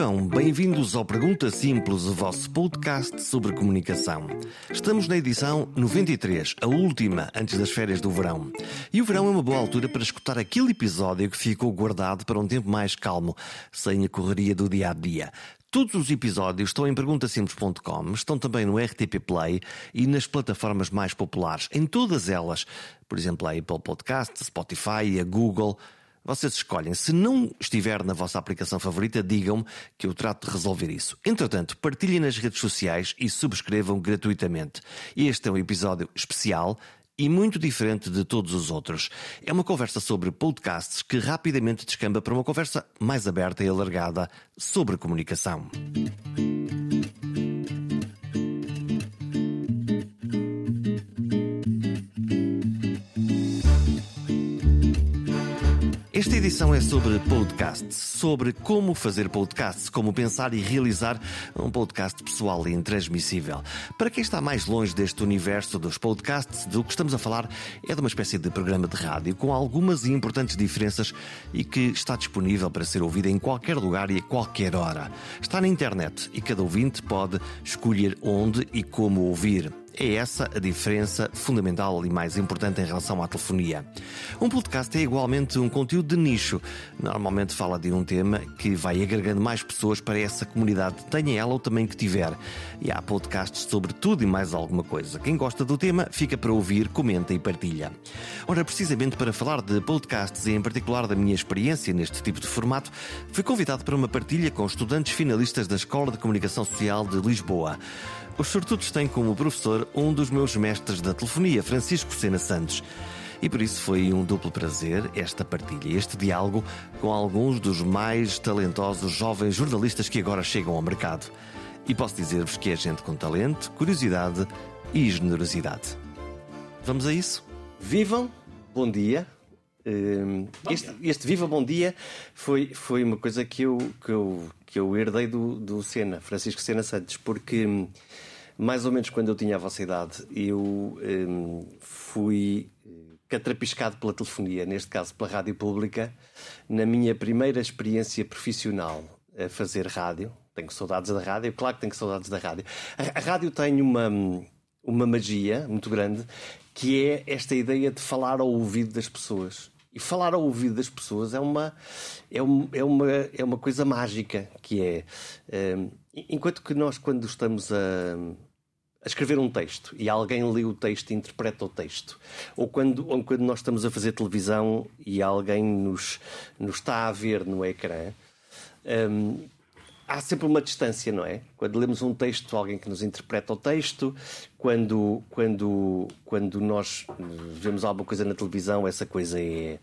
Vivam, bem-vindos ao Pergunta Simples, o vosso podcast sobre comunicação. Estamos na edição 93, a última antes das férias do verão. E o verão é uma boa altura para escutar aquele episódio que ficou guardado para um tempo mais calmo, sem a correria do dia a dia. Todos os episódios estão em perguntasimples.com, estão também no RTP Play e nas plataformas mais populares, em todas elas, por exemplo, a Apple Podcast, Spotify, a Google. Vocês escolhem. Se não estiver na vossa aplicação favorita, digam-me que eu trato de resolver isso. Entretanto, partilhem nas redes sociais e subscrevam gratuitamente. Este é um episódio especial e muito diferente de todos os outros. É uma conversa sobre podcasts que rapidamente descamba para uma conversa mais aberta e alargada sobre comunicação. Edição é sobre podcasts, sobre como fazer podcasts, como pensar e realizar um podcast pessoal e intransmissível. Para quem está mais longe deste universo dos podcasts, do que estamos a falar é de uma espécie de programa de rádio com algumas importantes diferenças e que está disponível para ser ouvido em qualquer lugar e a qualquer hora. Está na internet e cada ouvinte pode escolher onde e como ouvir. É essa a diferença fundamental e mais importante em relação à telefonia. Um podcast é igualmente um conteúdo de nicho. Normalmente fala de um tema que vai agregando mais pessoas para essa comunidade, tenha ela o tamanho que tiver. E há podcasts sobre tudo e mais alguma coisa. Quem gosta do tema, fica para ouvir, comenta e partilha. Ora, precisamente para falar de podcasts e em particular da minha experiência neste tipo de formato, fui convidado para uma partilha com estudantes finalistas da Escola de Comunicação Social de Lisboa. Os sortudos têm como professor um dos meus mestres da telefonia, Francisco Sena Santos. E por isso foi um duplo prazer esta partilha, este diálogo com alguns dos mais talentosos jovens jornalistas que agora chegam ao mercado. E posso dizer-vos que é gente com talento, curiosidade e generosidade. Vamos a isso? Vivam, bom dia. Hum, este, este, Viva Bom Dia foi, foi uma coisa que eu, que eu, que eu herdei do, do Sena, Francisco Sena Santos, porque mais ou menos quando eu tinha a vossa idade, eu um, fui eh, catrapiscado pela telefonia, neste caso pela rádio pública, na minha primeira experiência profissional a fazer rádio. Tenho saudades da rádio, claro que tenho saudades da rádio. A, a rádio tem uma, uma magia muito grande que é esta ideia de falar ao ouvido das pessoas. E falar ao ouvido das pessoas é uma, é uma, é uma, é uma coisa mágica, que é... Um, enquanto que nós, quando estamos a a escrever um texto e alguém lê o texto e interpreta o texto. Ou quando, ou quando nós estamos a fazer televisão e alguém nos, nos está a ver no ecrã. Hum, há sempre uma distância, não é? Quando lemos um texto, alguém que nos interpreta o texto, quando, quando, quando nós vemos alguma coisa na televisão, essa coisa é,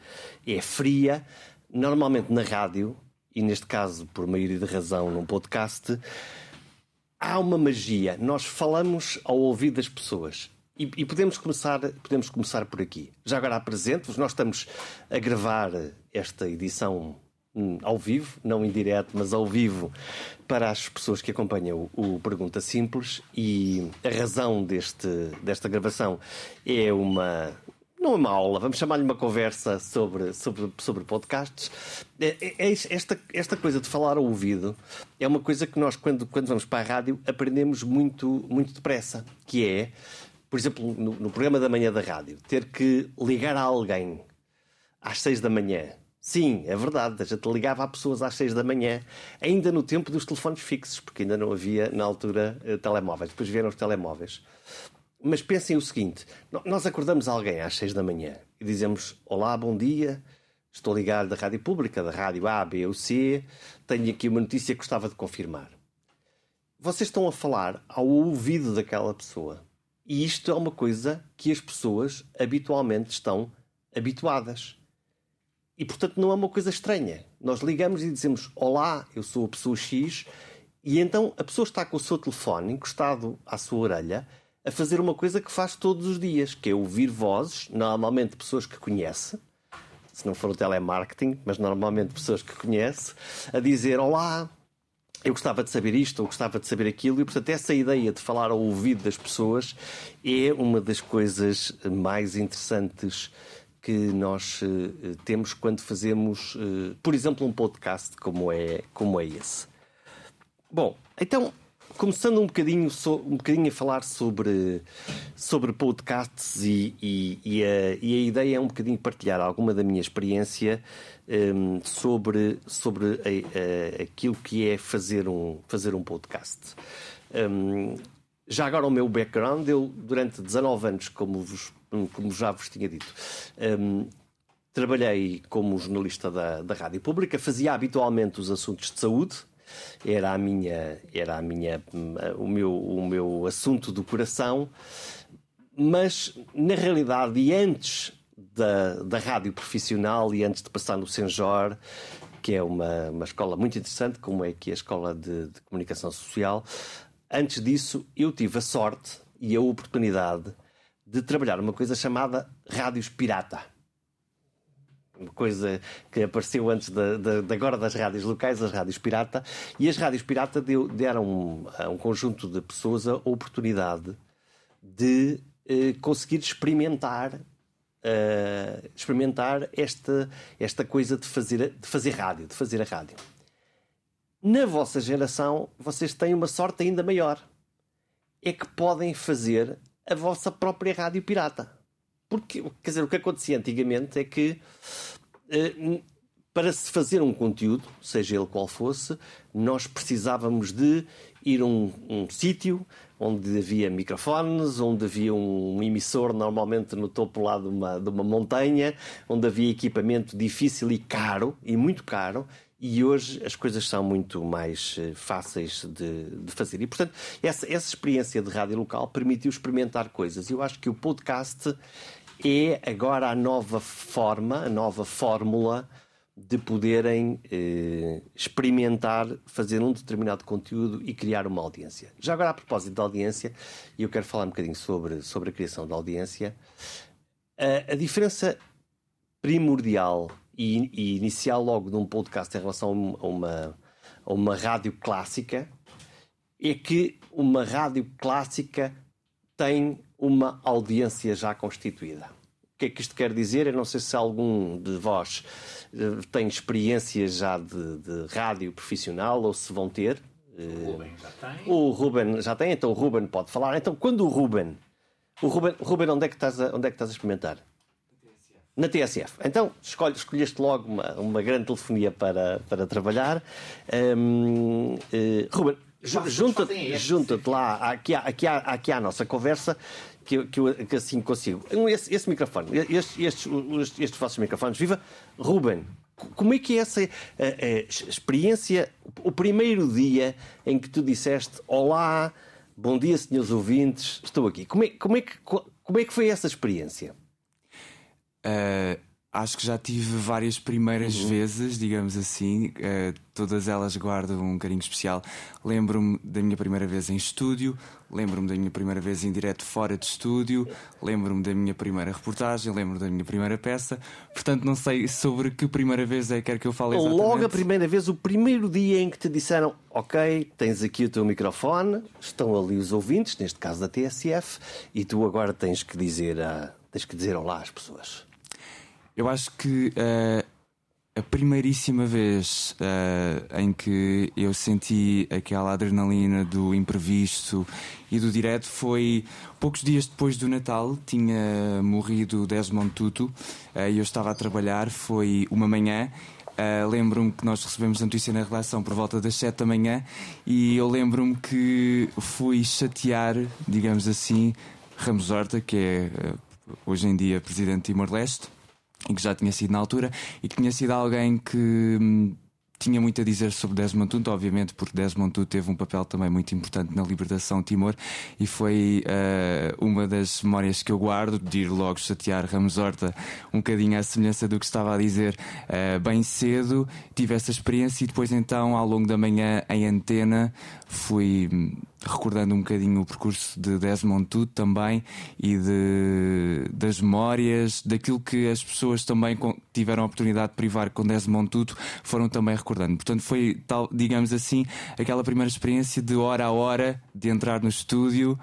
é fria. Normalmente na rádio, e neste caso, por maioria de razão, num podcast, há uma magia. Nós falamos ao ouvido das pessoas. E, e, podemos, começar, podemos começar por aqui. Já agora apresento-vos, nós estamos a gravar esta edição hum, ao vivo, não em direto, mas ao vivo, para as pessoas que acompanham o, o Pergunta Simples. E a razão deste, desta gravação é uma, uma aula, vamos chamar-lhe uma conversa sobre, sobre, sobre podcasts. É, é, é, esta, esta coisa de falar ao ouvido é uma coisa que nós, quando, quando vamos para a rádio, aprendemos muito, muito depressa. Que é, por exemplo, no, no programa da manhã da rádio, ter que ligar a alguém às seis da manhã. Sim, é verdade, a gente ligava a pessoas às seis da manhã, ainda no tempo dos telefones fixos, porque ainda não havia, na altura, eh, telemóveis. Depois vieram os telemóveis. Mas pensem o seguinte: nós acordamos alguém às seis da manhã e dizemos: Olá, bom dia, estou ligado da rádio pública, da rádio A, B ou C, tenho aqui uma notícia que gostava de confirmar. Vocês estão a falar ao ouvido daquela pessoa. E isto é uma coisa que as pessoas habitualmente estão habituadas. E portanto não é uma coisa estranha. Nós ligamos e dizemos: Olá, eu sou a pessoa X, e então a pessoa está com o seu telefone encostado à sua orelha a fazer uma coisa que faz todos os dias, que é ouvir vozes, normalmente pessoas que conhece, se não for o telemarketing, mas normalmente pessoas que conhece, a dizer: Olá, eu gostava de saber isto, ou gostava de saber aquilo, e portanto, essa ideia de falar ao ouvido das pessoas é uma das coisas mais interessantes que nós uh, temos quando fazemos, uh, por exemplo, um podcast como é, como é esse. Bom, então, começando um bocadinho, um bocadinho a falar sobre, sobre podcasts e, e, e, a, e a ideia é um bocadinho partilhar alguma da minha experiência um, sobre, sobre a, a, aquilo que é fazer um, fazer um podcast. Um, já agora o meu background, eu durante 19 anos, como, vos, como já vos tinha dito, um, trabalhei como jornalista da, da Rádio Pública, fazia habitualmente os assuntos de saúde, era a minha, era a minha, o meu, o meu assunto do coração, mas na realidade e antes da, da rádio profissional e antes de passar no Senjor, que é uma, uma escola muito interessante, como é que é a Escola de, de Comunicação Social, Antes disso, eu tive a sorte e a oportunidade de trabalhar uma coisa chamada rádios pirata. Uma coisa que apareceu antes de agora das rádios locais, as rádios pirata. E as rádios pirata deu, deram a um conjunto de pessoas a oportunidade de eh, conseguir experimentar Uh, experimentar esta, esta coisa de fazer, de fazer rádio, de fazer a rádio. Na vossa geração, vocês têm uma sorte ainda maior. É que podem fazer a vossa própria rádio pirata. Porque, quer dizer, o que acontecia antigamente é que eh, para se fazer um conteúdo, seja ele qual fosse, nós precisávamos de ir a um, um sítio onde havia microfones, onde havia um emissor, normalmente no topo lá de uma, de uma montanha, onde havia equipamento difícil e caro, e muito caro, e hoje as coisas são muito mais eh, fáceis de, de fazer. E, portanto, essa, essa experiência de rádio local permitiu experimentar coisas. Eu acho que o podcast é agora a nova forma, a nova fórmula de poderem eh, experimentar, fazer um determinado conteúdo e criar uma audiência. Já agora, a propósito da audiência, e eu quero falar um bocadinho sobre, sobre a criação da audiência, a, a diferença primordial e, e iniciar logo num podcast em relação a uma, a uma rádio clássica é que uma rádio clássica tem uma audiência já constituída. O que é que isto quer dizer? Eu não sei se algum de vós eh, tem experiência já de, de rádio profissional ou se vão ter. O Ruben já tem. O Ruben já tem, então o Ruben pode falar. Então, quando o Ruben. O Ruben, Ruben onde, é que estás a, onde é que estás a experimentar? Na TSF. Então, escolhe, escolheste logo uma, uma grande telefonia para, para trabalhar. Um, uh, eh, Ruben, junta-te junta lá, aqui, aqui, aqui à nossa conversa, que, que, que assim consigo. Esse, esse microfone, estes, estes, estes vossos microfones, viva! Ruben, como é que é essa a, a experiência, o primeiro dia em que tu disseste Olá, bom dia, senhores ouvintes, estou aqui. Como é, como é, que, como é que foi essa experiência? Uh, acho que já tive várias primeiras uhum. vezes, digamos assim, uh, todas elas guardam um carinho especial. Lembro-me da minha primeira vez em estúdio, lembro-me da minha primeira vez em direto fora de estúdio, lembro-me da minha primeira reportagem, lembro da minha primeira peça. Portanto, não sei sobre que primeira vez é que quer que eu fale exatamente. Logo a primeira vez, o primeiro dia em que te disseram: Ok, tens aqui o teu microfone, estão ali os ouvintes, neste caso da TSF, e tu agora tens que dizer, tens que dizer olá às pessoas. Eu acho que uh, a primeiríssima vez uh, em que eu senti aquela adrenalina do imprevisto e do direto foi poucos dias depois do Natal. Tinha morrido Desmond Tutu uh, e eu estava a trabalhar. Foi uma manhã. Uh, lembro-me que nós recebemos a notícia na redação por volta das 7 da manhã e eu lembro-me que fui chatear, digamos assim, Ramos Horta, que é hoje em dia presidente de Timor-Leste e que já tinha sido na altura, e que tinha sido alguém que hum, tinha muito a dizer sobre Desmond Tutu, obviamente, porque Desmond Tutu teve um papel também muito importante na libertação de Timor e foi uh, uma das memórias que eu guardo de ir logo chatear Ramos Horta um bocadinho à semelhança do que estava a dizer uh, bem cedo. Tive essa experiência e depois, então, ao longo da manhã, em antena, fui recordando um bocadinho o percurso de Desmond Tutu também e de, das memórias, daquilo que as pessoas também tiveram a oportunidade de privar com Desmond Tutu, foram também recordando. Portanto, foi, tal, digamos assim, aquela primeira experiência de hora a hora de entrar no estúdio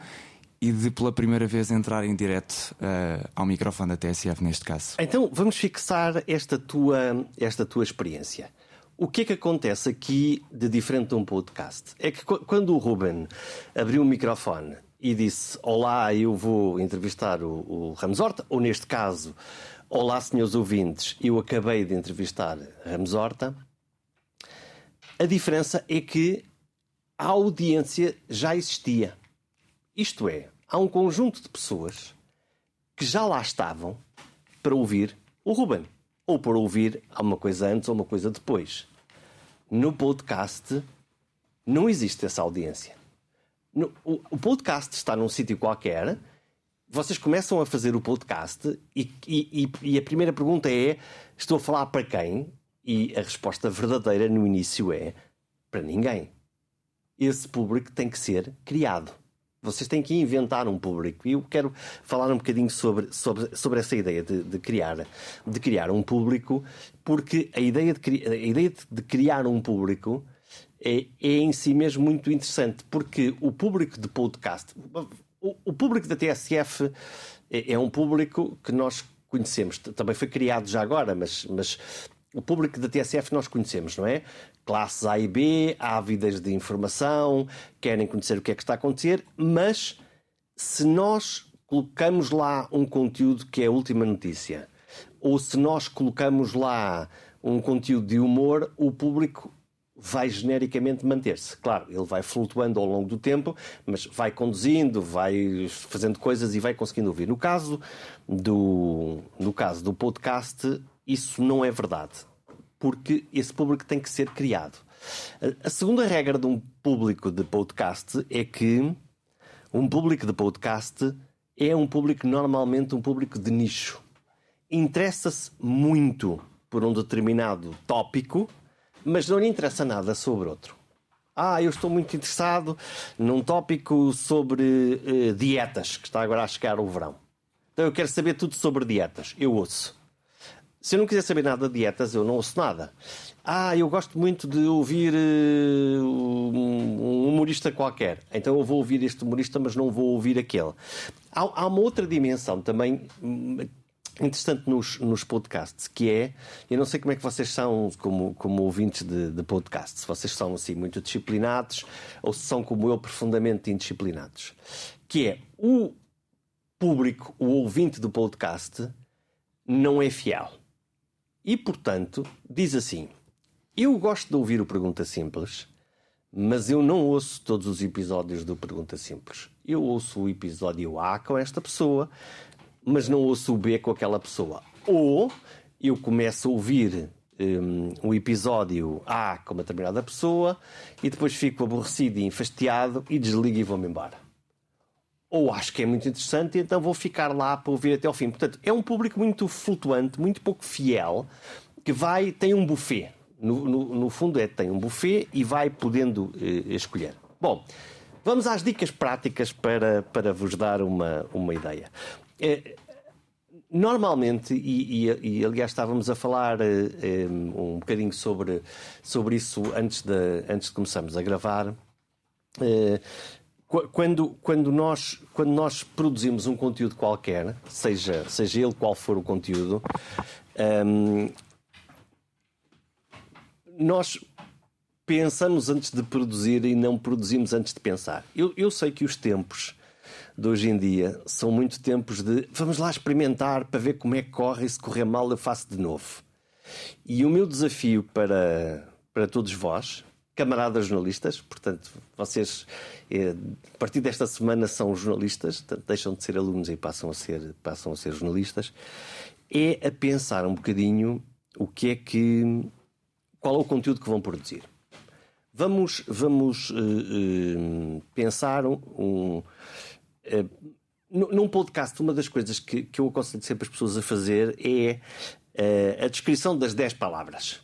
e de pela primeira vez entrar em direto uh, ao microfone da TSF neste caso. Então vamos fixar esta tua, esta tua experiência. O que é que acontece aqui de diferente de um podcast? É que quando o Ruben abriu o microfone e disse: Olá, eu vou entrevistar o, o Ramos Horta, ou neste caso, Olá, senhores ouvintes, eu acabei de entrevistar Ramos Horta. A diferença é que a audiência já existia. Isto é, há um conjunto de pessoas que já lá estavam para ouvir o Ruben. Ou para ouvir uma coisa antes ou uma coisa depois. No podcast não existe essa audiência. No, o, o, podcast está num sítio qualquer, vocês começam a fazer o podcast e, e, e, a primeira pergunta é: estou a falar para quem? E a resposta verdadeira no início é: para ninguém. Esse público tem que ser criado. Vocês têm que inventar um público. E eu quero falar um bocadinho sobre, sobre, sobre essa ideia de, de, criar, de criar um público, porque a ideia de, a ideia de criar um público é, é em si mesmo muito interessante, porque o público de podcast, o, o público da TSF é, é, um público que nós conhecemos. Também foi criado já agora, mas, mas o público da TSF nós conhecemos, não é? Classes A e B, ávidas de informação, querem conhecer o que é que está a acontecer, mas se nós colocamos lá um conteúdo que é a última notícia, ou se nós colocamos lá um conteúdo de humor, o público vai genericamente manter-se. Claro, ele vai flutuando ao longo do tempo, mas vai conduzindo, vai fazendo coisas e vai conseguindo ouvir. No caso do, no caso do podcast, isso não é verdade, porque esse público tem que ser criado. A segunda regra de um público de podcast é que um público de podcast é um público normalmente um público de nicho. Interessa-se muito por um determinado tópico, mas não lhe interessa nada sobre outro. Ah, eu estou muito interessado num tópico sobre uh, dietas, que está agora a chegar o verão. Então eu quero saber tudo sobre dietas. Eu ouço. Se eu não quiser saber nada de dietas, eu não ouço nada. Ah, eu gosto muito de ouvir uh, um humorista qualquer. Então eu vou ouvir este humorista, mas não vou ouvir aquele. Há, há uma outra dimensão também hum, interessante nos, nos podcasts, que é, eu não sei como é que vocês são como, como ouvintes de, de podcasts, se vocês são assim muito disciplinados ou se são como eu profundamente indisciplinados, que é o público, o ouvinte do podcast não é fiel. E, portanto, diz assim: Eu gosto de ouvir o Pergunta Simples, mas eu não ouço todos os episódios do Pergunta Simples. Eu ouço o episódio A com esta pessoa, mas não ouço o B com aquela pessoa. Ou eu começo a ouvir um, episódio A com uma determinada pessoa e depois fico aborrecido e enfastiado e desligo e vou-me embora. Ou acho que é muito interessante então vou ficar lá para ouvir até ao fim. Portanto, é um público muito flutuante, muito pouco fiel, que vai, tem um buffet. No, no, no fundo é, tem um buffet e vai podendo eh, escolher. Bom, vamos às dicas práticas para, para vos dar uma, uma ideia. É, normalmente, e, e, e, aliás estávamos a falar é, um bocadinho sobre, sobre isso antes de, antes de começarmos a gravar. Quando, quando, nós, quando nós produzimos um conteúdo qualquer, seja, seja ele qual for o conteúdo, um, nós pensamos antes de produzir e não produzimos antes de pensar. Eu, eu sei que os tempos de hoje em dia são muito tempos de vamos lá experimentar para ver como é que corre e se correr mal eu faço de novo. E o meu desafio para, para todos vós, camaradas jornalistas, portanto, vocês eh, a partir desta semana são jornalistas, portanto, deixam de ser alunos e passam a ser, passam a ser jornalistas, é a pensar um bocadinho o que é que. qual é o conteúdo que vão produzir. Vamos, vamos uh, uh, pensar um, um eh, num podcast, uma das coisas que, que eu aconselho sempre as pessoas a fazer é a descrição das 10 palavras.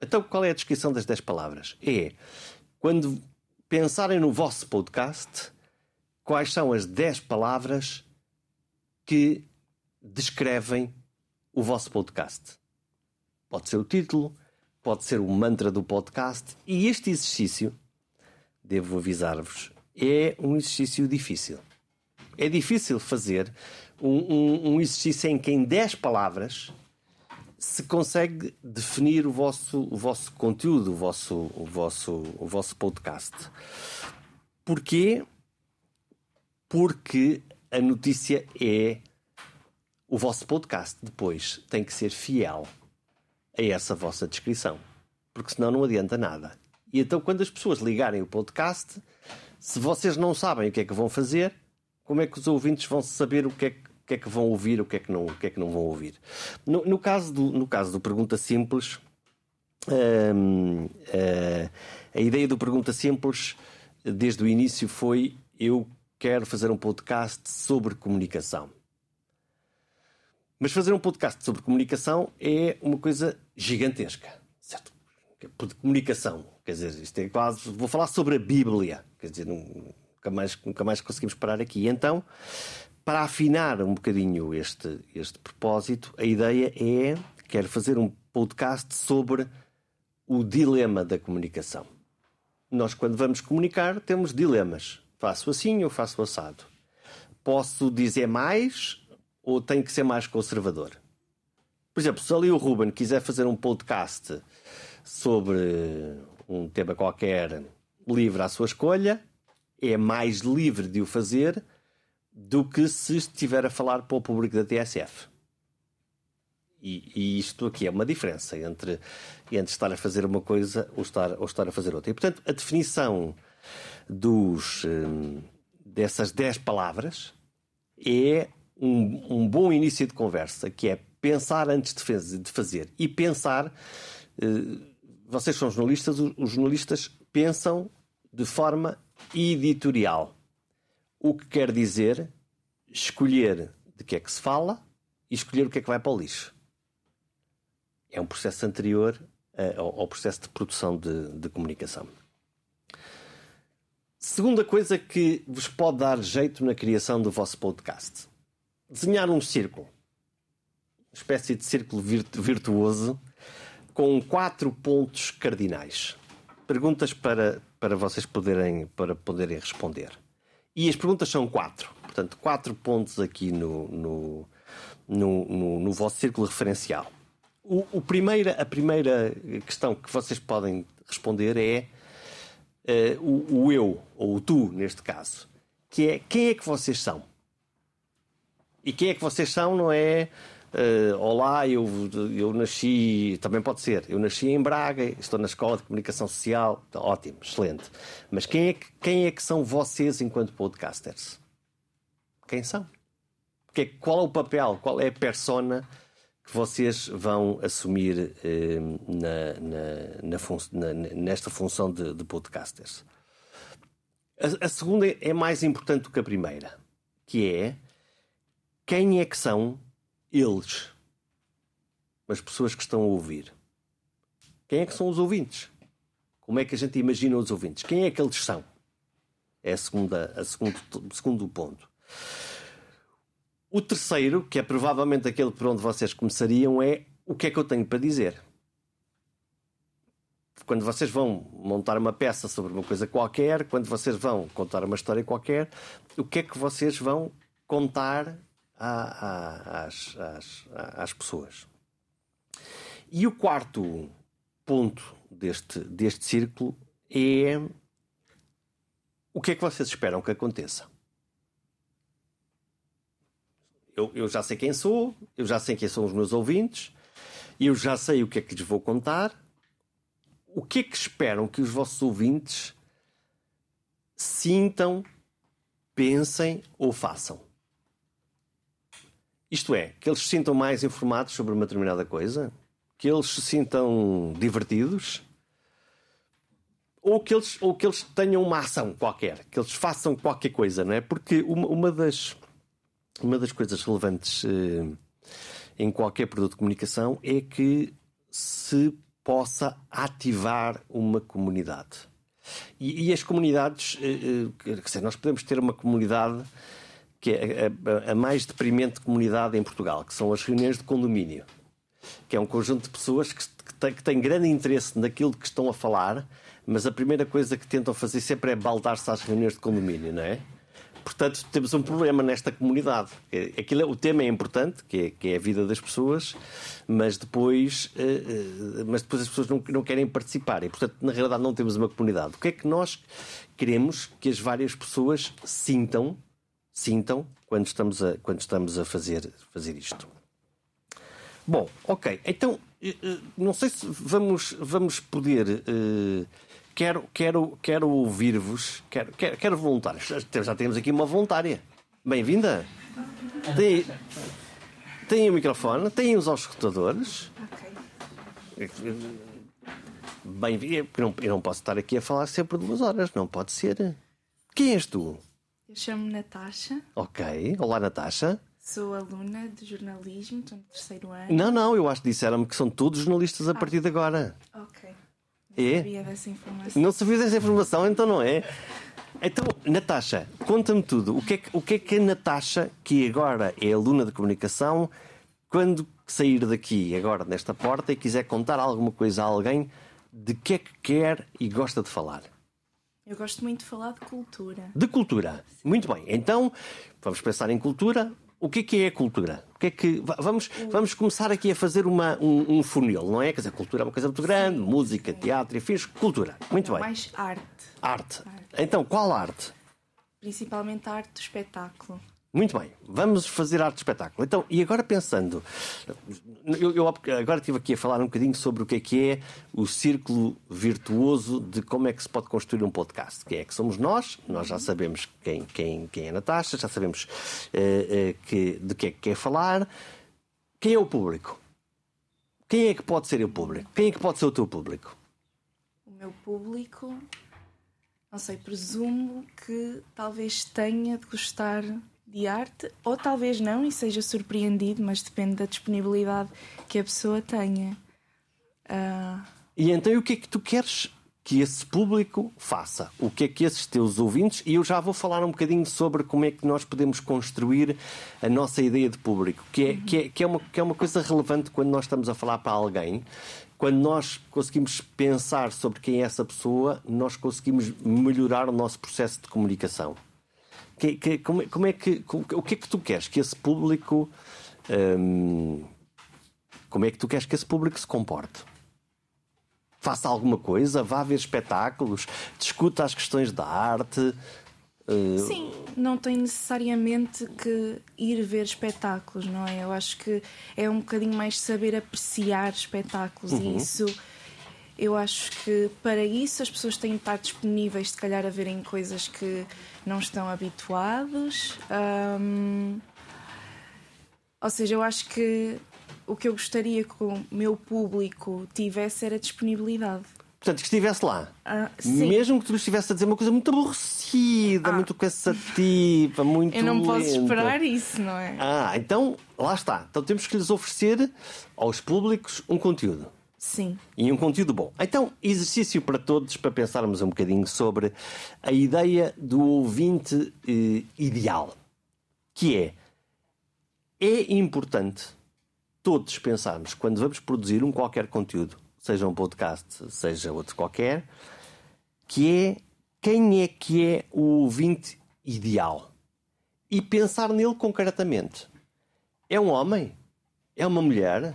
Então, qual é a descrição das 10 palavras? É quando pensarem no vosso podcast, quais são as 10 palavras que descrevem o vosso podcast. Pode ser o título, pode ser o mantra do podcast, e este exercício, devo avisar-vos, é um exercício difícil. É difícil fazer um, um, um exercício em que em 10 palavras se consegue definir o vosso, o vosso conteúdo, o vosso, o, vosso, o vosso podcast. Porquê? Porque a notícia é o vosso podcast. Depois tem que ser fiel a essa vossa descrição. Porque senão não adianta nada. E então, quando as pessoas ligarem o podcast, se vocês não sabem o que é que vão fazer, como é que os ouvintes vão saber o que é que que é que vão ouvir, o que é que não, o que é que não vão ouvir. No, no caso, do, no caso do Pergunta Simples, hum, uh, a ideia do Pergunta Simples, desde o início, foi: eu quero fazer um podcast sobre comunicação. Mas fazer um podcast sobre comunicação é uma coisa gigantesca, certo? De comunicação, quer dizer, isto é quase. Vou falar sobre a Bíblia, quer dizer, nunca mais, nunca mais conseguimos parar aqui. Então, para afinar um bocadinho este, este propósito, a ideia é, quero fazer um podcast sobre o dilema da comunicação. Nós, quando vamos comunicar, temos dilemas. Faço assim ou faço assado? Posso dizer mais ou tenho que ser mais conservador? Por exemplo, se ali o Ruben quiser fazer um podcast sobre um tema qualquer livre à sua escolha, é mais livre de o fazer do que se estiver a falar para o público da TSF. E, e, isto aqui é uma diferença entre, entre estar a fazer uma coisa ou estar, ou estar a fazer outra. E, portanto, a definição dos, hum, dessas 10 palavras é um, um, bom início de conversa, que é pensar antes de fazer. E pensar, eh, vocês são jornalistas, os jornalistas pensam de forma editorial. O que quer dizer escolher de que é que se fala e escolher o que é que vai para o lixo. É um processo anterior ao, ao, processo de produção de, de comunicação. Segunda coisa que vos pode dar jeito na criação do vosso podcast: desenhar um círculo. Uma espécie de círculo virtuoso com quatro pontos cardinais. Perguntas para, para vocês poderem, para poderem responder. E as perguntas são quatro. Portanto, quatro pontos aqui no, no, no, no, no vosso círculo referencial. O, o primeira, a primeira questão que vocês podem responder é uh, o, o eu, ou o tu, neste caso, que é quem é que vocês são? E quem é que vocês são não é Uh, olá, eu, eu nasci, também pode ser, eu nasci em Braga, estou na Escola de Comunicação Social, ótimo, excelente. Mas quem é que, quem é que são vocês enquanto podcasters? Quem são? Que, qual é o papel, qual é a persona que vocês vão assumir na, na, na fun na, nesta função de, de podcasters? A, a segunda é mais importante do que a primeira, que é quem é que são eles, as pessoas que estão a ouvir. Quem é que são os ouvintes? Como é que a gente imagina os ouvintes? Quem é que eles são? É a segunda, a segundo, o segundo ponto. O terceiro, que é provavelmente aquele por onde vocês começariam, é o que é que eu tenho para dizer. Quando vocês vão montar uma peça sobre uma coisa qualquer, quando vocês vão contar uma história qualquer, o que é que vocês vão contar às, às, às pessoas. E o quarto ponto deste, deste círculo é o que é que vocês esperam que aconteça? Eu, eu, já sei quem sou, eu já sei quem são os meus ouvintes, eu já sei o que é que lhes vou contar. O que é que esperam que os vossos ouvintes sintam, pensem ou façam? Isto é, que eles se sintam mais informados sobre uma determinada coisa, que eles se sintam divertidos, ou que eles, ou que eles tenham uma ação qualquer, que eles façam qualquer coisa, não é? Porque uma, uma, das, uma das coisas relevantes eh, em qualquer produto de comunicação é que se possa ativar uma comunidade. E, e as comunidades, eh, eh, dizer, nós podemos ter uma comunidade que é a, a, mais deprimente comunidade em Portugal, que são as reuniões de condomínio, que é um conjunto de pessoas que, que, tem, que têm grande interesse naquilo que estão a falar, mas a primeira coisa que tentam fazer sempre é baldar-se às reuniões de condomínio, não é? Portanto, temos um problema nesta comunidade. Aquilo, o tema é importante, que é, que é a vida das pessoas, mas depois, uh, uh, mas depois as pessoas não, não querem participar. E, portanto, na realidade, não temos uma comunidade. O que é que nós queremos que as várias pessoas sintam, sintam quando estamos a, quando estamos a fazer, fazer isto? Bom, ok. Então, uh, não sei se vamos, vamos poder quero, quero, quero ouvir-vos, quero, quero, quero voluntários. Já temos aqui uma voluntária. Bem-vinda. Tem, tem o microfone, tem os auscultadores. Bem, eu não, eu não posso estar aqui a falar sempre duas horas, não pode ser. Quem és tu? Eu chamo-me Natasha. Ok, olá Natasha. Sou aluna de jornalismo, estou no terceiro ano. Não, não, eu acho que disseram-me que são todos jornalistas a ah. partir de agora. Ok. É? sabia dessa informação. Não sabia dessa informação, então não é? Então, Natasha, conta-me tudo. O que, é que, o que é que a Natasha, que agora é aluna de comunicação, quando sair daqui, agora nesta porta, e quiser contar alguma coisa a alguém, de que é que quer e gosta de falar? Eu gosto muito de falar de cultura. De cultura. Muito bem. Então, vamos pensar em cultura. O que é que é cultura? O que é que vamos vamos começar aqui a fazer uma, um, um funil, não é? Quer dizer, cultura é uma coisa muito grande, sim, música, sim. teatro, e fiz cultura. Muito bem. Mais arte. arte. Arte. Então, qual arte? Principalmente a arte do espetáculo. Muito bem, vamos fazer arte de espetáculo. Então, e agora pensando, eu, eu, agora estive aqui a falar um bocadinho sobre o que é que é o círculo virtuoso de como é que se pode construir um podcast. Quem é que somos nós? Nós já sabemos quem, quem, quem é a Natasha, já sabemos uh, uh, que, de que é que quer falar. Quem é o público? Quem é que pode ser o público? Quem é que pode ser o teu público? O meu público, não sei, presumo que talvez tenha de gostar de arte, ou talvez não e seja surpreendido, mas depende da disponibilidade que a pessoa tenha. Uh... E então, o que é que tu queres que esse público faça? O que é que esses teus ouvintes, e eu já vou falar um bocadinho sobre como é que nós podemos construir a nossa ideia de público, que é, uhum. que é, que é, uma, que é uma coisa relevante quando nós estamos a falar para alguém. Quando nós conseguimos pensar sobre quem é essa pessoa, nós conseguimos melhorar o nosso processo de comunicação. Que, que, como, como, é que. Como, o que é que tu queres que esse público. Hum, como é que tu queres que esse público se comporte? Faça alguma coisa, vá ver espetáculos, discuta as questões da arte. Uh... Sim, não tem necessariamente que ir ver espetáculos, não é? Eu acho que é um bocadinho mais saber apreciar espetáculos uhum. e isso eu acho que para isso as pessoas têm de estar disponíveis, se calhar, a verem coisas que não estão habituados. Um, ou seja, eu acho que o que eu gostaria que o meu público tivesse era disponibilidade. Portanto, que estivesse lá. Ah, Mesmo que tu estivesse a dizer uma coisa muito aborrecida, ah. muito cansativa, muito. Eu não lenta. posso esperar isso, não é? Ah, então lá está. Então temos que lhes oferecer aos públicos um conteúdo. Sim. E um conteúdo bom. Então, exercício para todos para pensarmos um bocadinho sobre a ideia do ouvinte eh, ideal. Que é, é importante todos pensarmos, quando vamos produzir um qualquer conteúdo, seja um podcast, seja outro qualquer, que é quem é que é o ouvinte ideal. E pensar nele concretamente. É um homem? É uma mulher?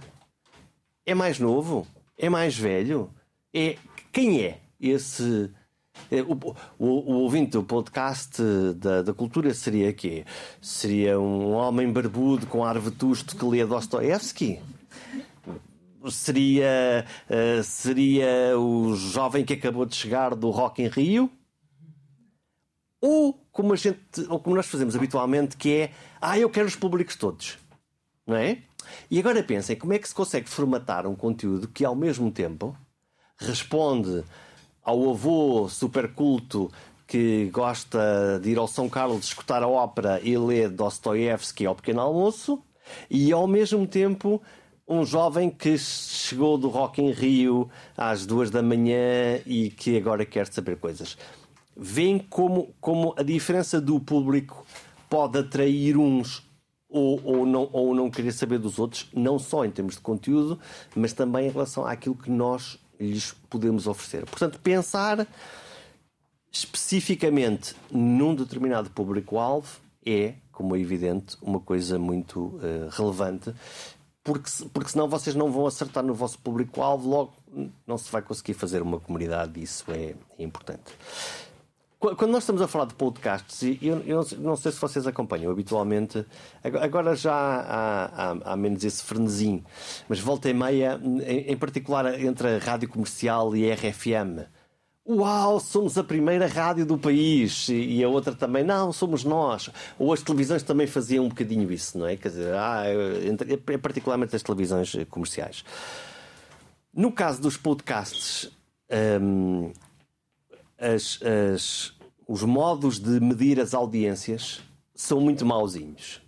É mais novo? É mais velho? É quem é esse é, o, o, o, ouvinte do podcast da, da cultura seria quê? Seria um homem barbudo com ar vetusto que lê Dostoevsky? Seria, uh, seria o jovem que acabou de chegar do Rock em Rio? Ou como, a gente, ou como nós fazemos habitualmente, que é ah, eu quero os públicos todos. Não é? E agora pensem como é que se consegue formatar um conteúdo que ao mesmo tempo responde ao avô super culto que gosta de ir ao São Carlos escutar a ópera e ler Dostoiévski ao pequeno almoço e ao mesmo tempo um jovem que chegou do Rock em Rio às duas da manhã e que agora quer saber coisas. Vêem como, como a diferença do público pode atrair uns ou, ou, não, ou não querer saber dos outros, não só em termos de conteúdo, mas também em relação àquilo que nós lhes podemos oferecer. Portanto, pensar especificamente num determinado público-alvo, é, como é evidente, uma coisa muito uh, relevante, porque, porque senão vocês não vão acertar no vosso público-alvo, logo não se vai conseguir fazer uma comunidade, isso é, é importante. Quando nós estamos a falar de podcasts, eu, eu não sei se vocês acompanham habitualmente, agora já há, há, há menos esse frenesim, mas volta e meia, em, em particular entre a rádio comercial e a RFM, Uau, somos a primeira rádio do país e a outra também, não, somos nós. Ou as televisões também faziam um bocadinho isso, não é? Quer dizer, ah, é particularmente as televisões comerciais. No caso dos podcasts, hum, as, as, os modos de medir as audiências são muito mauzinhos.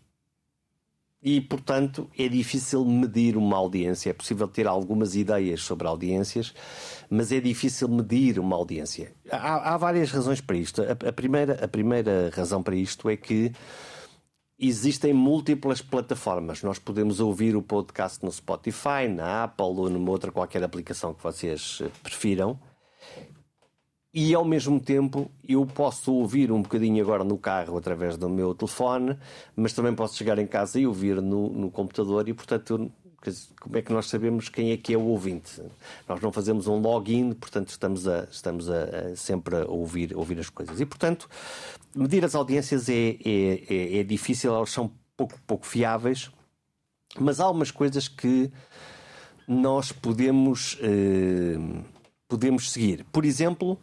E, portanto, é difícil medir uma audiência. É possível ter algumas ideias sobre audiências, mas é difícil medir uma audiência. Há, há várias razões para isto. A, a, primeira, a primeira razão para isto é que existem múltiplas plataformas. Nós podemos ouvir o podcast no Spotify, na Apple ou numa outra qualquer aplicação que vocês prefiram e ao mesmo tempo eu posso ouvir um bocadinho agora no carro através do meu telefone, mas também posso chegar em casa e ouvir no, no computador e, portanto, como é que nós sabemos quem é que é o ouvinte? Nós não fazemos um login, portanto, estamos, a, estamos a, a sempre a ouvir, ouvir as coisas. E, portanto, medir as audiências é, é, é, é difícil, elas são pouco, pouco fiáveis, mas há umas coisas que nós podemos, eh, podemos seguir. Por exemplo,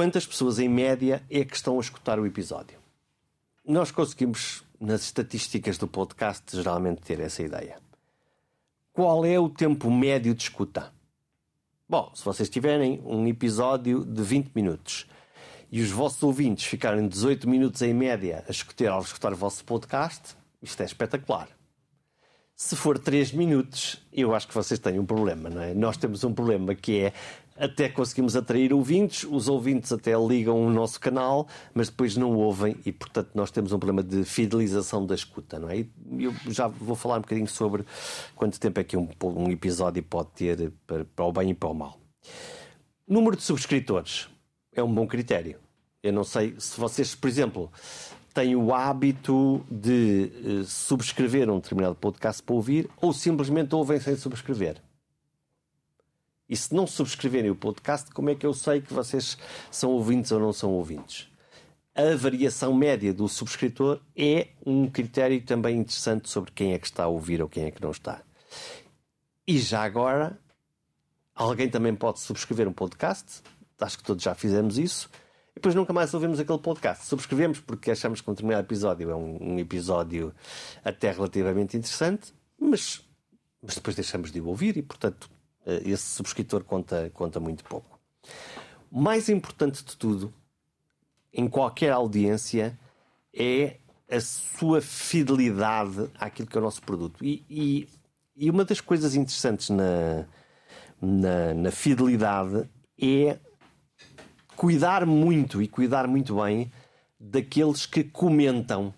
quantas pessoas em média é que estão a escutar o episódio. Nós conseguimos, nas estatísticas do podcast, geralmente ter essa ideia. Qual é o tempo médio de escuta? Bom, se vocês tiverem um episódio de 20 minutos e os vossos ouvintes ficarem 18 minutos em média a escutar, ao escutar o vosso podcast, isto é espetacular. Se for 3 minutos, eu acho que vocês têm um problema, não é? Nós temos um problema que é até conseguimos atrair ouvintes, os ouvintes até ligam o nosso canal, mas depois não ouvem e, portanto, nós temos um problema de fidelização da escuta, não é? Eu já vou falar um bocadinho sobre quanto tempo é que um, um episódio pode ter para, para o bem e para o mal. Número de subscritores é um bom critério. Eu não sei se vocês, por exemplo, têm o hábito de uh, subscrever um determinado podcast para ouvir ou simplesmente ouvem sem subscrever. E se não subscreverem o podcast, como é que eu sei que vocês são ouvintes ou não são ouvintes? A variação média do subscritor é um critério também interessante sobre quem é que está a ouvir ou quem é que não está. E já agora, alguém também pode subscrever um podcast, acho que todos já fizemos isso, e depois nunca mais ouvimos aquele podcast. Subscrevemos porque achamos que um determinado episódio é um, um episódio até relativamente interessante, mas, mas depois deixamos de o ouvir e, portanto, esse subscritor conta, conta muito pouco. Mais importante de tudo, em qualquer audiência, é a sua fidelidade àquilo que é o nosso produto. E, e, e uma das coisas interessantes na, na, na, fidelidade é cuidar muito e cuidar muito bem daqueles que comentam,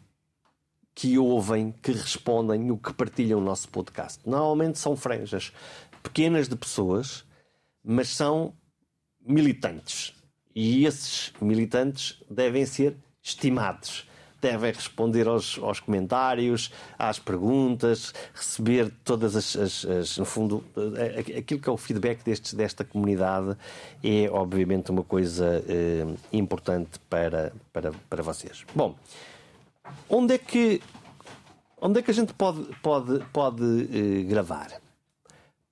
que ouvem, que respondem, o que partilham o nosso podcast. Normalmente são franjas pequenas de pessoas, mas são militantes. E esses militantes devem ser estimados. Devem responder aos, aos comentários, às perguntas, receber todas as, as, as, No fundo, aquilo que é o feedback destes, desta comunidade é, obviamente, uma coisa eh, importante para, para, para vocês. Bom, onde é que, onde é que a gente pode, pode, pode eh, gravar?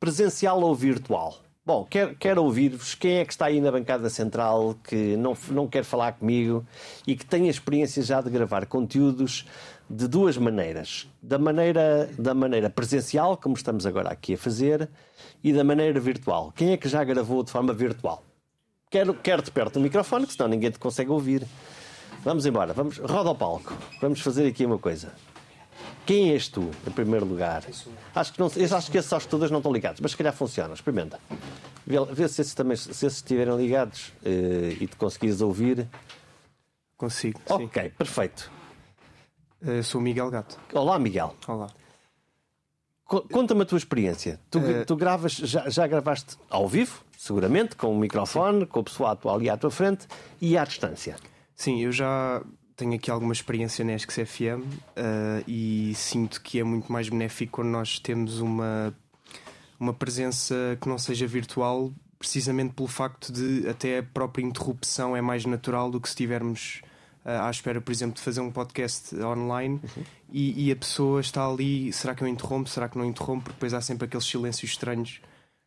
Presencial ou virtual? Bom, quero, quero ouvir-vos. Quem é que está aí na bancada central que não, não quer falar comigo e que tem a experiência já de gravar conteúdos de duas maneiras? Da maneira, da maneira presencial, como estamos agora aqui a fazer, e da maneira virtual. Quem é que já gravou de forma virtual? Quero, quero-te perto do microfone, senão ninguém te consegue ouvir. Vamos embora, vamos, roda ao palco. Vamos fazer aqui uma coisa. Quem és tu, em primeiro lugar? Acho que, não, acho que esses aos todos não estão ligados, mas se calhar funciona. Experimenta. Vê, vê se, esses também, se esses estiverem ligados uh, e te conseguires ouvir. Consigo. Ok, sim. perfeito. Uh, sou Miguel Gato. Olá, Miguel. Olá. Conta-me a tua experiência. Tu, uh... tu gravas, já, já gravaste ao vivo? seguramente, com o microfone, com a pessoa atual ali à tua frente e à distância. Sim, eu já tenho aqui alguma experiência na ESC FM uh, e sinto que é muito mais benéfico quando nós temos uma, uma presença que não seja virtual, precisamente pelo facto de até a própria interrupção é mais natural do que se estivermos uh, à espera, por exemplo, de fazer um podcast online uhum. e, e, a pessoa está ali, será que eu interrompo, será que não interrompo? Porque depois há sempre aqueles silêncios estranhos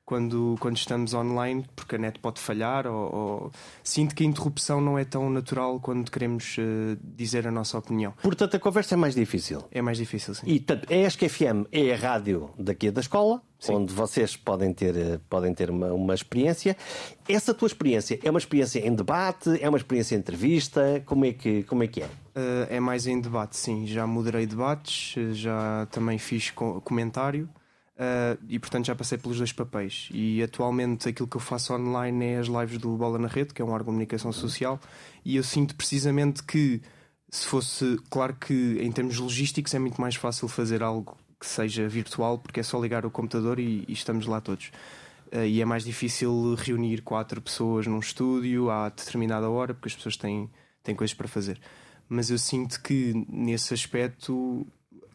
quando, quando estamos online, porque a net pode falhar, ou, ou... sinto que a interrupção não é tão natural quando queremos uh, dizer a nossa opinião. Portanto, a conversa é mais difícil. É mais difícil, sim. E tanto, a ESC FM é a rádio daqui da escola, sim. onde vocês podem ter, eh, podem ter uma, uma experiência. Essa tua experiência é uma experiência em debate, é uma experiência em entrevista? Como é que, como é, que é? Uh, é mais em debate, sim. Já moderei debates, já também fiz comentário. Uh, e portanto já passei pelos dois papéis. E atualmente aquilo que eu faço online é as lives do Bola na Rede, que é um órgão de comunicação social, e eu sinto precisamente que se fosse, claro que em termos logísticos é muito mais fácil fazer algo que seja virtual, porque é só ligar o computador e, e estamos lá todos. Uh, e é mais difícil reunir quatro pessoas num estúdio à determinada hora, porque as pessoas têm, têm coisas para fazer. Mas eu sinto que nesse aspecto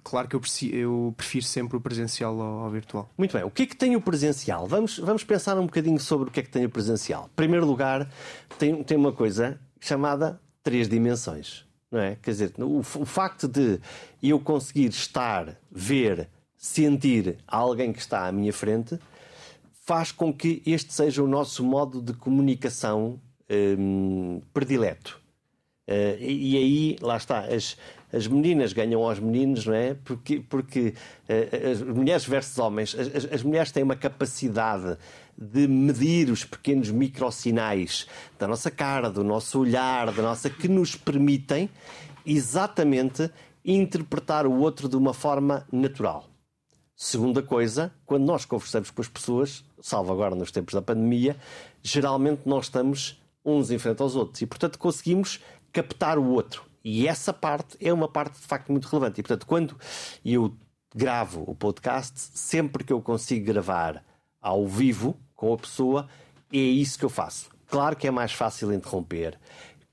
claro que eu, eu, prefiro sempre o presencial ao, ao, virtual. Muito bem. O que é que tem o presencial? Vamos, vamos pensar um bocadinho sobre o que é que tem o presencial. Em primeiro lugar, tem, tem uma coisa chamada três dimensões. Não é? Quer dizer, o, o facto de eu conseguir estar, ver, sentir alguém que está à minha frente faz com que este seja o nosso modo de comunicação hum, predileto. Uh, e, e, aí, lá está, as, as meninas ganham aos meninos, não é? Porque, porque uh, as mulheres versus homens, as, as, mulheres têm uma capacidade de medir os pequenos microsinais da nossa cara, do nosso olhar, da nossa que nos permitem exatamente interpretar o outro de uma forma natural. Segunda coisa, quando nós conversamos com as pessoas, salvo agora nos tempos da pandemia, geralmente nós estamos uns em frente aos outros e, portanto, conseguimos captar o outro. E essa parte é uma parte de facto muito relevante. E portanto, quando eu gravo o podcast, sempre que eu consigo gravar ao vivo com a pessoa, é isso que eu faço. Claro que é mais fácil interromper.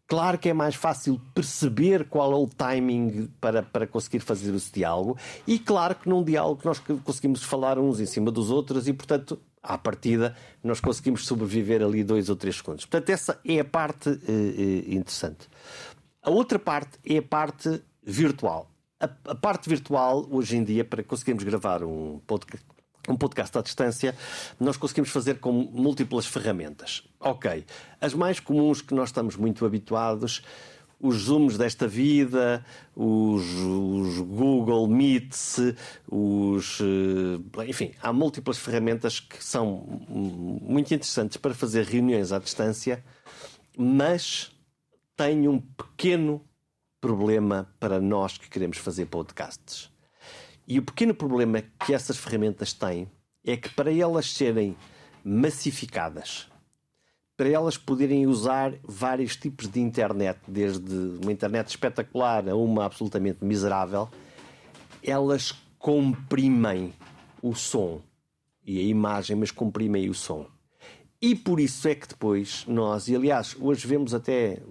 Claro que é mais fácil perceber qual é o timing para, para conseguir fazer esse diálogo. E claro que num diálogo nós conseguimos falar uns em cima dos outros e, portanto, à partida, nós conseguimos sobreviver ali dois ou três segundos. Portanto, essa é a parte uh, uh, interessante. A outra parte é a parte virtual. A, a, parte virtual, hoje em dia, para conseguirmos gravar um podcast, um podcast à distância, nós conseguimos fazer com múltiplas ferramentas. Ok. As mais comuns que nós estamos muito habituados, os Zooms desta vida, os, os Google Meets, os. Eh, enfim, há múltiplas ferramentas que são muito interessantes para fazer reuniões à distância, mas tem um pequeno problema para nós que queremos fazer podcasts. E o pequeno problema que essas ferramentas têm é que para elas serem massificadas, para elas poderem usar vários tipos de internet, desde uma internet espetacular a uma absolutamente miserável, elas comprimem o som e a imagem, mas comprimem o som. E por isso é que depois nós, e aliás, hoje vemos até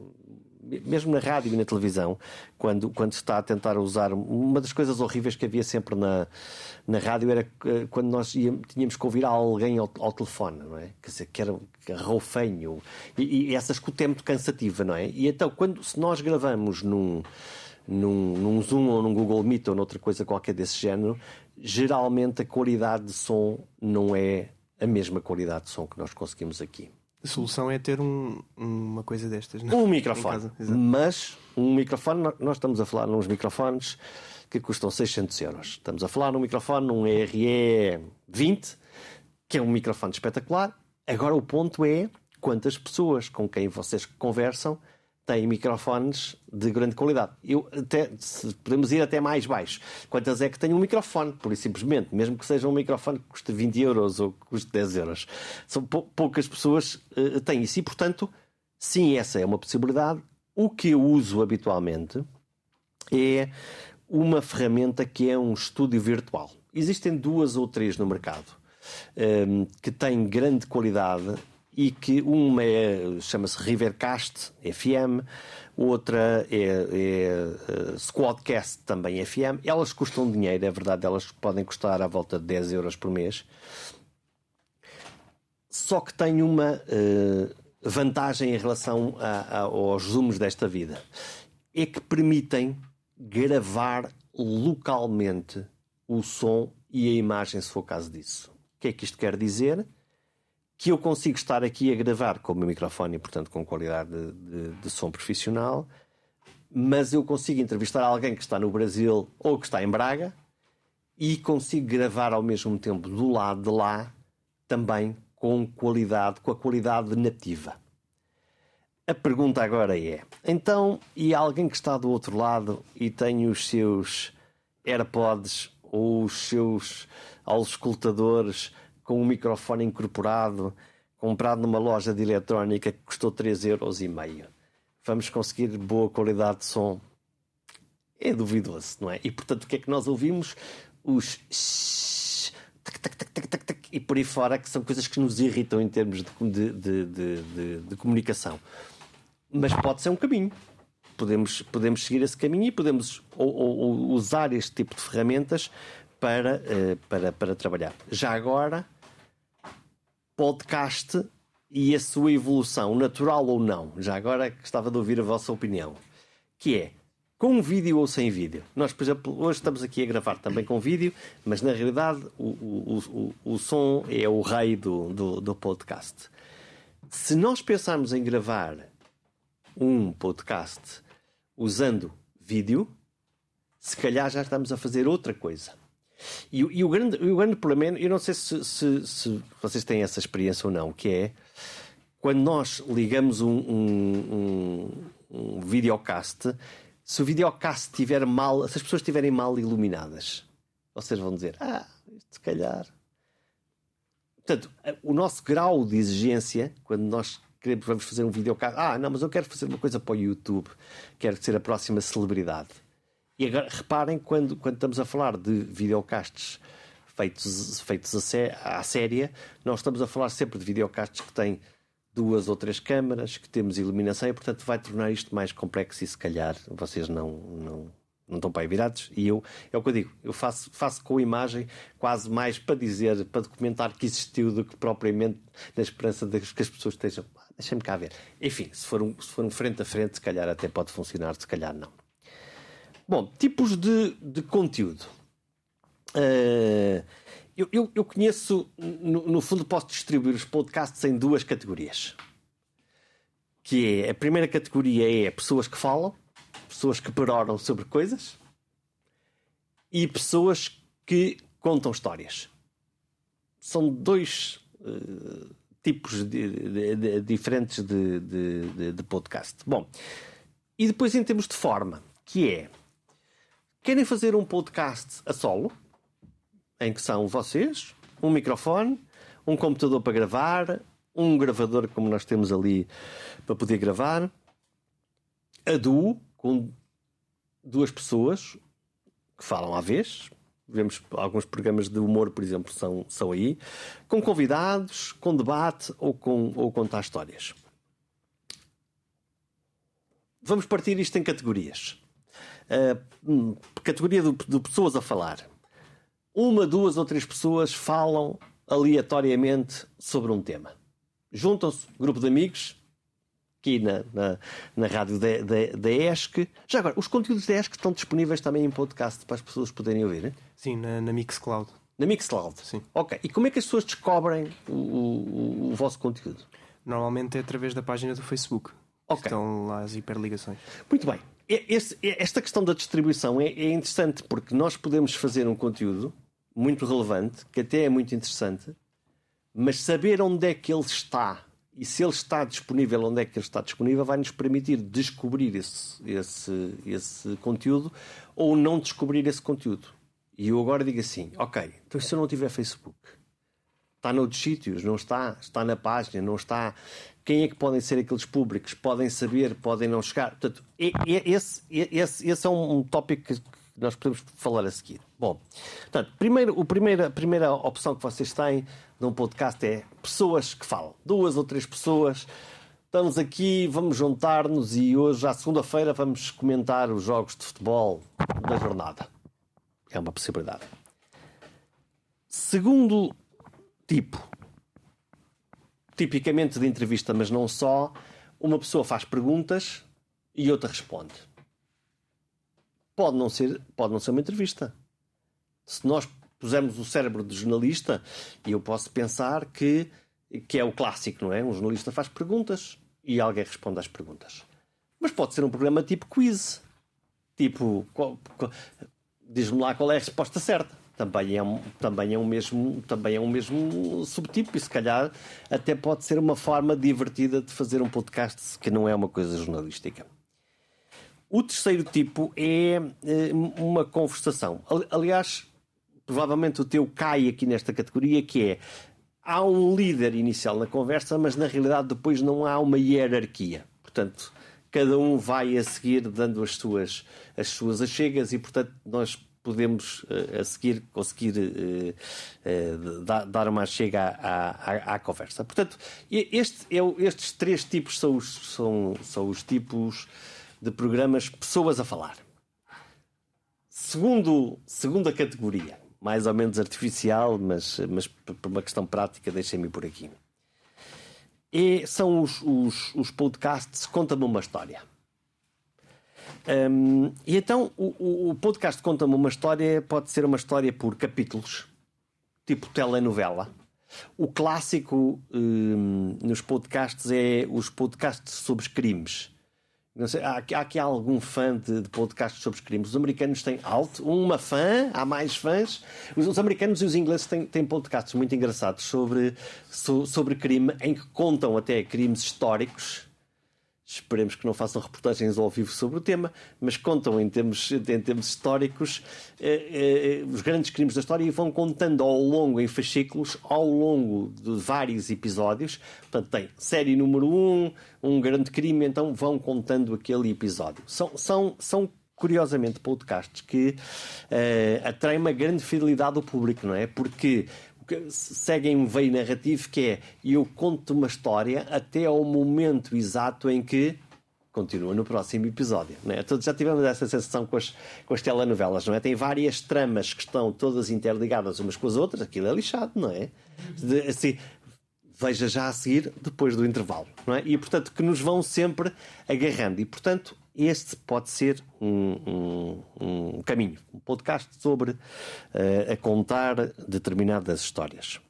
mesmo na rádio e na televisão, quando, quando se está a tentar usar. Uma das coisas horríveis que havia sempre na, na rádio era eh, quando nós íamos, tínhamos que ouvir alguém ao, ao, telefone, não é? Quer dizer, que era roufenho. E, e essa escuta é muito cansativa, não é? E então, quando, se nós gravamos num. Num, num, Zoom ou num Google Meet ou noutra coisa qualquer desse género, geralmente a qualidade de som não é a mesma qualidade de som que nós conseguimos aqui. A solução é ter um, uma coisa destas. Não? É? Um microfone. Mas um microfone, nós estamos a falar nos microfones que custam 600 euros. Estamos a falar num microfone, num RE20, que é um microfone espetacular. Agora o ponto é quantas pessoas com quem vocês conversam têm microfones de grande qualidade. Eu até, podemos ir até mais baixo. Quantas é que têm um microfone, por e simplesmente, mesmo que seja um microfone que custe 20 euros ou que custe 10 euros. São poucas pessoas uh, têm isso e, portanto, sim, essa é uma possibilidade. O que eu uso habitualmente é uma ferramenta que é um estúdio virtual. Existem duas ou três no mercado um, ehm, que têm grande qualidade e que uma é, chama-se Rivercast FM, outra é, é uh, Squadcast também FM. Elas custam dinheiro, é verdade, elas podem custar à volta de 10 euros por mês. Só que tem uma uh, vantagem em relação a, a, aos zooms desta vida. É que permitem gravar localmente o som e a imagem, se for o caso disso. O que é que isto quer dizer? Que eu consigo estar aqui a gravar com o meu microfone, portanto, com qualidade de, de, de som profissional, mas eu consigo entrevistar alguém que está no Brasil ou que está em Braga e consigo gravar ao mesmo tempo do lado de lá também com qualidade, com a qualidade nativa. A pergunta agora é: então, e alguém que está do outro lado e tem os seus AirPods ou os seus auscultadores com um microfone incorporado, comprado numa loja de eletrónica que custou 3,5 euros. Vamos conseguir boa qualidade de som? É duvidoso, não é? E portanto, o que é que nós ouvimos? Os e por aí fora, que são coisas que nos irritam em termos de, de, de, de comunicação. Mas pode ser um caminho podemos, podemos seguir esse caminho e podemos ou, ou, usar este tipo de ferramentas para, uh, para, para trabalhar. Já agora, podcast e a sua evolução, natural ou não, já agora gostava de ouvir a vossa opinião, que é com vídeo ou sem vídeo. Nós, por exemplo, hoje estamos aqui a gravar também com vídeo, mas na realidade o, o, o, o som é o rei do, do, do podcast. Se nós pensarmos em gravar um podcast usando vídeo, se calhar já estamos a fazer outra coisa. E, e o, grande, o grande problema, eu não sei se, se, se, vocês têm essa experiência ou não, que é quando nós ligamos um, um, um, um videocast, se o videocast estiver mal, se as pessoas estiverem mal iluminadas, vocês vão dizer, ah, se calhar. Portanto, o nosso grau de exigência, quando nós queremos, vamos fazer um videocast. Ah, não, mas eu quero fazer uma coisa para o YouTube, quero ser a próxima celebridade. E agora, reparem, quando, quando estamos a falar de videocasts feitos, feitos a, sé, à séria, nós estamos a falar sempre de videocasts que têm duas ou três câmaras, que temos iluminação e, portanto, vai tornar isto mais complexo e, se calhar, vocês não, não, não estão para aí virados. E eu, é o que eu digo, eu faço, faço com a imagem quase mais para dizer, para documentar que existiu do que propriamente na esperança de que as pessoas estejam. Deixa-me cá ver. Enfim, se for, um, se for um frente a frente, se calhar até pode funcionar, se calhar não. Bom, tipos de, de conteúdo. Uh, eu, eu, eu, conheço, no, no, fundo, posso distribuir os podcasts em duas categorias. Que é, a primeira categoria é pessoas que falam, pessoas que peroram sobre coisas e pessoas que contam histórias. São dois uh, tipos de, de, de, diferentes de, podcast. Bom, e depois em termos de forma, que é querem fazer um podcast a solo, em que são vocês, um microfone, um computador para gravar, um gravador como nós temos ali para poder gravar, a duo, com duas pessoas que falam à vez. Vemos alguns programas de humor, por exemplo, são, são aí, com convidados, com debate ou com ou contar histórias. Vamos partir isto em categorias. Uh, categoria de pessoas a falar. Uma, duas ou três pessoas falam aleatoriamente sobre um tema. Juntam-se, grupo de amigos, aqui na, na, na rádio da ESC. Já agora, os conteúdos da ESC estão disponíveis também em podcast para as pessoas poderem ouvir? Hein? Sim, na, na Mixcloud. Na Mixcloud? Sim. Ok. E como é que as pessoas descobrem o, o, o vosso conteúdo? Normalmente é através da página do Facebook. Okay. Estão lá as hiperligações. Muito bem. Esse, esta questão da distribuição é, é interessante porque nós podemos fazer um conteúdo muito relevante, que até é muito interessante, mas saber onde é que ele está e se ele está disponível, onde é que ele está disponível, vai nos permitir descobrir esse, esse, esse conteúdo ou não descobrir esse conteúdo. E eu agora digo assim: ok, então se eu não tiver Facebook, está noutros sítios, não está, está na página, não está. Quem é que podem ser aqueles públicos? Podem saber, podem não chegar. Portanto, esse, esse, esse é um tópico que, nós podemos falar a seguir. Bom, portanto, primeiro, o primeiro, a primeira opção que vocês têm num podcast é pessoas que falam. Duas ou três pessoas. Estamos aqui, vamos juntar-nos e hoje, à segunda-feira, vamos comentar os jogos de futebol da jornada. É uma possibilidade. Segundo tipo, tipicamente de entrevista, mas não só, uma pessoa faz perguntas e outra responde. Pode não ser, pode não ser uma entrevista. Se nós pusermos o cérebro do jornalista, eu posso pensar que, que é o clássico, não é? Um jornalista faz perguntas e alguém responde às perguntas. Mas pode ser um programa tipo quiz. Tipo, diz-me lá qual é a resposta certa também é também é um mesmo também é um mesmo subtipo e se calhar até pode ser uma forma divertida de fazer um podcast que não é uma coisa jornalística. O terceiro tipo é eh, uma conversação. Aliás, provavelmente o teu cai aqui nesta categoria que é há um líder inicial na conversa, mas na realidade depois não há uma hierarquia. Portanto, cada um vai a seguir dando as suas as suas achegas e portanto nós podemos eh, a seguir conseguir uh, uh, dar uma chega à, à, à, conversa. Portanto, este é, estes três tipos são os, são, são os tipos de programas pessoas a falar. Segundo, segunda categoria, mais ou menos artificial, mas, mas por uma questão prática, deixem-me por aqui. E são os, os, os podcasts Conta-me uma História. Um, e então o, o podcast conta-me uma história, pode ser uma história por capítulos, tipo telenovela. O clássico um, nos podcasts é os podcasts sobre crimes. Sei, há, há aqui algum fã de, de, podcasts sobre crimes? Os americanos têm alto, uma fã, há mais fãs. Os, os americanos e os ingleses têm, têm podcasts muito engraçados sobre, so, sobre crime, em que contam até crimes históricos Esperemos que não façam reportagens ao vivo sobre o tema, mas contam em termos, em termos históricos eh, eh, os grandes crimes da história e vão contando ao longo, em fascículos, ao longo de vários episódios. Portanto, tem série número 1, um, um grande crime, então vão contando aquele episódio. São, são, são curiosamente, podcasts que eh, atraem uma grande fidelidade do público, não é? Porque seguem um veio narrativo que é eu conto uma história até ao momento exato em que continua no próximo episódio. Não é? Todos já tivemos essa sensação com as, com as telenovelas, não é? Tem várias tramas que estão todas interligadas umas com as outras, aquilo é lixado, não é? De, assim, veja já a seguir, depois do intervalo, não é? E portanto que nos vão sempre agarrando. E portanto este pode ser um, um, um caminho, um podcast sobre uh, a contar determinadas histórias.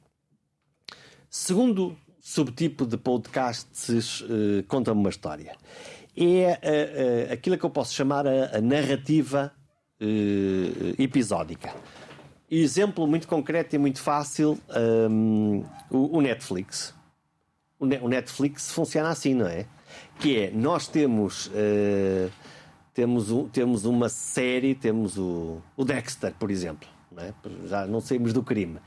Segundo subtipo de podcasts uh, conta-me uma história. É uh, aquilo que eu posso chamar a, a narrativa episódica. Exemplo muito concreto e muito fácil: um, o, o Netflix. O, o Netflix funciona assim, não é? Que é nós temos uh, temos, um, temos uma série, temos o, o Dexter, por exemplo, é? já não saímos do crime.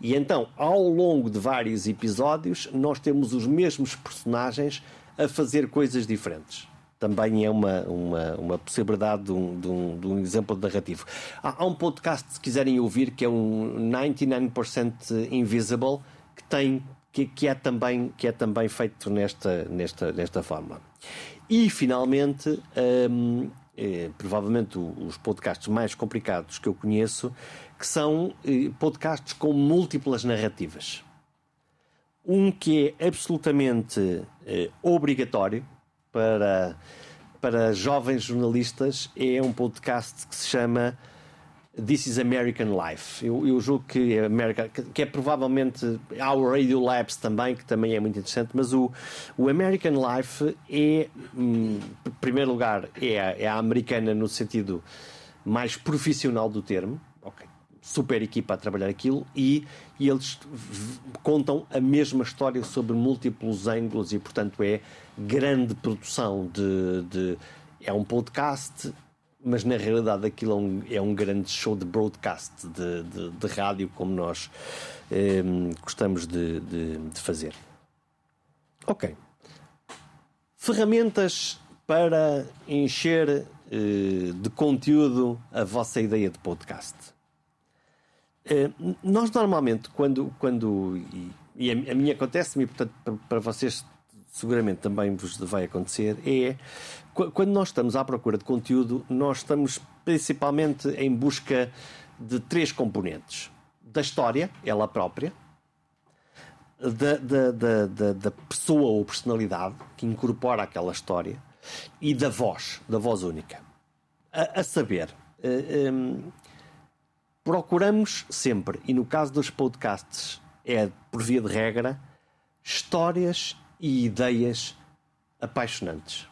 E então, ao longo de vários episódios, nós temos os mesmos personagens a fazer coisas diferentes. Também é uma, uma, uma possibilidade de um, de, um, de um exemplo narrativo. Há, há um podcast, se quiserem ouvir, que é um 99% Invisible, que tem que, que, é, também, que é também feito nesta, nesta, nesta forma. E, finalmente, é, provavelmente os podcasts mais complicados que eu conheço, que são eh, podcasts com múltiplas narrativas. Um que é absolutamente eh, obrigatório para, para jovens jornalistas é um podcast que se chama This is American Life. Eu, eu julgo que é, America, que, é provavelmente Our Radio Labs também, que também é muito interessante, mas o, o American Life é, hum, em primeiro lugar, é a, é a americana no sentido mais profissional do termo. Ok, super equipa a trabalhar aquilo e, e eles contam a mesma história sobre múltiplos ângulos e, portanto, é grande produção de, de é um podcast mas na realidade aquilo é um, é um grande show de broadcast, de, de, de rádio, como nós eh, gostamos de, de, fazer. Ok. Ferramentas para encher uh, de conteúdo a vossa ideia de podcast. Uh, nós normalmente, quando. quando e, e a, a mim acontece-me, portanto, para, para vocês seguramente também vos vai acontecer, é quando nós estamos à procura de conteúdo, nós estamos principalmente em busca de três componentes: da história, ela própria, da, da, da, da, pessoa ou personalidade que incorpora aquela história e da voz, da voz única. A, a saber, uh, eh, um, ehm, procuramos sempre, e no caso dos podcasts é por via de regra, histórias e ideias apaixonantes.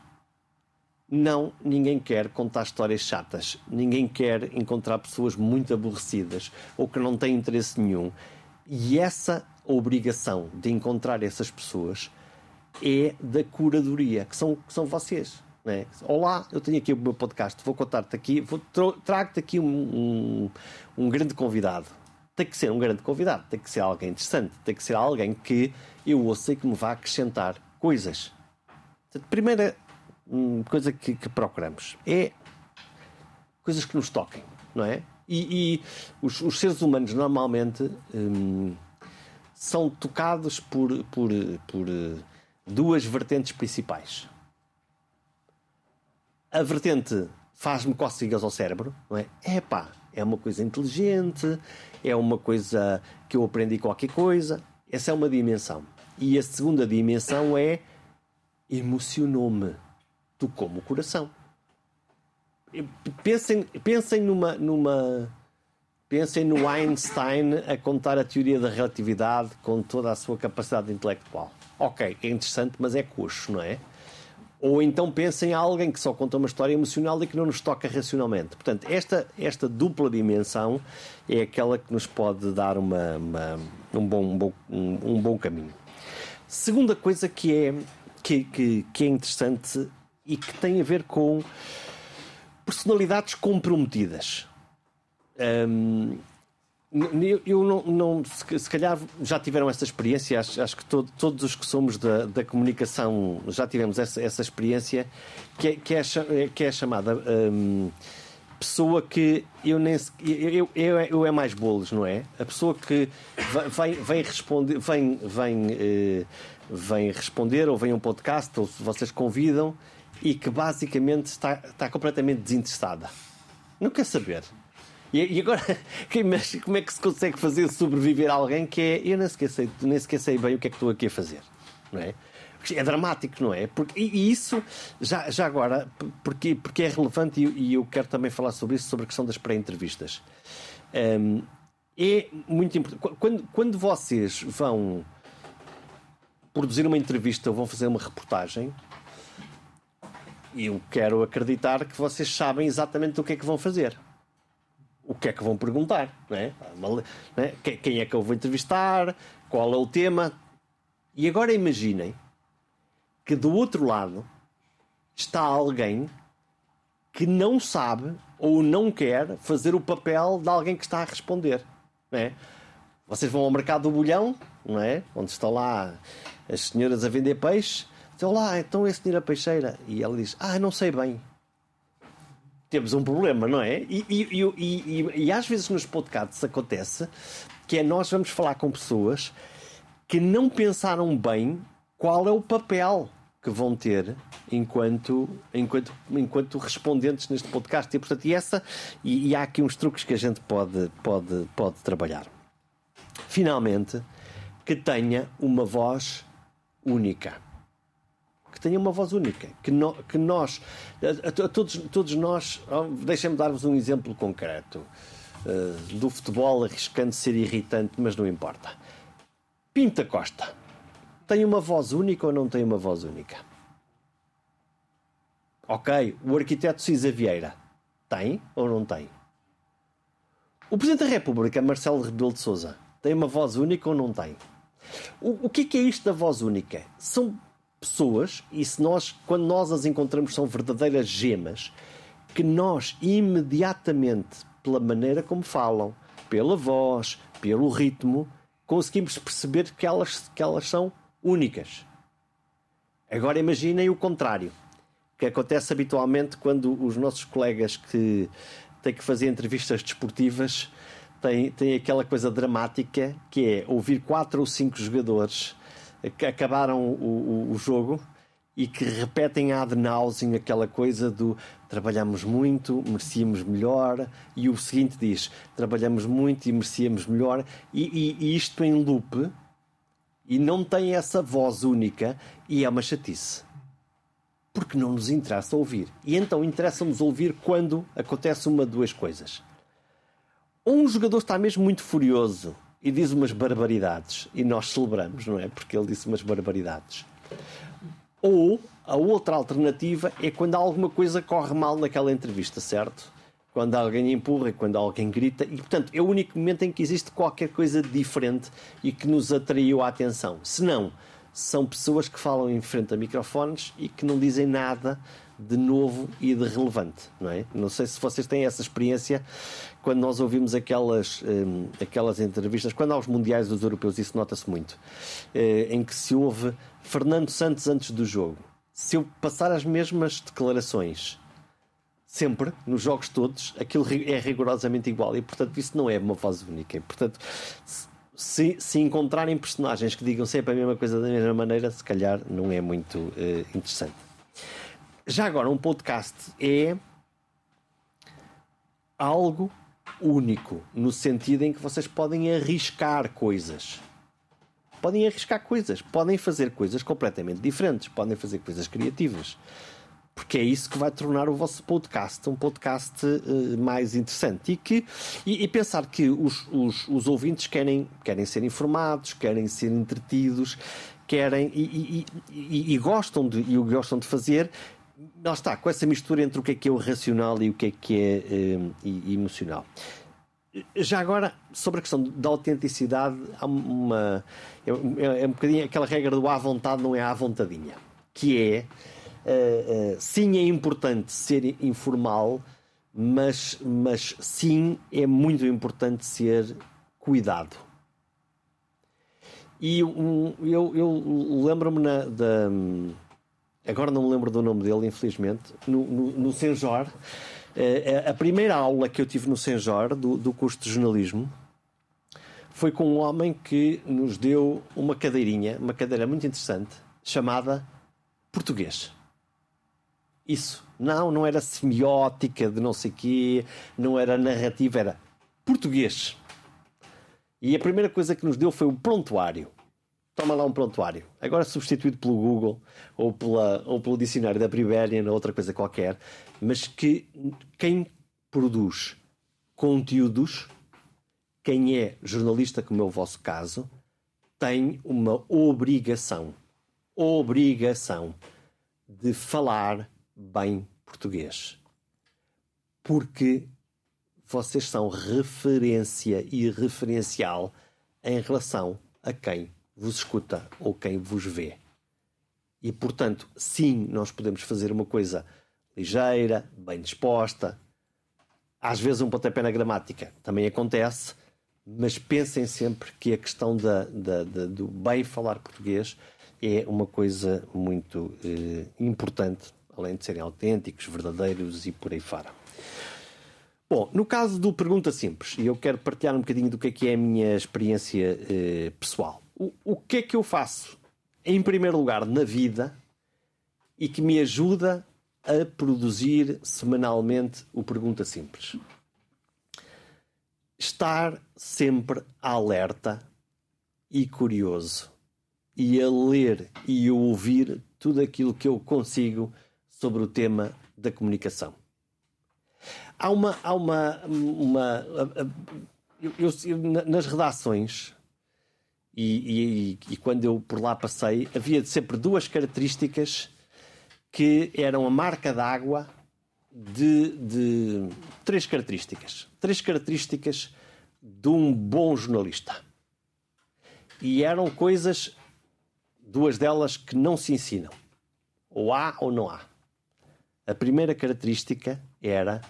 Não, ninguém quer contar histórias chatas. Ninguém quer encontrar pessoas muito aborrecidas ou que não têm interesse nenhum. E essa obrigação de encontrar essas pessoas é da curadoria, que são, que são vocês. É? Olá, eu tenho aqui o meu podcast, vou contar-te aqui, vou trago-te aqui um, um, um grande convidado. Tem que ser um grande convidado, tem que ser alguém interessante, tem que ser alguém que eu ouça e que me vá acrescentar coisas. A primeira hum, coisa que, que, procuramos é coisas que nos toquem, não é? E, e os, os, seres humanos normalmente hum, são tocados por, por, por duas vertentes principais. A vertente faz-me cócegas ao cérebro, não é? Epá, é uma coisa inteligente, é uma coisa que eu aprendi qualquer coisa. Essa é uma dimensão. E a segunda dimensão é emocionou-me, tocou-me o coração. Pensem, pensem numa, numa. Pensem no Einstein a contar a teoria da relatividade com toda a sua capacidade intelectual. Ok, é interessante, mas é coxo, não é? Ou então pensem em alguém que só conta uma história emocional e que não nos toca racionalmente. Portanto, esta, esta dupla dimensão é aquela que nos pode dar uma, uma um, bom, um, bom, um, um, bom caminho. Segunda coisa que é, que, que, que é interessante e que tem a ver com personalidades comprometidas. Um, eu não, não se, calhar já tiveram essa experiência, acho, acho que todo, todos os que somos da, da comunicação já tivemos essa, essa experiência, que é, que é, que é chamada hum, pessoa que eu nem eu, eu, eu, é mais bolos, não é? A pessoa que vem, vem responder, vem, vem, eh, vem responder ou vem um podcast ou vocês convidam e que basicamente está, está completamente desinteressada. Não quer saber e, agora, como é que se consegue fazer sobreviver alguém que é. Eu nem sequer sei, nem sequer sei bem o que é que estou aqui a fazer, não é? É dramático, não é? Porque, e isso, já, já agora, porque, porque é relevante e, e eu quero também falar sobre isso, sobre a questão das pré-entrevistas. Um, é muito importante. Quando, quando vocês vão produzir uma entrevista ou vão fazer uma reportagem, eu quero acreditar que vocês sabem exatamente o que é que vão fazer o que é que vão perguntar, não é? É? Quem é que eu vou entrevistar, qual é o tema. E agora imaginem que do outro lado está alguém que não sabe ou não quer fazer o papel de alguém que está a responder. Não é? Vocês vão ao mercado do bolhão, não é? Onde estão lá as senhoras a vender peixe. Estão lá, então é a senhora peixeira. E ela diz: Ah, não sei bem temos um problema, não é? E, e, e, e, às vezes nos podcasts acontece que é nós vamos falar com pessoas que não pensaram bem qual é o papel que vão ter enquanto, enquanto, enquanto respondentes neste podcast. E, portanto, e, essa, e, e há aqui uns truques que a gente pode, pode, pode trabalhar. Finalmente, que tenha uma voz única que tenha uma voz única, que, no, que nós, a, a, todos, todos nós, deixem-me dar-vos um exemplo concreto uh, do futebol, arriscando ser irritante, mas não importa. Pinta Costa tem uma voz única ou não tem uma voz única? Ok, o arquiteto Cisa Vieira tem ou não tem? O Presidente da República, Marcelo Rebelo de Souza, tem uma voz única ou não tem? O, o que é, que é isto da voz única? São pessoas, e se nós, quando nós as encontramos, são verdadeiras gemas, que nós imediatamente, pela maneira como falam, pela voz, pelo ritmo, conseguimos perceber que elas, que elas são únicas. Agora imaginem o contrário. que acontece habitualmente quando os nossos colegas que têm que fazer entrevistas desportivas têm, têm aquela coisa dramática que é ouvir quatro ou cinco jogadores que acabaram o, o, o jogo e que repetem ad nauseam aquela coisa do trabalhamos muito, merecíamos melhor, e o seguinte diz trabalhamos muito e merecíamos melhor, e, e, e isto em loop, e não tem essa voz única, e é uma chatice. Porque não nos interessa ouvir. E então interessa-nos ouvir quando acontece uma de duas coisas. Um jogador está mesmo muito furioso e diz umas barbaridades, e nós celebramos, não é? Porque ele disse umas barbaridades ou a outra alternativa é quando alguma coisa corre mal naquela entrevista, certo? Quando alguém empurra, quando alguém grita, e portanto é o único momento em que existe qualquer coisa diferente e que nos atraiu a atenção. Se não, são pessoas que falam em frente a microfones e que não dizem nada de novo e de relevante, não é? Não sei se vocês têm essa experiência quando nós ouvimos aquelas, um, aquelas entrevistas, quando há os mundiais dos europeus, isso nota-se muito, eh, em que se ouve Fernando Santos antes do jogo. Se eu passar as mesmas declarações sempre, nos jogos todos, aquilo é rigorosamente igual e, portanto, isso não é uma voz única. E, portanto, se, se encontrarem personagens que digam sempre a mesma coisa da mesma maneira, se calhar não é muito uh, interessante. Já agora, um podcast é algo único, no sentido em que vocês podem arriscar coisas. Podem arriscar coisas, podem fazer coisas completamente diferentes, podem fazer coisas criativas. Porque é isso que vai tornar o vosso podcast um podcast uh, mais interessante. E, que, e, e pensar que os, os, os, ouvintes querem, querem ser informados, querem ser entretidos, querem e, e, e, gostam de, e gostam de fazer lá está, com essa mistura entre o que é que é o racional e o que é que é eh, emocional. Já agora, sobre a questão da autenticidade, há uma. É, é, é, um bocadinho aquela regra do à vontade, não é à vontadinha. Que é. Uh, uh, sim, é importante ser informal, mas, mas sim, é muito importante ser cuidado. E um, eu, eu lembro-me da agora não me lembro do nome dele, infelizmente, no, no, no Senjor. Uh, a primeira aula que eu tive no Senjor, do, do curso de jornalismo, foi com um homem que nos deu uma cadeirinha, uma cadeira muito interessante, chamada Português. Isso. Não, não era semiótica de não sei quê, não era narrativa, era português. E a primeira coisa que nos deu foi o prontuário toma lá um prontuário. Agora substituído pelo Google ou, pela, ou pelo dicionário da Priberian ou outra coisa qualquer, mas que quem produz conteúdos, quem é jornalista, como é o vosso caso, tem uma obrigação, obrigação de falar bem português. Porque vocês são referência e referencial em relação a quem vos escuta ou quem vos vê. E, portanto, sim, nós podemos fazer uma coisa ligeira, bem disposta. Às vezes, um pontapé na gramática também acontece, mas pensem sempre que a questão da, da, da do bem falar português é uma coisa muito eh, importante, além de serem autênticos, verdadeiros e por aí fora. Bom, no caso do Pergunta Simples, e eu quero partilhar um bocadinho do que é, que é a minha experiência eh, pessoal o, o que é que eu faço, em primeiro lugar, na vida e que me ajuda a produzir semanalmente o Pergunta Simples? Estar sempre alerta e curioso e a ler e a ouvir tudo aquilo que eu consigo sobre o tema da comunicação. Há uma. Há uma, uma eu, eu, nas redações e, e, e, quando eu por lá passei, havia sempre duas características que eram a marca d'água de, de três características. Três características de um bom jornalista. E eram coisas, duas delas, que não se ensinam. Ou há ou não há. A primeira característica era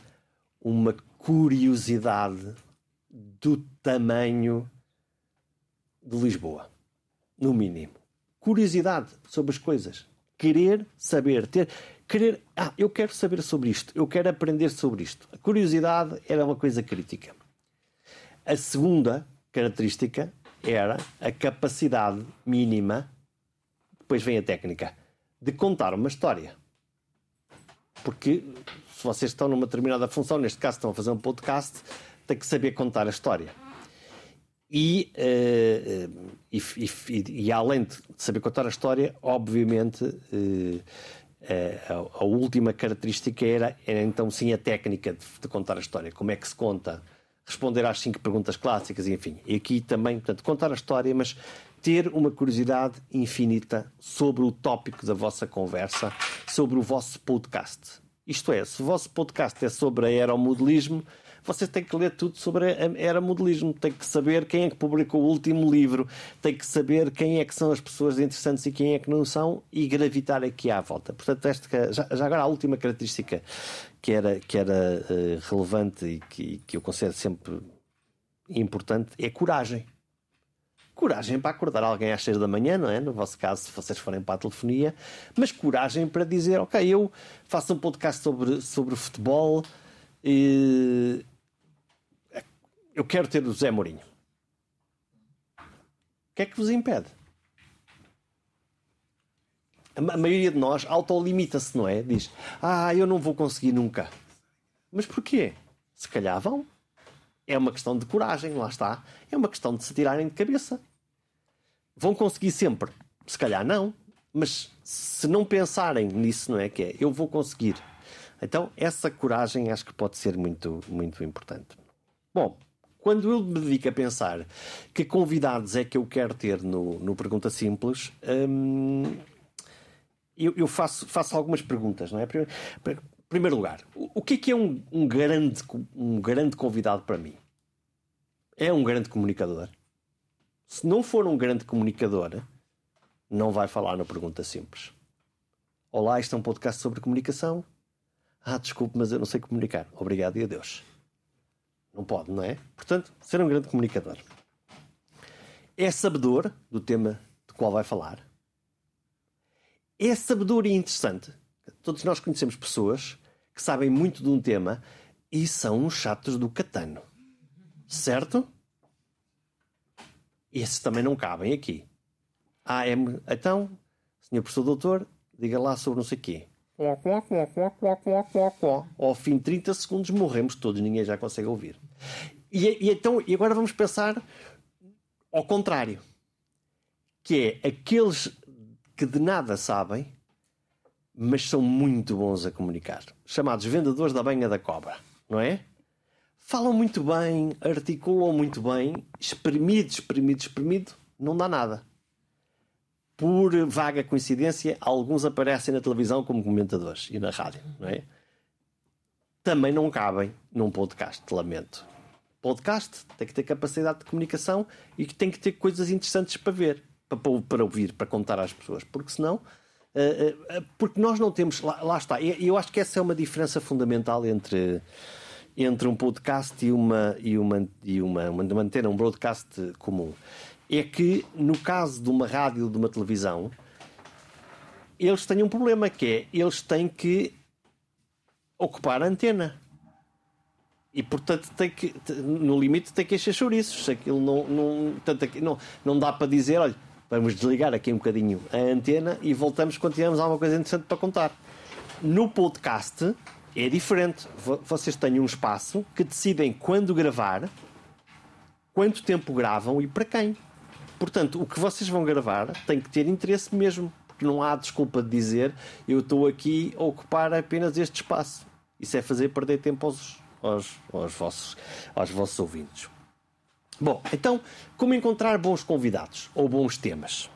uma curiosidade do tamanho de Lisboa, no mínimo. Curiosidade sobre as coisas. Querer saber, ter querer, ah, eu quero saber sobre isto, eu quero aprender sobre isto. A curiosidade era uma coisa crítica. A segunda característica era a capacidade mínima, depois vem a técnica, de contar uma história. Porque se vocês estão numa determinada função, neste caso estão a fazer um podcast, tem que saber contar a história. E, uh, e, e, e, além de saber contar a história, obviamente uh, a, a, última característica era, era então sim a técnica de, de, contar a história. Como é que se conta? Responder às cinco perguntas clássicas, enfim. E aqui também, portanto, contar a história, mas ter uma curiosidade infinita sobre o tópico da vossa conversa, sobre o vosso podcast. Isto é, se o vosso podcast é sobre aeromodelismo, você tem que ler tudo sobre a era modelismo, tem que saber quem é que publicou o último livro, tem que saber quem é que são as pessoas interessantes e quem é que não são e gravitar aqui à volta. Portanto, esta, já, já agora a última característica que era, que era uh, relevante e que, que eu considero sempre importante é coragem coragem para acordar alguém às 6 da manhã, não é? No vosso caso, se vocês forem para a telefonia, mas coragem para dizer, ok, eu faço um podcast sobre, sobre futebol e eu quero ter o Zé Mourinho. O que é que vos impede? A maioria de nós autolimita-se, não é? Diz: Ah, eu não vou conseguir nunca. Mas porquê? Se calhar vão. É uma questão de coragem, lá está. É uma questão de se tirarem de cabeça. Vão conseguir sempre? Se calhar não. Mas se não pensarem nisso, não é? Que é, eu vou conseguir. Então, essa coragem acho que pode ser muito, muito importante. Bom, quando eu me dedico a pensar que convidados é que eu quero ter no, no Pergunta Simples, hum, eu, eu, faço, faço algumas perguntas, não é? Em primeiro lugar, o, que é que é um, um, grande, um grande convidado para mim? É um grande comunicador? Se não for um grande comunicador, não vai falar na Pergunta Simples. Olá, isto é um podcast sobre comunicação. Ah, desculpe, mas eu não sei comunicar. Obrigado e adeus. Não pode, não é? Portanto, ser um grande comunicador. É sabedor do tema do qual vai falar. É sabedor e interessante. Todos nós conhecemos pessoas que sabem muito de um tema e são uns chatos do catano. Certo? Esses também não cabem aqui. Ah, é... Então, senhor professor doutor, diga lá sobre não sei quê. Ao fim de 30 segundos morremos todos, ninguém já consegue ouvir. E, e, então, e agora vamos pensar ao contrário, que é aqueles que de nada sabem, mas são muito bons a comunicar, chamados vendedores da banha da cobra, não é? Falam muito bem, articulam muito bem, espremido, espremido, espremido, não dá nada por vaga coincidência, alguns aparecem na televisão como comentadores e na rádio, não é? Também não cabem num podcast, lamento. Podcast tem que ter capacidade de comunicação e que tem que ter coisas interessantes para ver, para, para ouvir, para contar às pessoas, porque senão. Uh, uh, porque nós não temos. Lá, lá está. E eu acho que essa é uma diferença fundamental entre entre um podcast e uma e uma e uma, uma, antena, um broadcast comum é que, no caso de uma rádio ou de uma televisão, eles têm um problema que é eles têm que ocupar a antena. E portanto tem que, no limite tem que encher chouriços. Aquilo não, não, não, não dá para dizer, olha, vamos desligar aqui um bocadinho a antena e voltamos quando tivermos alguma coisa interessante para contar. No podcast é diferente. Vocês têm um espaço que decidem quando gravar, quanto tempo gravam e para quem. Portanto, o que vocês vão gravar tem que ter interesse mesmo, porque não há desculpa de dizer eu estou aqui a ocupar apenas este espaço. Isso é fazer perder tempo aos, aos, aos, vossos, aos vossos ouvintes. Bom, então, como encontrar bons convidados ou bons temas?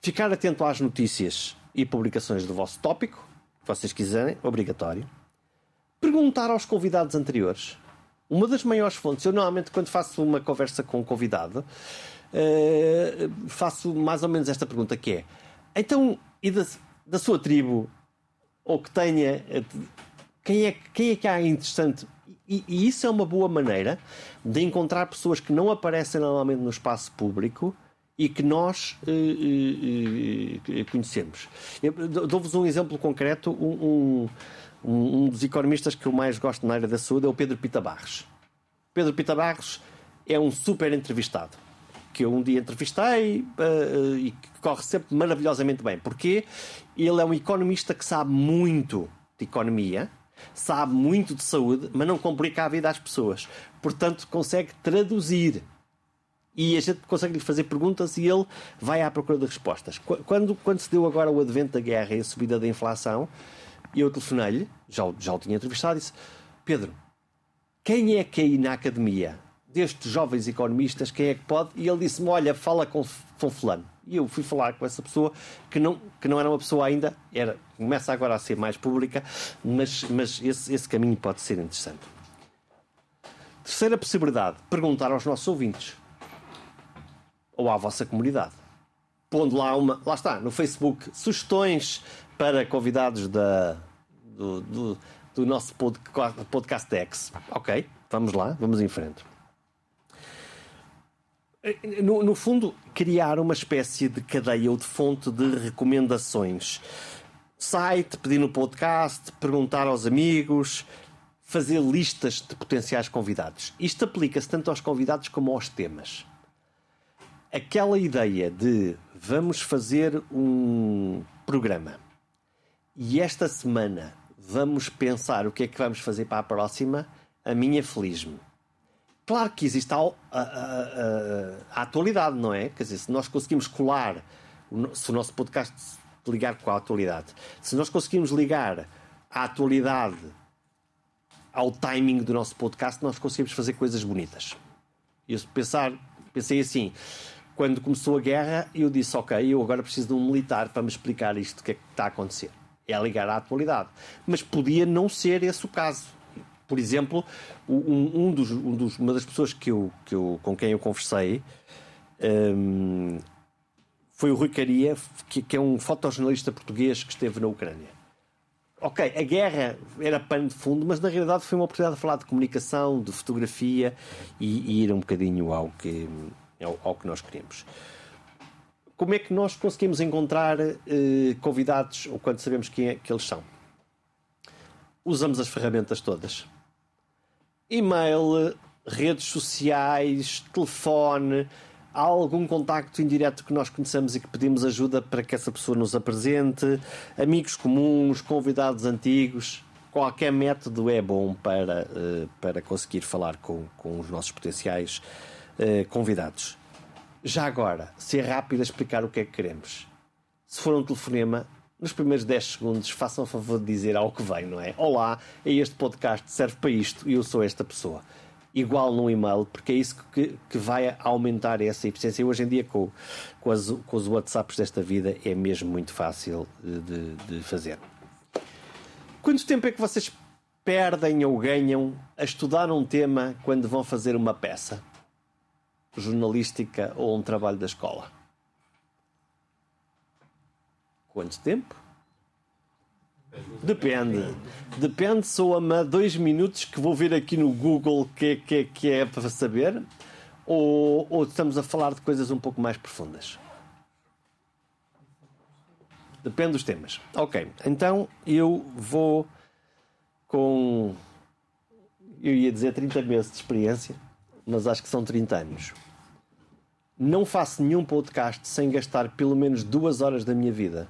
Ficar atento às notícias e publicações do vosso tópico, que vocês quiserem, obrigatório. Perguntar aos convidados anteriores. Uma das maiores fontes, eu normalmente quando faço uma conversa com um convidado, uh, faço mais ou menos esta pergunta que é então, e da, da sua tribo, ou que tenha eh, quem é, quem é que há interessante e, e, isso é uma boa maneira de encontrar pessoas que não aparecem normalmente no espaço público e que nós uh, uh, conhecemos. Dou-vos um exemplo concreto. Um, um, um, dos economistas que eu mais gosto na área da saúde é o Pedro Pita Barros. Pedro Pita Barros é um super entrevistado que eu um dia entrevistei uh, e que corre sempre maravilhosamente bem. Porque ele é um economista que sabe muito de economia, sabe muito de saúde, mas não complica a vida às pessoas. Portanto, consegue traduzir. E a gente consegue lhe fazer perguntas e ele vai à procura de respostas. Quando, quando se deu agora o advento da guerra e a subida da inflação, eu telefonei-lhe, já, já o tinha entrevistado, e disse: Pedro, quem é que aí na academia destes jovens economistas, quem é que pode? E ele disse-me: Olha, fala com, com Fulano. E eu fui falar com essa pessoa, que não, que não era uma pessoa ainda, era, começa agora a ser mais pública, mas, mas esse, esse caminho pode ser interessante. Terceira possibilidade: perguntar aos nossos ouvintes ou à vossa comunidade. Pondo lá uma, lá está, no Facebook, sugestões para convidados da, do, do, do nosso podcast, X. Ok, vamos lá, vamos em frente. No, no, fundo, criar uma espécie de cadeia ou de fonte de recomendações. Site, pedir no podcast, perguntar aos amigos, fazer listas de potenciais convidados. Isto aplica-se tanto aos convidados como aos temas. Aquela ideia de vamos fazer um programa e esta semana vamos pensar o que é que vamos fazer para a próxima, a minha feliz-me Claro que existe a, a, a, a, atualidade, não é? Quer dizer, se nós conseguimos colar, se o nosso podcast ligar com a atualidade, se nós conseguimos ligar a atualidade ao timing do nosso podcast, nós conseguimos fazer coisas bonitas. Eu pensar, pensei assim, quando começou a guerra, eu disse, ok, eu agora preciso de um militar para me explicar isto, o que é que está a acontecer. É ligar à atualidade. Mas podia não ser esse o caso por exemplo, um, um, dos, um dos, uma das pessoas que eu, que eu, com quem eu conversei um, foi o Rui Caria, que, que, é um fotojornalista português que esteve na Ucrânia. Ok, a guerra era pano de fundo, mas na realidade foi uma oportunidade de falar de comunicação, de fotografia e, e ir um bocadinho ao que, ao, ao, que nós queremos. Como é que nós conseguimos encontrar eh, convidados, ou quando sabemos quem é que eles são? Usamos as ferramentas todas e-mail, redes sociais, telefone, há algum contacto indireto que nós conheçamos e que pedimos ajuda para que essa pessoa nos apresente, amigos comuns, convidados antigos. Qualquer método é bom para, eh, para conseguir falar com, com os nossos potenciais eh, convidados. Já agora, ser rápido a explicar o que é que queremos. Se for um telefonema, nos primeiros 10 segundos, façam o favor de dizer ao que vem, não é? Olá, este podcast serve para isto e eu sou esta pessoa. Igual no e-mail, porque é isso que, que vai aumentar essa eficiência. E hoje em dia, com, com, as, com os WhatsApps desta vida, é mesmo muito fácil de, de fazer. Quanto tempo é que vocês perdem ou ganham a estudar um tema quando vão fazer uma peça jornalística ou um trabalho da escola? Quanto tempo? Depende. Depende, soa-me dois minutos que vou ver aqui no Google que, que, que é para saber, ou, ou estamos a falar de coisas um pouco mais profundas? Depende dos temas. Ok, então eu vou com. Eu ia dizer 30 meses de experiência, mas acho que são 30 anos. Não faço nenhum podcast sem gastar pelo menos duas horas da minha vida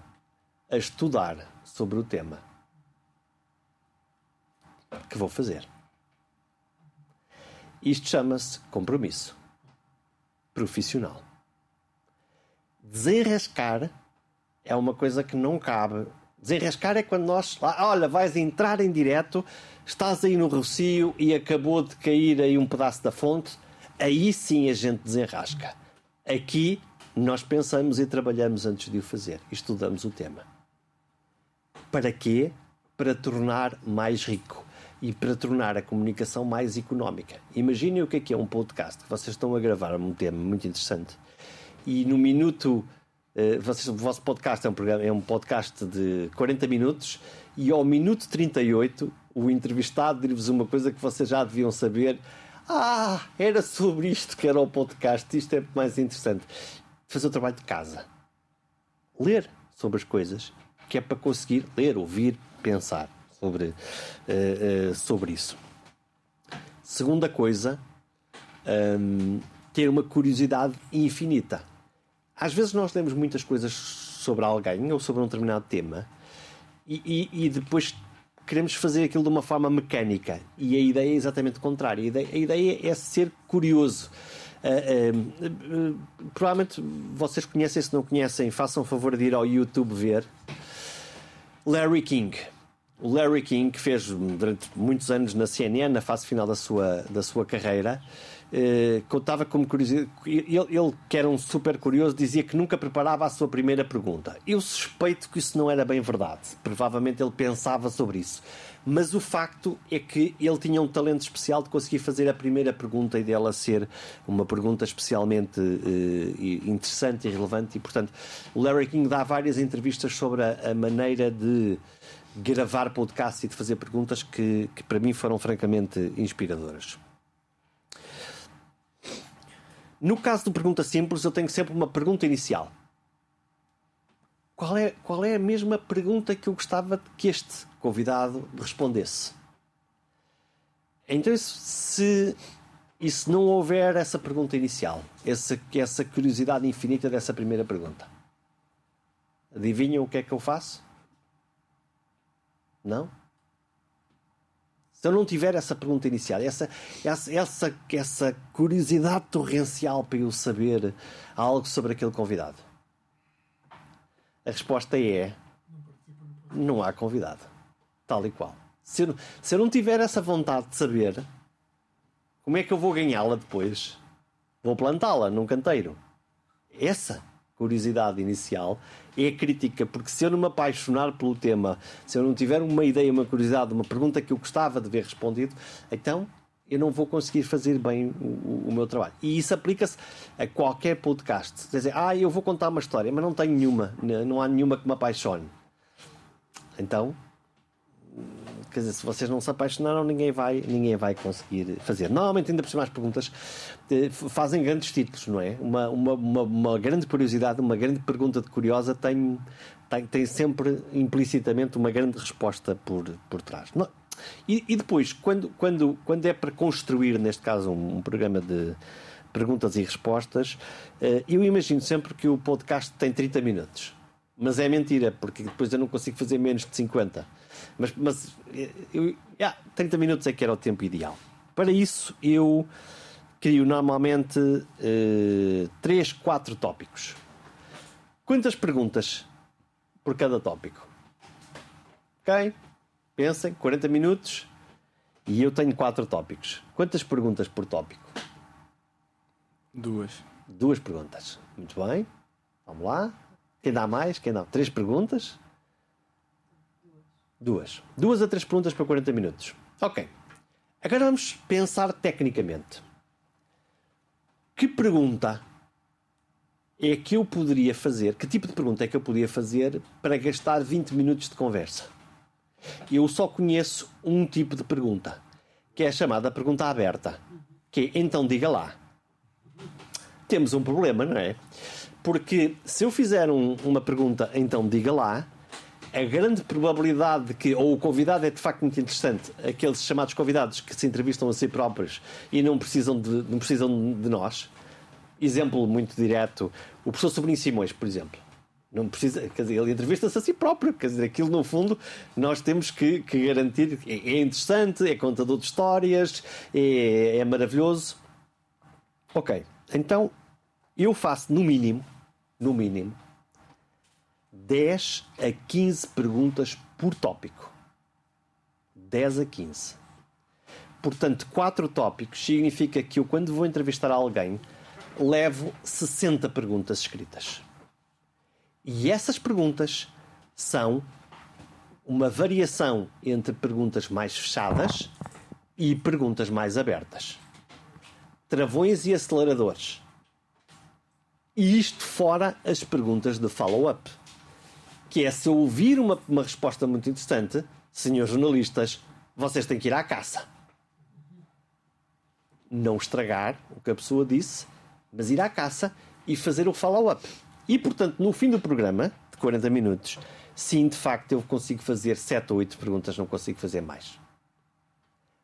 a estudar sobre o tema que vou fazer. Isto chama-se compromisso profissional. Desenrascar é uma coisa que não cabe. Desenrascar é quando nós, olha, vais entrar em direto, estás aí no Rocio e acabou de cair aí um pedaço da fonte, aí sim a gente desenrasca. Aqui nós pensamos e trabalhamos antes de o fazer, estudamos o tema. Para quê? Para tornar mais rico e para tornar a comunicação mais económica. Imaginem o que é que é um podcast. Vocês estão a gravar um tema muito interessante e no minuto. Uh, vocês, o vosso podcast é um, programa, é um podcast de 40 minutos e ao minuto 38 o entrevistado diz-vos uma coisa que vocês já deviam saber. Ah, era sobre isto que era o podcast, isto é mais interessante. fazer o trabalho de casa. Ler sobre as coisas, que é para conseguir ler, ouvir, pensar sobre, uh, uh, sobre isso. Segunda coisa, um, ter uma curiosidade infinita. Às vezes nós lemos muitas coisas sobre alguém ou sobre um determinado tema e, e, e depois queremos fazer aquilo de uma forma mecânica e a ideia é exatamente o contrário. A ideia, a ideia é ser curioso. Uh, uh, uh, provavelmente vocês conhecem, se não conhecem, façam favor de ir ao YouTube ver Larry King. O Larry King, que fez durante muitos anos na CNN, na fase final da sua, da sua carreira, eh, contava como curiosidade. Ele, ele, que era um super curioso, dizia que nunca preparava a sua primeira pergunta. Eu suspeito que isso não era bem verdade. Provavelmente ele pensava sobre isso. Mas o facto é que ele tinha um talento especial de conseguir fazer a primeira pergunta e dela ser uma pergunta especialmente eh, interessante e relevante. E, portanto, o Larry King dá várias entrevistas sobre a, a maneira de gravar podcast e de fazer perguntas que, que para mim foram francamente inspiradoras. No caso do pergunta simples, eu tenho sempre uma pergunta inicial. Qual é, qual é a mesma pergunta que eu gostava que este convidado respondesse? Então, se, e se não houver essa pergunta inicial, essa, essa curiosidade infinita dessa primeira pergunta, adivinham o que é que eu faço? Não? Se eu não tiver essa pergunta inicial, essa, essa, essa, essa curiosidade torrencial para eu saber algo sobre aquele convidado, a resposta é: não há convidado. Tal e qual. Se eu, se eu não tiver essa vontade de saber, como é que eu vou ganhá-la depois? Vou plantá-la num canteiro. Essa curiosidade inicial é a crítica, porque se eu não me apaixonar pelo tema, se eu não tiver uma ideia, uma curiosidade, uma pergunta que eu gostava de ver respondido, então eu não vou conseguir fazer bem o, o meu trabalho. E isso aplica-se a qualquer podcast. Quer dizer, ah, eu vou contar uma história, mas não tenho nenhuma, não há nenhuma que me apaixone. Então, quer dizer, se vocês não se apaixonaram, ninguém vai, ninguém vai conseguir fazer. Normalmente, ainda por cima, as perguntas eh, fazem grandes títulos, não é? Uma, uma, uma, uma, grande curiosidade, uma grande pergunta de curiosa tem, tem, tem sempre implicitamente uma grande resposta por, por trás. Não, e, e, depois, quando, quando, quando é para construir, neste caso, um, um programa de perguntas e respostas, eh, eu imagino sempre que o podcast tem 30 minutos. Mas é mentira, porque depois eu não consigo fazer menos de 50 mas, mas eu, yeah, 30 minutos é que era o tempo ideal. Para isso, eu crio normalmente uh, 3, 4 tópicos. Quantas perguntas por cada tópico? Ok? Pensem, 40 minutos e eu tenho 4 tópicos. Quantas perguntas por tópico? Duas. Duas perguntas. Muito bem. Vamos lá. Quem dá mais? Quem dá? Três perguntas? Duas. Duas a três perguntas para 40 minutos. Ok. Agora vamos pensar tecnicamente. Que pergunta é que eu poderia fazer? Que tipo de pergunta é que eu poderia fazer para gastar 20 minutos de conversa? Eu só conheço um tipo de pergunta, que é a chamada pergunta aberta, que é então diga lá. Temos um problema, não é? Porque se eu fizer um, uma pergunta, então diga lá, a grande probabilidade de que, ou o convidado é de facto muito interessante, aqueles chamados convidados que se entrevistam a si próprios e não precisam de, não precisam de nós. Exemplo muito direto, o professor Sobrinho Simões, por exemplo. Não precisa, quer dizer, ele entrevista-se a si próprio, quer dizer, aquilo no fundo nós temos que, que garantir é, é interessante, é contador de histórias, é, é maravilhoso. Ok, então eu faço no mínimo, no mínimo, 10 a 15 perguntas por tópico. 10 a 15. Portanto, 4 tópicos significa que eu, quando vou entrevistar alguém, levo 60 perguntas escritas. E essas perguntas são uma variação entre perguntas mais fechadas e perguntas mais abertas. Travões e aceleradores. E isto fora as perguntas de follow-up que é se eu ouvir uma, uma resposta muito interessante, senhores jornalistas, vocês têm que ir à caça. Não estragar o que a pessoa disse, mas ir à caça e fazer o follow-up. E, portanto, no fim do programa, de 40 minutos, sim, de facto, eu consigo fazer 7 ou 8 perguntas, não consigo fazer mais.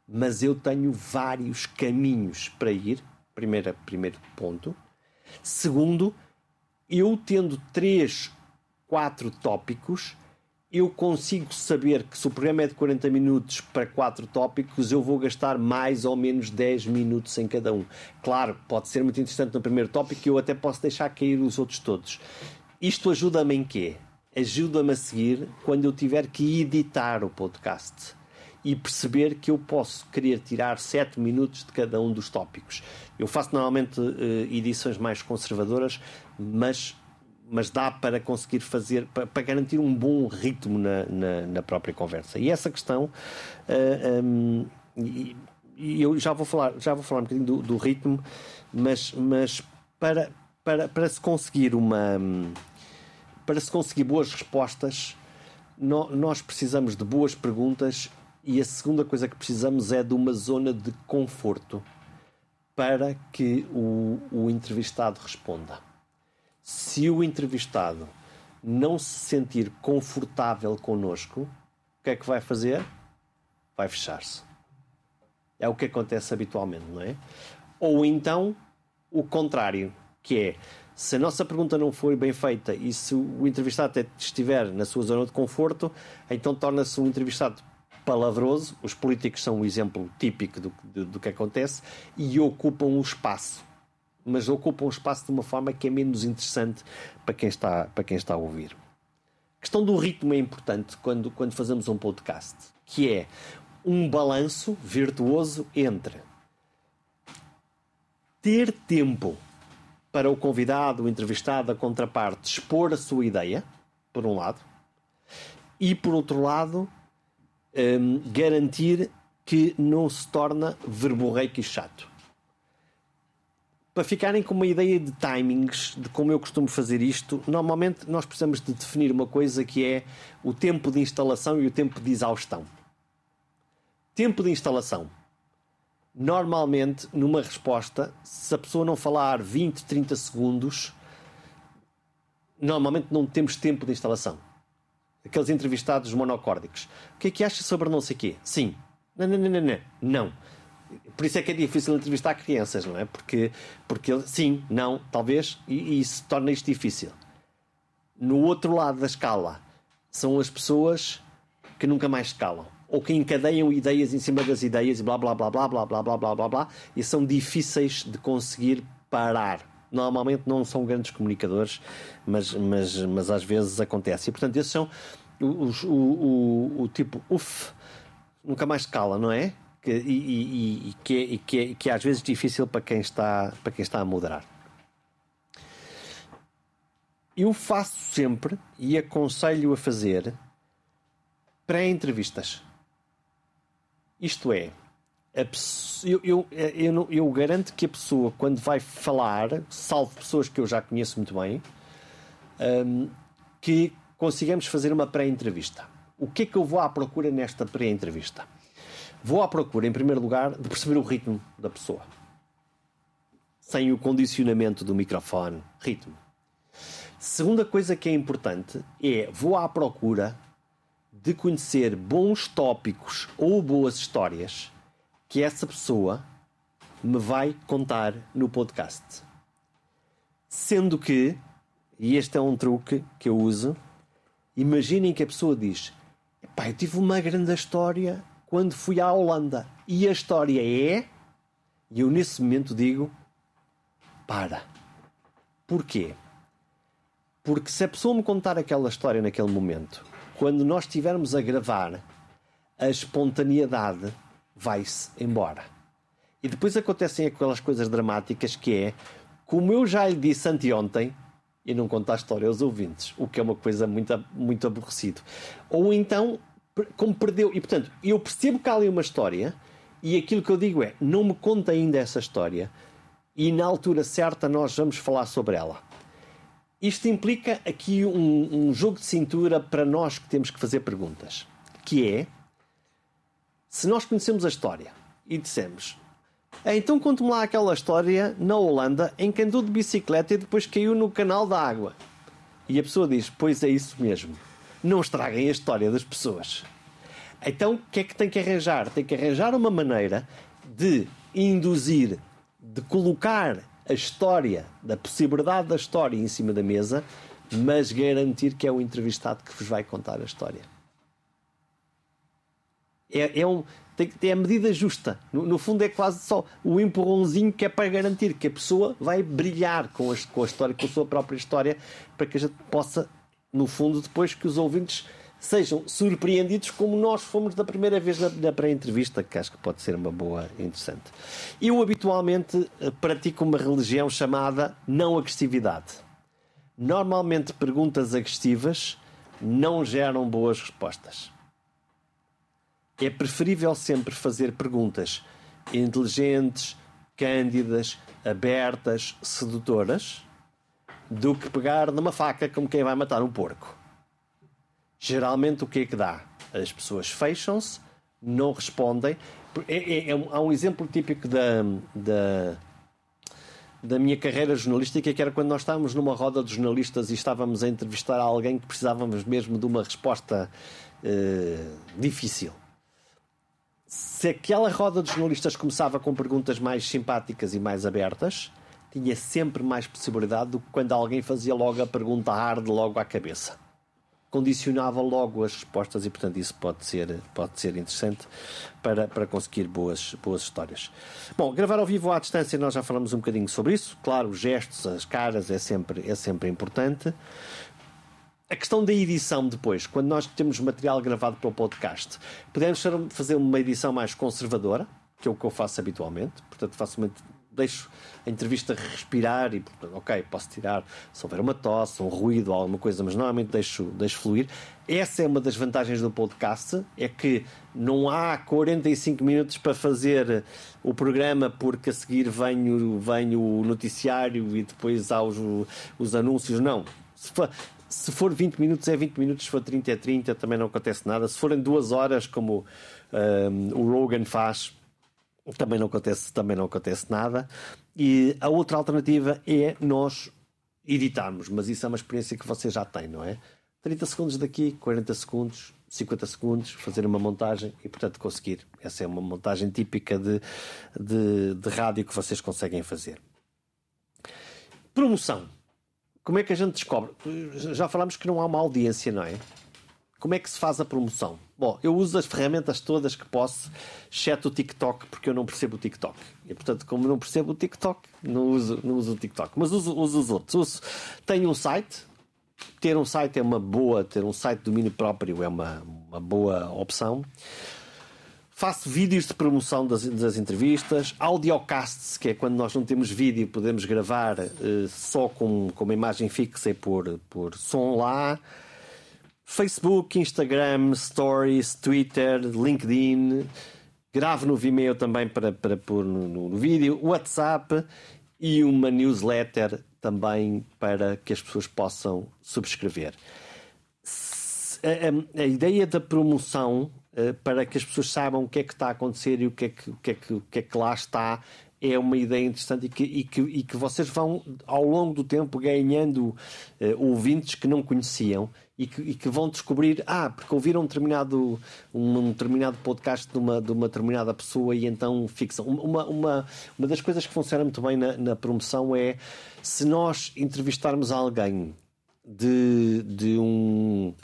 Mas eu tenho vários caminhos para ir, primeiro, primeiro ponto. Segundo, eu tendo 3, 4 tópicos, eu consigo saber que se o programa é de 40 minutos para 4 tópicos, eu vou gastar mais ou menos 10 minutos em cada um. Claro, pode ser muito interessante no primeiro tópico e eu até posso deixar cair os outros todos. Isto ajuda-me em quê? Ajuda-me a seguir quando eu tiver que editar o podcast e perceber que eu posso querer tirar 7 minutos de cada um dos tópicos. Eu faço normalmente uh, edições mais conservadoras, mas mas dá para conseguir fazer, para, para garantir um bom ritmo na, na, na, própria conversa. E essa questão, uh, eh, um, e, e, eu já vou falar, já vou falar um bocadinho do, do ritmo, mas, mas para, para, para se conseguir uma. Para se conseguir boas respostas, no, nós precisamos de boas perguntas e a segunda coisa que precisamos é de uma zona de conforto para que o, o entrevistado responda se o entrevistado não se sentir confortável connosco, o que é que vai fazer? Vai fechar-se. É o que acontece habitualmente, não é? Ou então o contrário, que é se a nossa pergunta não for bem feita e se o entrevistado até estiver na sua zona de conforto, então torna-se um entrevistado palavroso. Os políticos são um exemplo típico do, do, do que acontece e ocupam o espaço mas ocupam o espaço de uma forma que é menos interessante para quem está, para quem está a ouvir. A questão do ritmo é importante quando, quando fazemos um podcast, que é um balanço virtuoso entre ter tempo para o convidado, o entrevistado, a contraparte expor a sua ideia, por um lado, e por outro lado, um, garantir que não se torna verborreico e chato para ficarem com uma ideia de timings, de como eu costumo fazer isto, normalmente nós precisamos de definir uma coisa que é o tempo de instalação e o tempo de exaustão. Tempo de instalação. Normalmente, numa resposta, se a pessoa não falar 20, 30 segundos, normalmente não temos tempo de instalação. Aqueles entrevistados monocórdicos. O que é que acha sobre não sei o quê? Sim. Não, não, não, não, não. Não por isso é que é difícil entrevistar crianças, não é? Porque, porque sim, não, talvez, e, e isso torna isto difícil. No outro lado da escala, são as pessoas que nunca mais se calam. Ou que encadeiam ideias em cima das ideias e blá blá blá blá blá blá blá blá blá blá e são difíceis de conseguir parar. Normalmente não são grandes comunicadores, mas, mas, mas às vezes acontece. E portanto, esses são os, o, o, o tipo, uff, nunca mais se cala, não é? Que, e, e, e, que, é, e que, é, que é às vezes difícil para quem está, para quem está a moderar. Eu faço sempre e aconselho a fazer pré-entrevistas. Isto é, eu, eu, eu, eu, garanto que a pessoa, quando vai falar, salvo pessoas que eu já conheço muito bem, um, que consigamos fazer uma pré-entrevista. O que é que eu vou à procura nesta pré-entrevista? Vou à procura, em primeiro lugar, de perceber o ritmo da pessoa. Sem o condicionamento do microfone. Ritmo. Segunda coisa que é importante é vou à procura de conhecer bons tópicos ou boas histórias que essa pessoa me vai contar no podcast. Sendo que, e este é um truque que eu uso, imaginem que a pessoa diz: Epá, eu tive uma grande história quando fui à Holanda. E a história é. E eu nesse momento digo: para. Porquê? Porque se a pessoa me contar aquela história naquele momento, quando nós estivermos a gravar, a espontaneidade vai-se embora. E depois acontecem aquelas coisas dramáticas que é, como eu já lhe disse anteontem, e não conta a história aos ouvintes, o que é uma coisa muito, muito aborrecido. Ou então como perdeu. E portanto, eu percebo que há ali uma história e aquilo que eu digo é: não me conta ainda essa história e na altura certa nós vamos falar sobre ela. Isto implica aqui um, um jogo de cintura para nós que temos que fazer perguntas, que é se nós conhecemos a história e dissemos Então conte-me lá aquela história na Holanda em que andou de bicicleta e depois caiu no canal da água. E a pessoa diz: Pois é isso mesmo. Não estraguem a história das pessoas. Então o que é que tem que arranjar? Tem que arranjar uma maneira de induzir, de colocar a história, da possibilidade da história em cima da mesa, mas garantir que é o entrevistado que vos vai contar a história. É, é, um, tem ter a medida justa. No, no, fundo, é quase só o empurrãozinho que é para garantir que a pessoa vai brilhar com a, com a história, com a sua própria história, para que a gente possa, no fundo, depois que os ouvintes sejam surpreendidos como nós fomos da primeira vez na, na pré-entrevista, que acho que pode ser uma boa interessante. Eu habitualmente eh, pratico uma religião chamada não agressividade. Normalmente perguntas agressivas não geram boas respostas. É preferível sempre fazer perguntas inteligentes, cândidas, abertas, sedutoras, do que pegar numa faca como quem vai matar um porco. Geralmente o que é que dá? As pessoas fecham-se, não respondem. É, é, é, há um exemplo típico da, da, da minha carreira jornalística que era quando nós estávamos numa roda de jornalistas e estávamos a entrevistar alguém que precisávamos mesmo de uma resposta eh, difícil. Se aquela roda de jornalistas começava com perguntas mais simpáticas e mais abertas, tinha sempre mais possibilidade do que quando alguém fazia logo a pergunta hard logo à cabeça condicionava logo as respostas e, portanto, isso pode ser, pode ser interessante para, para conseguir boas, boas histórias. Bom, gravar ao vivo à distância, nós já falamos um bocadinho sobre isso. Claro, os gestos, as caras é sempre, é sempre importante. A questão da edição depois, quando nós temos material gravado para o podcast, podemos fazer uma edição mais conservadora, que é o que eu faço habitualmente, portanto, faço uma deixo a entrevista respirar e, ok, posso tirar se houver uma tosse, um ruído, alguma coisa, mas normalmente deixo, deixo fluir. Essa é uma das vantagens do podcast, é que não há 45 minutos para fazer o programa, porque a seguir vem o, vem o noticiário e depois há os, os anúncios. Não. Se for, se for 20 minutos é 20 minutos, se for 30 é 30, também não acontece nada. Se forem duas horas, como um, o Rogan faz, também não acontece, também não acontece nada. E a outra alternativa é nós editarmos, mas isso é uma experiência que você já tem, não é? 30 segundos daqui, 40 segundos, 50 segundos, fazer uma montagem e, portanto, conseguir. Essa é uma montagem típica de, de, de rádio que vocês conseguem fazer. Promoção. Como é que a gente descobre? Já falámos que não há uma audiência, não é? Como é que se faz a promoção? Bom, eu uso as ferramentas todas que posso, exceto o TikTok, porque eu não percebo o TikTok. E, portanto, como não percebo o TikTok, não uso, não uso o TikTok. Mas uso, uso os outros. Uso, tenho um site. Ter um site é uma boa, ter um site de domínio próprio é uma, uma boa opção. Faço vídeos de promoção das, das entrevistas, audiocasts, que é quando nós não temos vídeo, podemos gravar uh, só com, com uma imagem fixa e por, por som lá. Facebook, Instagram, Stories, Twitter, LinkedIn. Gravo no Vimeo também para, para pôr no, no, no vídeo, WhatsApp e uma newsletter também para que as pessoas possam subscrever. A, a, a ideia da promoção uh, para que as pessoas saibam o que é que está a acontecer e o que é que, o que, é que, o que, é que lá está é uma ideia interessante e que, e que, e que vocês vão, ao longo do tempo, ganhando uh, ouvintes que não conheciam e que, e que, vão descobrir, ah, porque ouviram um determinado, um, determinado podcast de uma, de uma determinada pessoa e então fixam. Uma, uma, uma das coisas que funciona muito bem na, na promoção é se nós entrevistarmos alguém de, de um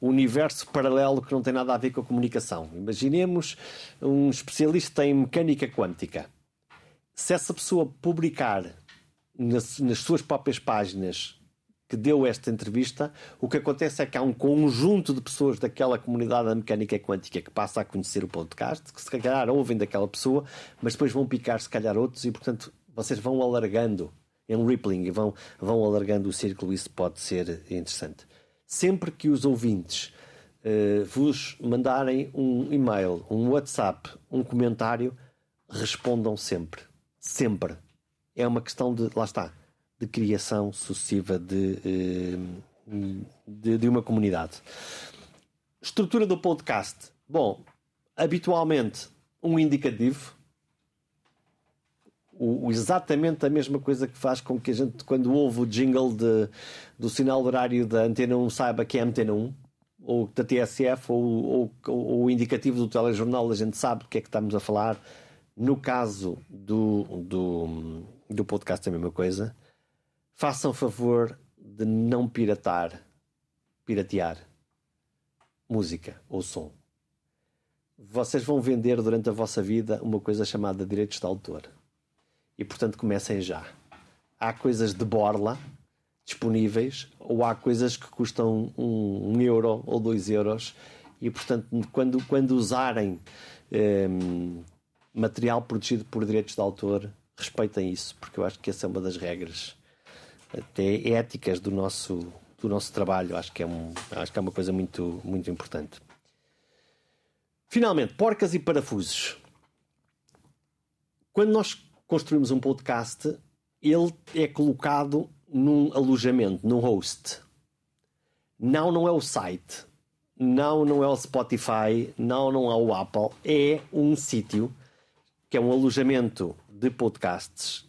universo paralelo que não tem nada a ver com a comunicação. Imaginemos um especialista em mecânica quântica se essa pessoa publicar nas, nas suas próprias páginas que deu esta entrevista, o que acontece é que há um conjunto de pessoas daquela comunidade da mecânica quântica que passa a conhecer o podcast, que se calhar ouvem daquela pessoa, mas depois vão picar se calhar outros e, portanto, vocês vão alargando em um rippling e vão, vão alargando o círculo. Isso pode ser interessante. Sempre que os ouvintes uh, vos mandarem um e-mail, um WhatsApp, um comentário, respondam sempre sempre. É uma questão de, lá está, de criação sucessiva de, eh, de, de uma comunidade. Estrutura do podcast. Bom, habitualmente um indicativo. o, exatamente a mesma coisa que faz com que a gente, quando ouve o jingle de, do sinal horário da Antena 1, saiba que é a Antena 1, ou da TSF, ou, ou, ou o indicativo do telejornal, a gente sabe do que é que estamos a falar. No caso do, do, do podcast, é a mesma coisa. Façam favor de não piratar, piratear música ou som. Vocês vão vender durante a vossa vida uma coisa chamada direitos de autor. E portanto comecem já. Há coisas de borla disponíveis ou há coisas que custam um, um euro ou dois euros e portanto quando, quando usarem um, material protegido por direitos de autor respeitem isso porque eu acho que essa é uma das regras até éticas do nosso do nosso trabalho acho que é um acho que é uma coisa muito muito importante finalmente porcas e parafusos quando nós construímos um podcast ele é colocado num alojamento, num host. Não, não é o site. Não, não é o Spotify. Não, não é o Apple. É um sítio que é um alojamento de podcasts.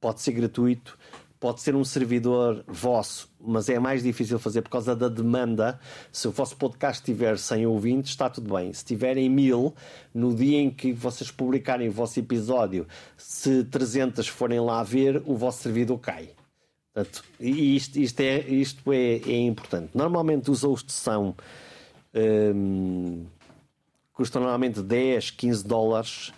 Pode ser gratuito, pode ser um servidor vosso, mas é mais difícil fazer por causa da demanda. Se o vosso podcast tiver 100 ouvintes, está tudo bem. Se tiverem mil, no dia em que vocês publicarem o vosso episódio, se 300 forem lá ver, o vosso servidor cai. Portanto, isto, isto, é, isto é, é importante. Normalmente os hosts são. Um, custam normalmente 10, 15 dólares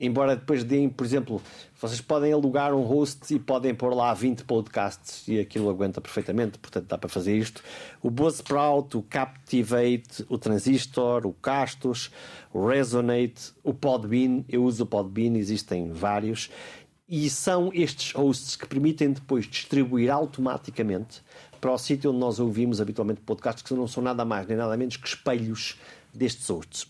embora depois deem, por exemplo, vocês podem alugar um host e podem pôr lá 20 podcasts e aquilo aguenta perfeitamente, portanto dá para fazer isto. O Buzzsprout, o Captivate, o Transistor, o Castos, o Resonate, o Podbean, eu uso o Podbean, existem vários. E são estes hosts que permitem depois distribuir automaticamente para o sítio onde nós ouvimos habitualmente podcasts que não são nada mais nem nada menos que espelhos destes hosts.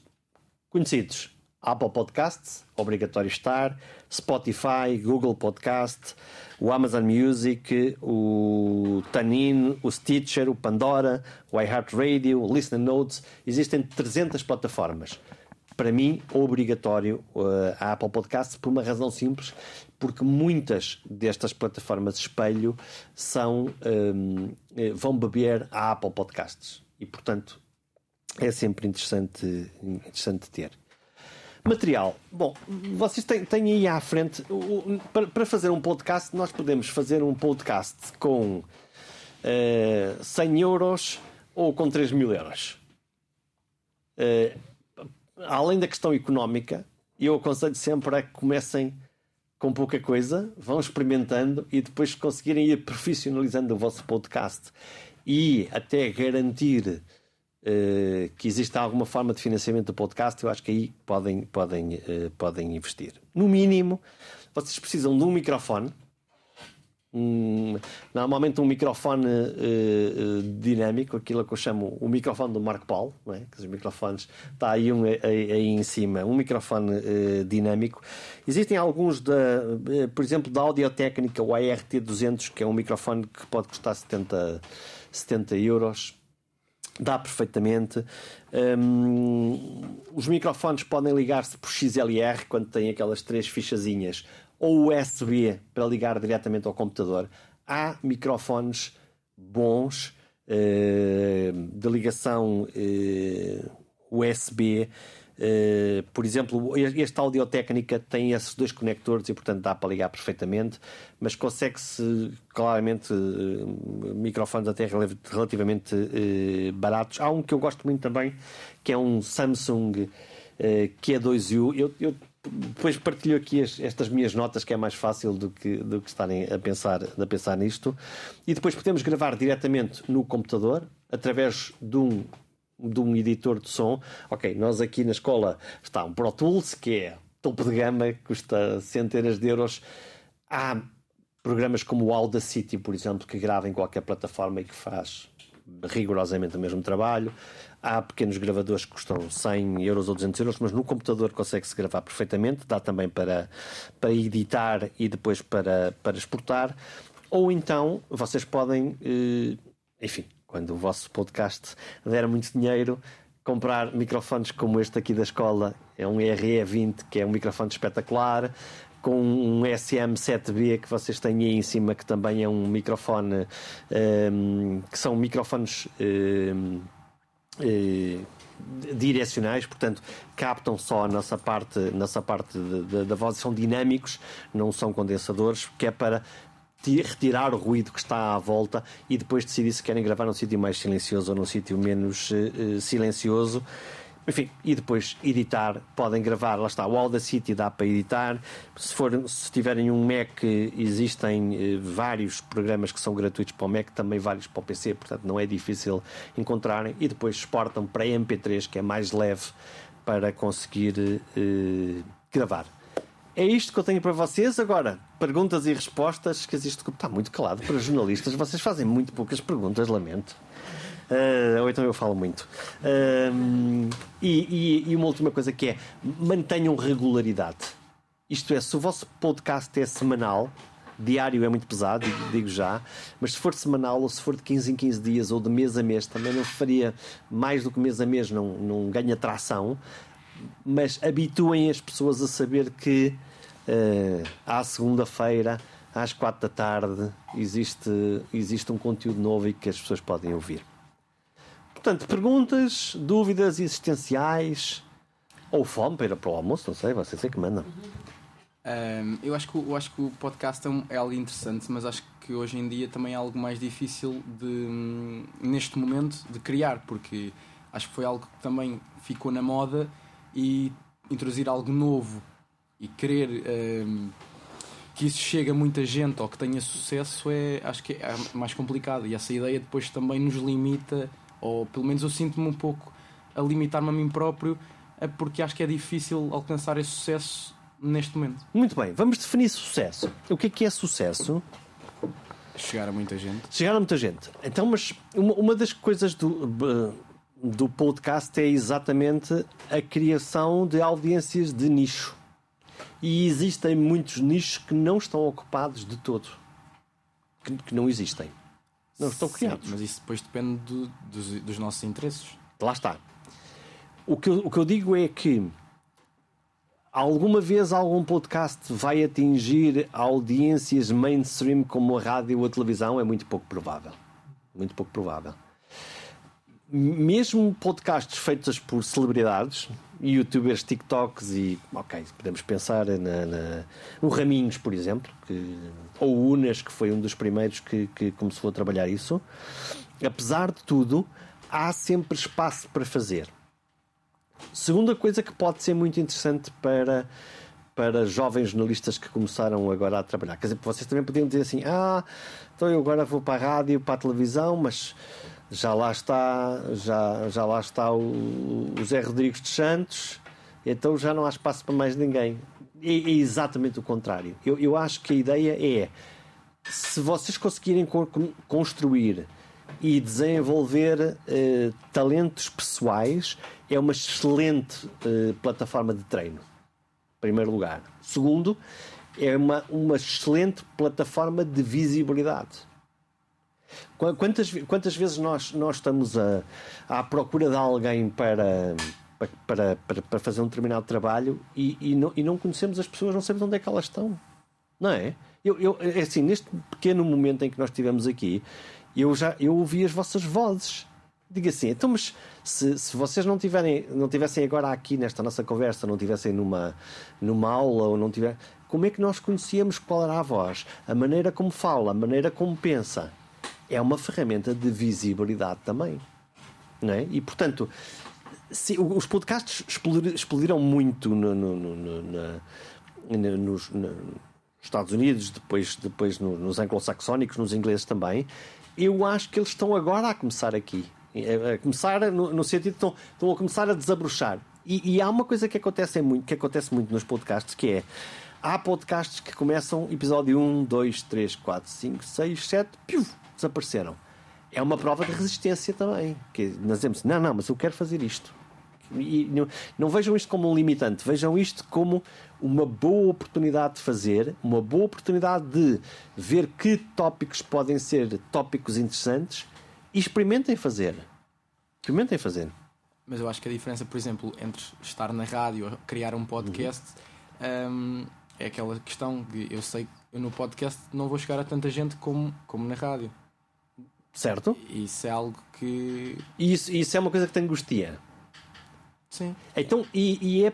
Conhecidos Apple Podcasts, obrigatório estar, Spotify, Google Podcast, o Amazon Music, o Tanin, o Stitcher, o Pandora, o iHeartRadio, o Listen Notes. Existem 300 plataformas. Para mim, obrigatório uh, a Apple Podcasts por uma razão simples, porque muitas destas plataformas espelho são, um, eh, vão beber a Apple Podcasts. E, portanto, é sempre interessante, interessante ter. Material. Bom, vocês têm, têm aí à frente. para, para, fazer um podcast, nós podemos fazer um podcast com uh, eh, 100 euros ou com 3 mil euros. Uh, além da questão económica, eu aconselho sempre a que comecem com pouca coisa, vão experimentando e depois conseguirem ir profissionalizando o vosso podcast e até garantir uh, que exista alguma forma de financiamento do podcast, eu acho que aí podem, podem, uh, podem investir. No mínimo, vocês precisam de um microfone. Um, normalmente um microfone uh, dinâmico, aquilo que eu chamo o microfone do Marco Paulo, não é? que os microfones está aí um aí, aí em cima, um microfone dinâmico. Existem alguns da, por exemplo, da Audio-Técnica, o ART200, que é um microfone que pode custar 70, 70 euros dá perfeitamente. Um, os microfones podem ligar-se por XLR quando têm aquelas três fichazinhas ou USB para ligar diretamente ao computador. Há microfones bons uh, de ligação uh, USB Uh, por exemplo, este Audio-Técnica tem esses dois conectores e, portanto, dá para ligar perfeitamente, mas consegue-se claramente uh, microfones até relativamente uh, baratos. Há um que eu gosto muito também, que é um Samsung Q2U. Eu, eu depois partilho aqui as, estas minhas notas, que é mais fácil do que, do que estarem a pensar, a pensar nisto. E depois podemos gravar diretamente no computador, através de um de um editor de som. Ok, nós aqui na escola está um Pro Tools, que é topo de gama, custa centenas de euros. Há programas como o Audacity, por exemplo, que grava em qualquer plataforma e que faz rigorosamente o mesmo trabalho. Há pequenos gravadores que custam 100 euros ou 200 euros, mas no computador consegue-se gravar perfeitamente. Dá também para, para editar e depois para, para exportar. Ou então vocês podem, eh, enfim, quando o vosso podcast der muito dinheiro, comprar microfones como este aqui da escola. É um RE20, que é um microfone espetacular com um SM7B que vocês têm aí em cima, que também é um microfone, um, que são microfones um, um, direcionais, portanto captam só a nossa parte, nossa parte da voz, são dinâmicos, não são condensadores, que é para retirar o ruído que está à volta e depois decidir se querem gravar num sítio mais silencioso ou num sítio menos uh, silencioso. Enfim, e depois editar, podem gravar, lá está, o Audacity dá para editar. Se, for, se tiverem um Mac, existem eh, vários programas que são gratuitos para o Mac, também vários para o PC, portanto não é difícil encontrarem. E depois exportam para MP3, que é mais leve para conseguir gravar. É isto que eu tenho para vocês. Agora, perguntas e respostas, que existe está muito calado para jornalistas. Vocês fazem muito poucas perguntas, lamento. Uh, ou então eu falo muito. Uh, e, e, e, uma última coisa que é: mantenham regularidade. Isto é, se o vosso podcast é semanal, diário é muito pesado, digo já, mas se for semanal ou se for de 15 em 15 dias ou de mês a mês, também não faria mais do que mês a mês, não, não ganha tração. Mas habituem as pessoas a saber que à segunda-feira, às quatro da tarde, existe, existe um conteúdo novo e que as pessoas podem ouvir. Portanto, perguntas, dúvidas existenciais ou fome para ir para o almoço, não sei, vocês é que mandam. Um, eu, acho que, eu acho que o podcast é, é algo interessante, mas acho que hoje em dia também é algo mais difícil de, neste momento, de criar, porque acho que foi algo que também ficou na moda e introduzir algo novo e querer um, que isso chegue a muita gente ou que tenha sucesso é acho que é mais complicado e essa ideia depois também nos limita ou pelo menos eu sinto-me um pouco a limitar-me a mim próprio, é porque acho que é difícil alcançar esse sucesso neste momento. Muito bem, vamos definir sucesso. O que é que é sucesso? Chegar a muita gente. Chegar a muita gente. Então, mas uma, uma das coisas do, do podcast é exatamente a criação de audiências de nicho. E existem muitos nichos que não estão ocupados de todo. Que, que não existem. Não estão criados. Sim, mas isso depois depende do, dos, dos, nossos interesses. Lá está. O que, eu, o que eu digo é que alguma vez algum podcast vai atingir audiências mainstream como a rádio ou a televisão? É muito pouco provável. Muito pouco provável. Mesmo podcasts feitos por celebridades, youtubers, TikToks e, ok, podemos pensar na, na, no Raminhos, por exemplo, que, ou o Unas, que foi um dos primeiros que, que começou a trabalhar isso. Apesar de tudo, há sempre espaço para fazer. Segunda coisa que pode ser muito interessante para, para jovens jornalistas que começaram agora a trabalhar. Quer dizer, vocês também podiam dizer assim: ah, então eu agora vou para a rádio, para a televisão, mas já lá está, já, já lá está o, o Zé Rodrigues de Santos, então já não há espaço para mais ninguém. É, é exatamente o contrário. Eu, eu acho que a ideia é se vocês conseguirem construir e desenvolver eh, talentos pessoais, é uma excelente eh, plataforma de treino. Em primeiro lugar. Segundo, é uma, uma excelente plataforma de visibilidade. Quantas, quantas vezes nós, nós estamos a, à procura de alguém para, para, para, para fazer um determinado trabalho e, e, não, e não conhecemos as pessoas, não sabemos onde é que elas estão? Não é? Eu, eu, é assim, neste pequeno momento em que nós estivemos aqui, eu já eu ouvi as vossas vozes. Diga assim, então, mas se, se vocês não, tiverem, não tivessem agora aqui nesta nossa conversa, não tivessem numa, numa aula ou não tiver, como é que nós conhecíamos qual era a voz, a maneira como fala, a maneira como pensa? É uma ferramenta de visibilidade também. Não é? E, portanto, se, os podcasts explodiram muito no, no, no, na, nos, Estados Unidos, depois, depois nos anglo-saxónicos, nos ingleses também. Eu acho que eles estão agora a começar aqui. A começar no, sentido estão, estão a começar a desabrochar. E, e, há uma coisa que acontece muito, que acontece muito nos podcasts, que é há podcasts que começam episódio 1, 2, 3, 4, 5, 6, 7, piu, desapareceram. É uma prova de resistência também. Que nós dizemos, não, não, mas eu quero fazer isto. E não, não, vejam isto como um limitante, vejam isto como uma boa oportunidade de fazer, uma boa oportunidade de ver que tópicos podem ser tópicos interessantes e experimentem fazer. Experimentem fazer. Mas eu acho que a diferença, por exemplo, entre estar na rádio e criar um podcast uhum. um, é aquela questão de eu sei que eu no podcast não vou chegar a tanta gente como, como na rádio. Certo? Isso é algo que. Isso, isso é uma coisa que te angustia. Sim. Então, e, e é,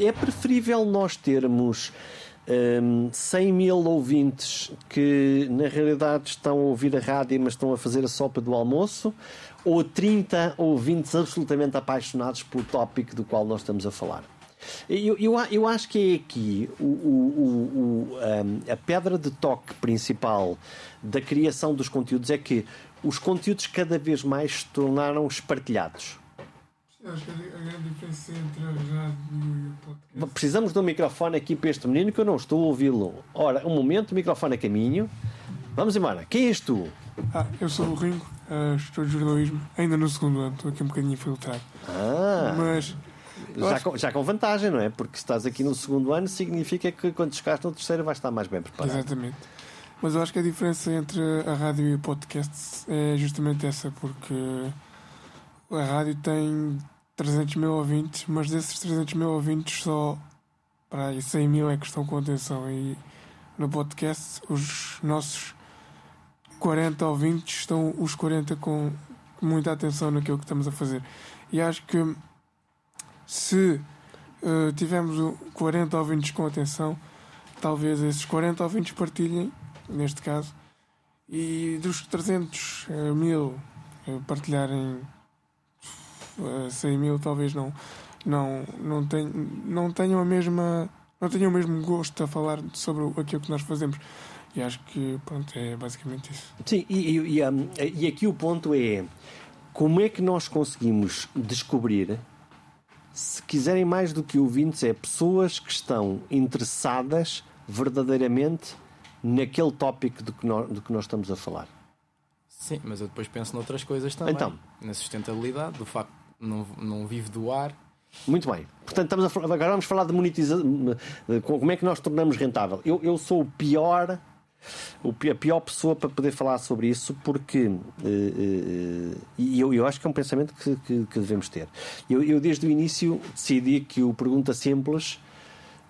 é preferível nós termos um, 100 mil ouvintes que na realidade estão a ouvir a rádio, mas estão a fazer a sopa do almoço, ou 30 ouvintes absolutamente apaixonados pelo tópico do qual nós estamos a falar. Eu, eu, eu acho que é aqui o, o, o, a pedra de toque principal da criação dos conteúdos é que os conteúdos cada vez mais se tornaram espartilhados. Acho que a grande diferença entre a rádio e o podcast. Precisamos de um microfone aqui para este menino que eu não estou a ouvi-lo. Ora, um momento, o microfone a caminho. Vamos embora. Quem és tu? Ah, eu sou o Ringo, uh, estou de jornalismo, ainda no segundo ano, estou aqui um bocadinho infiltrado. Ah! Mas. Já, com, já com vantagem, não é? Porque se estás aqui no segundo ano, significa que quando chegares no terceiro vais estar mais bem preparado. Exatamente. Mas eu acho que a diferença entre a rádio e o podcast é justamente essa, porque a rádio tem 300 mil ouvintes, mas desses 300 mil ouvintes só para aí 100 mil é que estão com atenção. E no podcast, os nossos 40 ouvintes estão os 40 com muita atenção naquilo que estamos a fazer. E acho que se uh, tivermos 40 ouvintes com atenção, talvez esses 40 ouvintes partilhem, neste caso, e dos 300 uh, mil uh, partilharem 100 mil talvez não, não, não, tenham, não tenham a mesma. não tenham o mesmo gosto a falar sobre aquilo que nós fazemos. E acho que pronto, é basicamente isso. Sim, e, e, e aqui o ponto é como é que nós conseguimos descobrir se quiserem mais do que ouvintes, é pessoas que estão interessadas verdadeiramente naquele tópico do que nós, do que nós estamos a falar. Sim, mas eu depois penso noutras coisas também. Então. Na sustentabilidade, do facto não, não vive do ar. Muito bem. Portanto, estamos a, agora vamos falar de monetização. Como é que nós tornamos rentável? Eu, eu sou o pior, a pior pessoa para poder falar sobre isso, porque uh, uh, e eu, eu acho que é um pensamento que, que, que devemos ter. Eu, eu, desde o início, decidi que o Pergunta Simples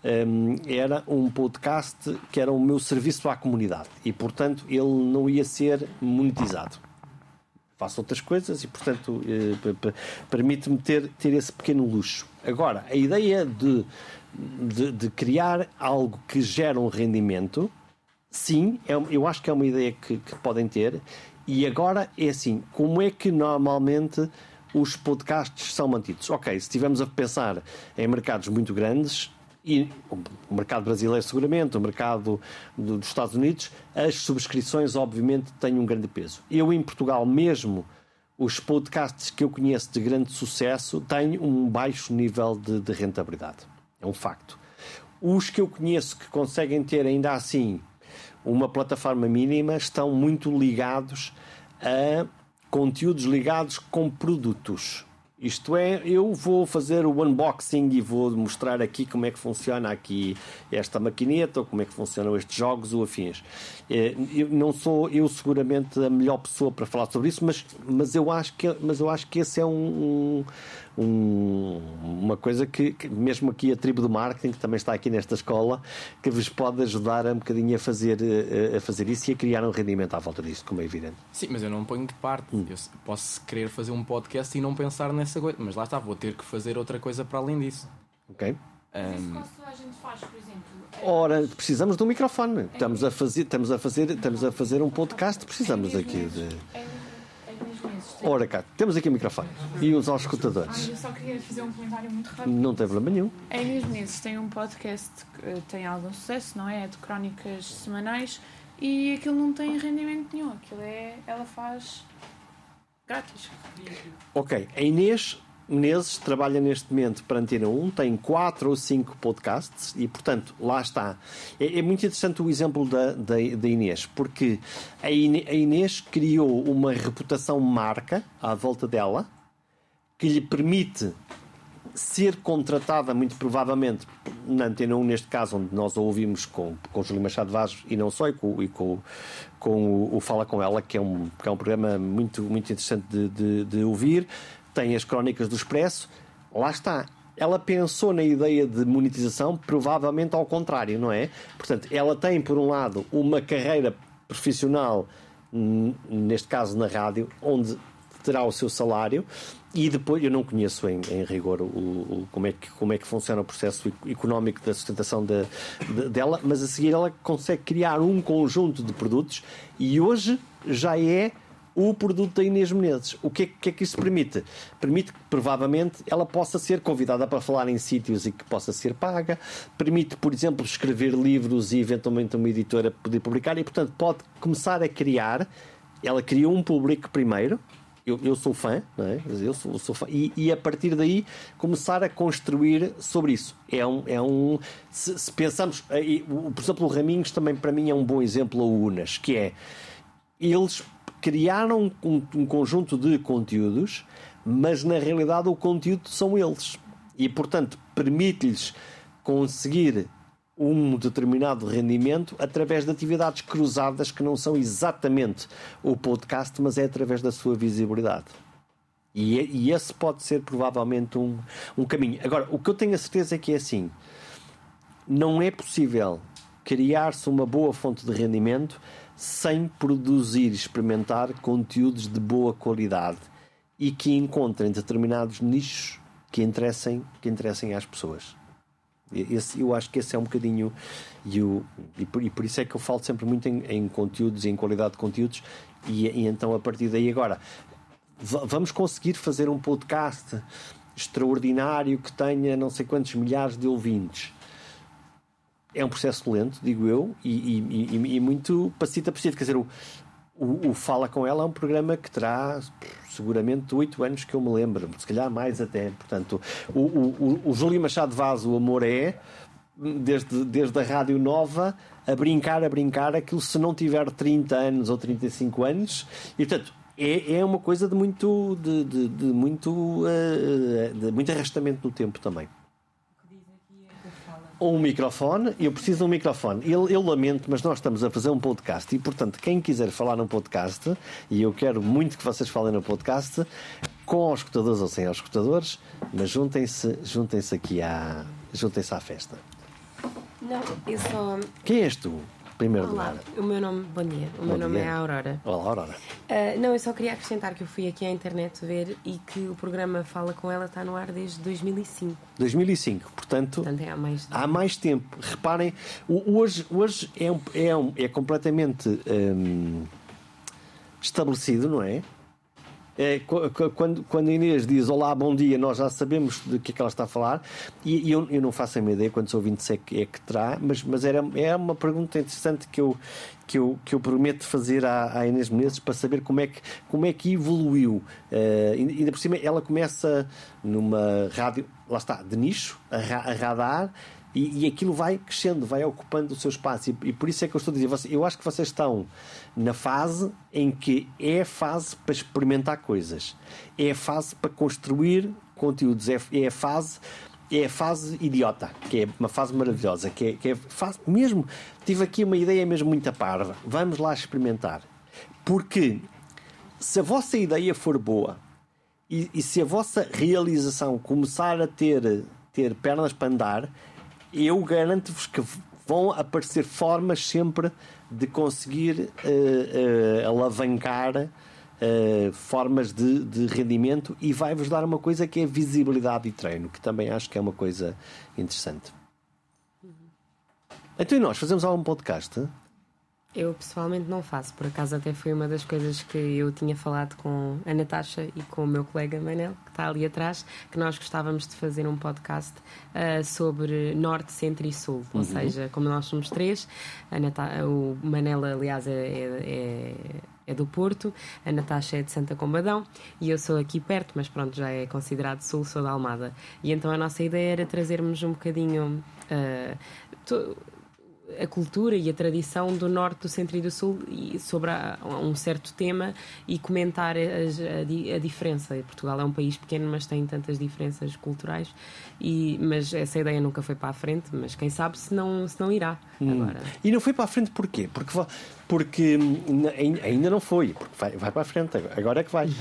um, era um podcast que era o meu serviço à comunidade e, portanto, ele não ia ser monetizado faço outras coisas e, portanto, eh, permite-me ter, ter esse pequeno luxo. Agora, a ideia de, de, de criar algo que gera um rendimento, sim, é, eu acho que é uma ideia que, que podem ter. E agora é assim: como é que normalmente os podcasts são mantidos? Ok, se estivermos a pensar em mercados muito grandes, e o mercado brasileiro seguramente, o mercado dos Estados Unidos, as subscrições obviamente têm um grande peso. Eu em Portugal mesmo, os podcasts que eu conheço de grande sucesso têm um baixo nível de, de rentabilidade. É um facto. Os que eu conheço que conseguem ter ainda assim uma plataforma mínima estão muito ligados a conteúdos ligados com produtos. Isto é, eu vou fazer o unboxing e vou mostrar aqui como é que funciona aqui esta maquineta, ou como é que funcionam estes jogos ou afins. É, eu não sou eu seguramente a melhor pessoa para falar sobre isso, mas, mas, eu, acho que, mas eu acho que esse é um, um, uma coisa que, que, mesmo aqui a tribo do marketing, que também está aqui nesta escola, que vos pode ajudar a um bocadinho a fazer, a, a fazer isso e a criar um rendimento à volta disso, como é evidente. Sim, mas eu não ponho de parte. Hum. Eu posso querer fazer um podcast e não pensar nessa coisa, mas lá está, vou ter que fazer outra coisa para além disso. Ok. Um... Isso a gente faz, por exemplo. Ora, precisamos de um microfone. Estamos a fazer, estamos a fazer, estamos a fazer um podcast, precisamos aqui de. Ora cá, temos aqui o microfone e os auscultadores. eu só queria fazer um comentário muito rápido. Não tem problema nenhum. A Inês Menezes tem um podcast que tem algum sucesso, não é? É de crónicas semanais e aquilo não tem rendimento nenhum. Aquilo é. Ela faz grátis. Ok, a Inês Menezes trabalha neste momento para Antena 1, tem quatro ou cinco podcasts e, portanto, lá está. É, é muito interessante o exemplo da, da, da Inês, porque a Inês, criou uma reputação marca à volta dela que lhe permite ser contratada, muito provavelmente, na Antena 1, neste caso, onde nós a ouvimos com, com Júlio Machado Vaz e não só, e com, e com, com o, o, Fala Com Ela, que é um, que é um programa muito, muito interessante de, de, de ouvir tem as crónicas do Expresso, lá está. Ela pensou na ideia de monetização, provavelmente ao contrário, não é? Portanto, ela tem, por um lado, uma carreira profissional, neste caso na rádio, onde terá o seu salário e depois eu não conheço em, em rigor o, o, como, é que, como é que funciona o processo económico da sustentação de, de, dela, mas a seguir ela consegue criar um conjunto de produtos e hoje já é o produto da Inês Menezes. O que é, que é, que isso permite? Permite que, provavelmente, ela possa ser convidada para falar em sítios e que possa ser paga. Permite, por exemplo, escrever livros e, eventualmente, uma editora poder publicar. E, portanto, pode começar a criar. Ela criou um público primeiro. Eu, eu sou fã, não é? Eu sou, sou fã. E, e, a partir daí começar a construir sobre isso. É um. É um se, se pensamos. Aí, por exemplo, o Raminhos também, para mim, é um bom exemplo, o Unas, que é. Eles criaram um, um conjunto de conteúdos, mas na realidade o conteúdo são eles. E, portanto, permite-lhes conseguir um determinado rendimento através de atividades cruzadas que não são exatamente o podcast, mas é através da sua visibilidade. E, e esse pode ser provavelmente um, um caminho. Agora, o que eu tenho a certeza é que é assim: não é possível criar-se uma boa fonte de rendimento sem produzir e experimentar conteúdos de boa qualidade e que encontrem determinados nichos que interessem, que interessem às pessoas. Esse, eu acho que esse é um bocadinho e, o, e, por, e por isso é que eu falo sempre muito em, em conteúdos e em qualidade de conteúdos e, e então a partir daí agora vamos conseguir fazer um podcast extraordinário que tenha não sei quantos milhares de ouvintes é um processo lento, digo eu, e, e, e muito passita passita. Quer dizer, o, o, o, Fala com ela é um programa que terá seguramente oito anos que eu me lembro, se calhar mais até. Portanto, o, o, o Júlio Machado Vaz, o Amor é, desde, desde a Rádio Nova, a brincar, a brincar, aquilo se não tiver 30 anos ou 35 anos, e portanto. É, é uma coisa de muito de, de, de muito uh, de muito arrastamento no tempo também ou um microfone, eu preciso de um microfone. Eu, eu, lamento, mas nós estamos a fazer um podcast e, portanto, quem quiser falar num podcast, e eu quero muito que vocês falem no podcast, com os escutadores ou sem os escutadores, mas juntem-se juntem aqui à, juntem-se à festa. Não, eu só. Quem és tu? Primeiro Olá, lugar. o meu nome, bom dia, o bom meu nome é Aurora. Olá, Aurora. Uh, não, eu só queria acrescentar que eu fui aqui à internet ver e que o programa Fala com ela está no ar desde 2005. 2005, portanto, portanto é há mais tempo. Há mais tempo. Reparem, hoje, hoje é, um, é, um, é completamente um, estabelecido, não é? É, quando, quando a Inês diz olá, bom dia, nós já sabemos do que é que ela está a falar e, e eu, eu, não faço a minha ideia quantos ouvintes é que, é que terá, mas, mas era, é uma pergunta interessante que eu, que eu, que eu prometo fazer à, à Inês Menezes para saber como é que, como é que evoluiu. Uh, ainda por cima, ela começa numa rádio, lá está, de nicho, a, a radar. E, e, aquilo vai crescendo, vai ocupando o seu espaço. E, e, por isso é que eu estou a dizer, eu acho que vocês estão na fase em que é a fase para experimentar coisas, é a fase para construir conteúdos, é, é a fase é a fase idiota, que é uma fase maravilhosa, que é, que é fase, mesmo, tive aqui uma ideia mesmo muito parva, vamos lá experimentar. Porque se a vossa ideia for boa e, e se a vossa realização começar a ter, ter pernas para andar, eu garanto-vos que vão aparecer formas sempre de conseguir uh, uh, alavancar uh, formas de, de, rendimento e vai-vos dar uma coisa que é visibilidade e treino, que também acho que é uma coisa interessante. Então e nós fazemos algum podcast? Eu pessoalmente não faço, por acaso até foi uma das coisas que eu tinha falado com a Natasha e com o meu colega Manel, que está ali atrás, que nós gostávamos de fazer um podcast uh, sobre Norte, Centro e Sul. Ou uhum. seja, como nós somos três, a Nata o Manel, aliás, é, é, é, do Porto, a Natasha é de Santa Combadão e eu sou aqui perto, mas pronto, já é considerado Sul, sou da Almada. E então a nossa ideia era trazermos um bocadinho. Uh, a cultura e a tradição do norte, do centro e do sul e sobre a, um certo tema e comentar a, a, a, diferença. Portugal é um país pequeno, mas tem tantas diferenças culturais. E, mas essa ideia nunca foi para a frente, mas quem sabe se não, se não irá hum. agora. E não foi para a frente porquê? Porque porque ainda não foi, porque vai, vai para a frente, agora é que vai. Uh,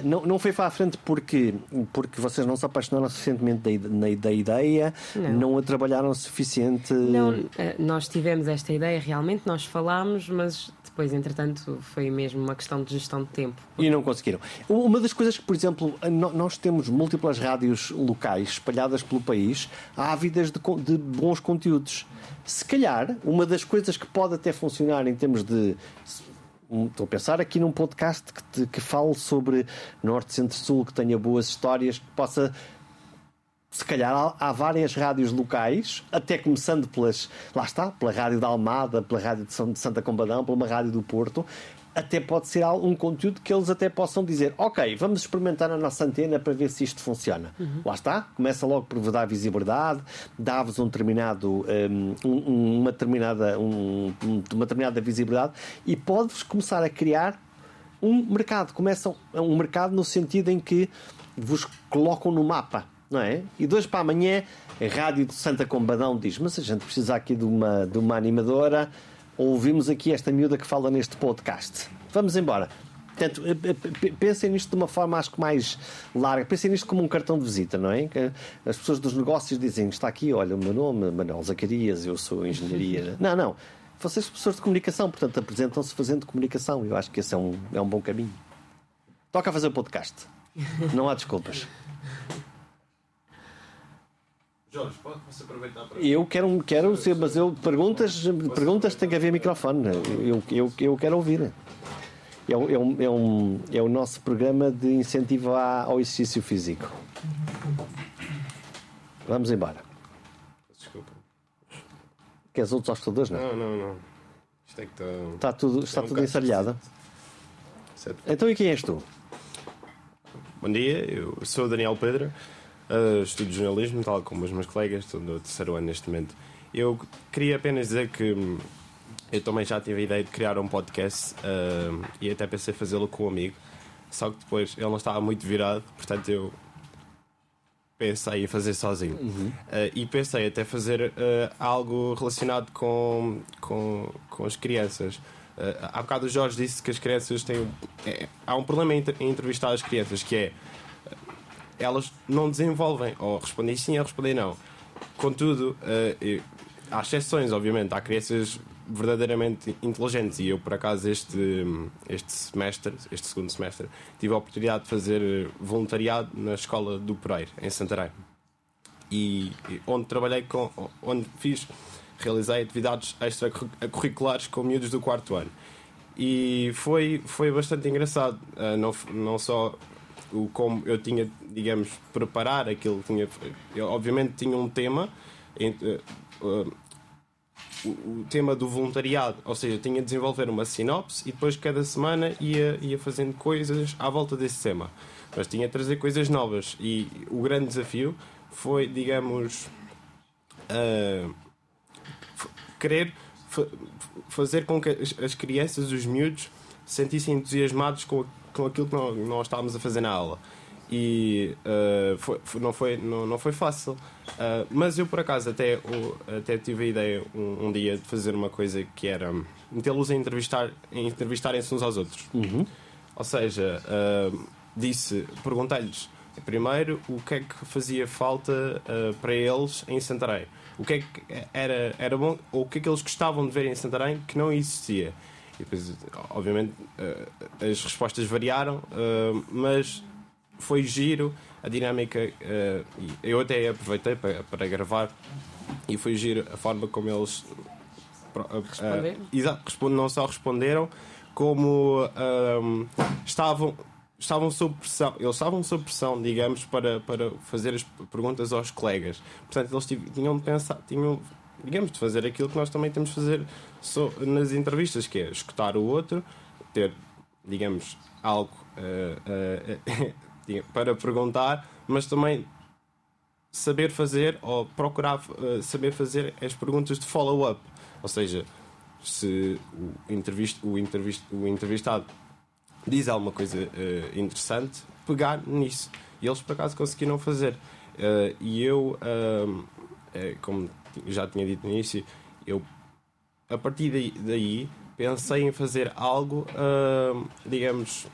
não, não foi para a frente porque, porque vocês não se apaixonaram suficientemente da, da ideia, não. não a trabalharam suficiente. Não, nós tivemos esta ideia realmente, nós falámos, mas depois, entretanto, foi mesmo uma questão de gestão de tempo. E não conseguiram. Uma das coisas que, por exemplo, nós temos múltiplas rádios locais espalhadas pelo país, ávidas de, de bons conteúdos. Se calhar, uma das coisas que pode até funcionar em termos de estou a pensar aqui num podcast que, que fale sobre Norte, Centro, Sul, que tenha boas histórias, que possa se calhar há várias rádios locais, até começando pelas, lá está, pela rádio da Almada, pela rádio de Santa Combadão, pela uma rádio do Porto, até pode ser um conteúdo que eles até possam dizer, ok, vamos experimentar na nossa antena para ver se isto funciona. Uhum. Lá está, começa logo por dar visibilidade, dá-vos um determinado, um, uma, determinada, um, uma determinada visibilidade e pode-vos começar a criar um mercado. Começam um mercado no sentido em que vos colocam no mapa não é? E hoje para amanhã, a Rádio de Santa Combadão diz: Mas a gente precisa aqui de uma, de uma animadora. Ouvimos aqui esta miúda que fala neste podcast. Vamos embora. Portanto, eh, eh, pensem nisto de uma forma acho que mais larga. Pensem nisto como um cartão de visita, não é? As pessoas dos negócios dizem: está aqui, olha, o meu nome, Manuel Zacarias, eu sou engenharia. Não, não. Vocês são pessoas de comunicação, portanto, apresentam-se fazendo comunicação. Eu acho que esse é um, é um bom caminho. Toca a fazer o podcast. Não há desculpas. Jorge, posso aproveitar para. Eu quero, quero ser, mas eu perguntas, perguntas tem que haver microfone. Eu, eu, eu quero ouvir. É, um, é, um, é, um, é o nosso programa de incentivo ao exercício físico. Vamos embora. Desculpa. Queres outros hostadores, não? Não, não, não. Isto é que está. Está tudo, está é um tudo ensarelhado. Então e quem és tu? Bom dia, eu sou o Daniel Pedro. Uh, estudo jornalismo, tal como os meus colegas, estou no terceiro ano neste momento. Eu queria apenas dizer que hum, eu também já tive a ideia de criar um podcast uh, e até pensei fazê-lo com um amigo, só que depois ele não estava muito virado, portanto eu pensei em fazer sozinho. Uhum. Uh, e pensei até fazer algo relacionado com, com, com as crianças. Uh, há bocado o Jorge disse que as crianças têm. É, há um problema em, em entrevistar as crianças que é elas não desenvolvem, ou respondem sim ou respondem não. Contudo, uh, há exceções, obviamente, há crianças verdadeiramente inteligentes. E eu por acaso este este semestre este segundo semestre tive a oportunidade de fazer voluntariado na escola do Pereira em Santarém. E, onde trabalhei com onde fiz realizei atividades extracurriculares com miúdos do quarto ano. E foi foi bastante engraçado. Uh, não não só o como eu tinha, digamos, preparar aquilo. Tinha, eu, obviamente tinha um tema, uh, uh, o, o, tema do voluntariado, ou seja, tinha de desenvolver uma sinopse e depois cada semana ia, ia fazendo coisas à volta desse tema. Mas tinha de trazer coisas novas e o grande desafio foi, digamos, uh, querer fazer com que as, as crianças, os miúdos, se sentissem entusiasmados com com aquilo que nós, nós estávamos a fazer na aula. E uh, foi, não, foi, não, não foi fácil. Uh, mas eu, por acaso, até, até tive a ideia um, um dia de fazer uma coisa que era metê-los a entrevistar, entrevistarem-se uns aos outros. Uhum. Ou seja, uh, disse, perguntei-lhes primeiro o que é que fazia falta para eles em Santarém. O que é que era, era bom, ou o que é que eles gostavam de ver em Santarém que não existia. E depois, obviamente, uh, as respostas variaram, uh, mas foi giro a dinâmica. Uh, eu até aproveitei para, para gravar e foi giro a forma como eles responderam. não só responderam, como estavam estavam sob pressão, eles estavam sob pressão, digamos, para, para fazer as perguntas aos colegas. Portanto, eles tinham de pensar, tinham, digamos, de fazer aquilo que nós também temos de fazer nas entrevistas, que é escutar o outro, ter, digamos, algo uh, uh, para perguntar, mas também saber fazer ou procurar uh, saber fazer as perguntas de follow-up. Ou seja, se o, entrevist, o, entrevist, o entrevistado diz alguma coisa interessante, pegar nisso. E eles, por acaso, conseguiram fazer. e eu, como já tinha dito no início, eu a partir daí, daí pensei em fazer algo, uh, digamos,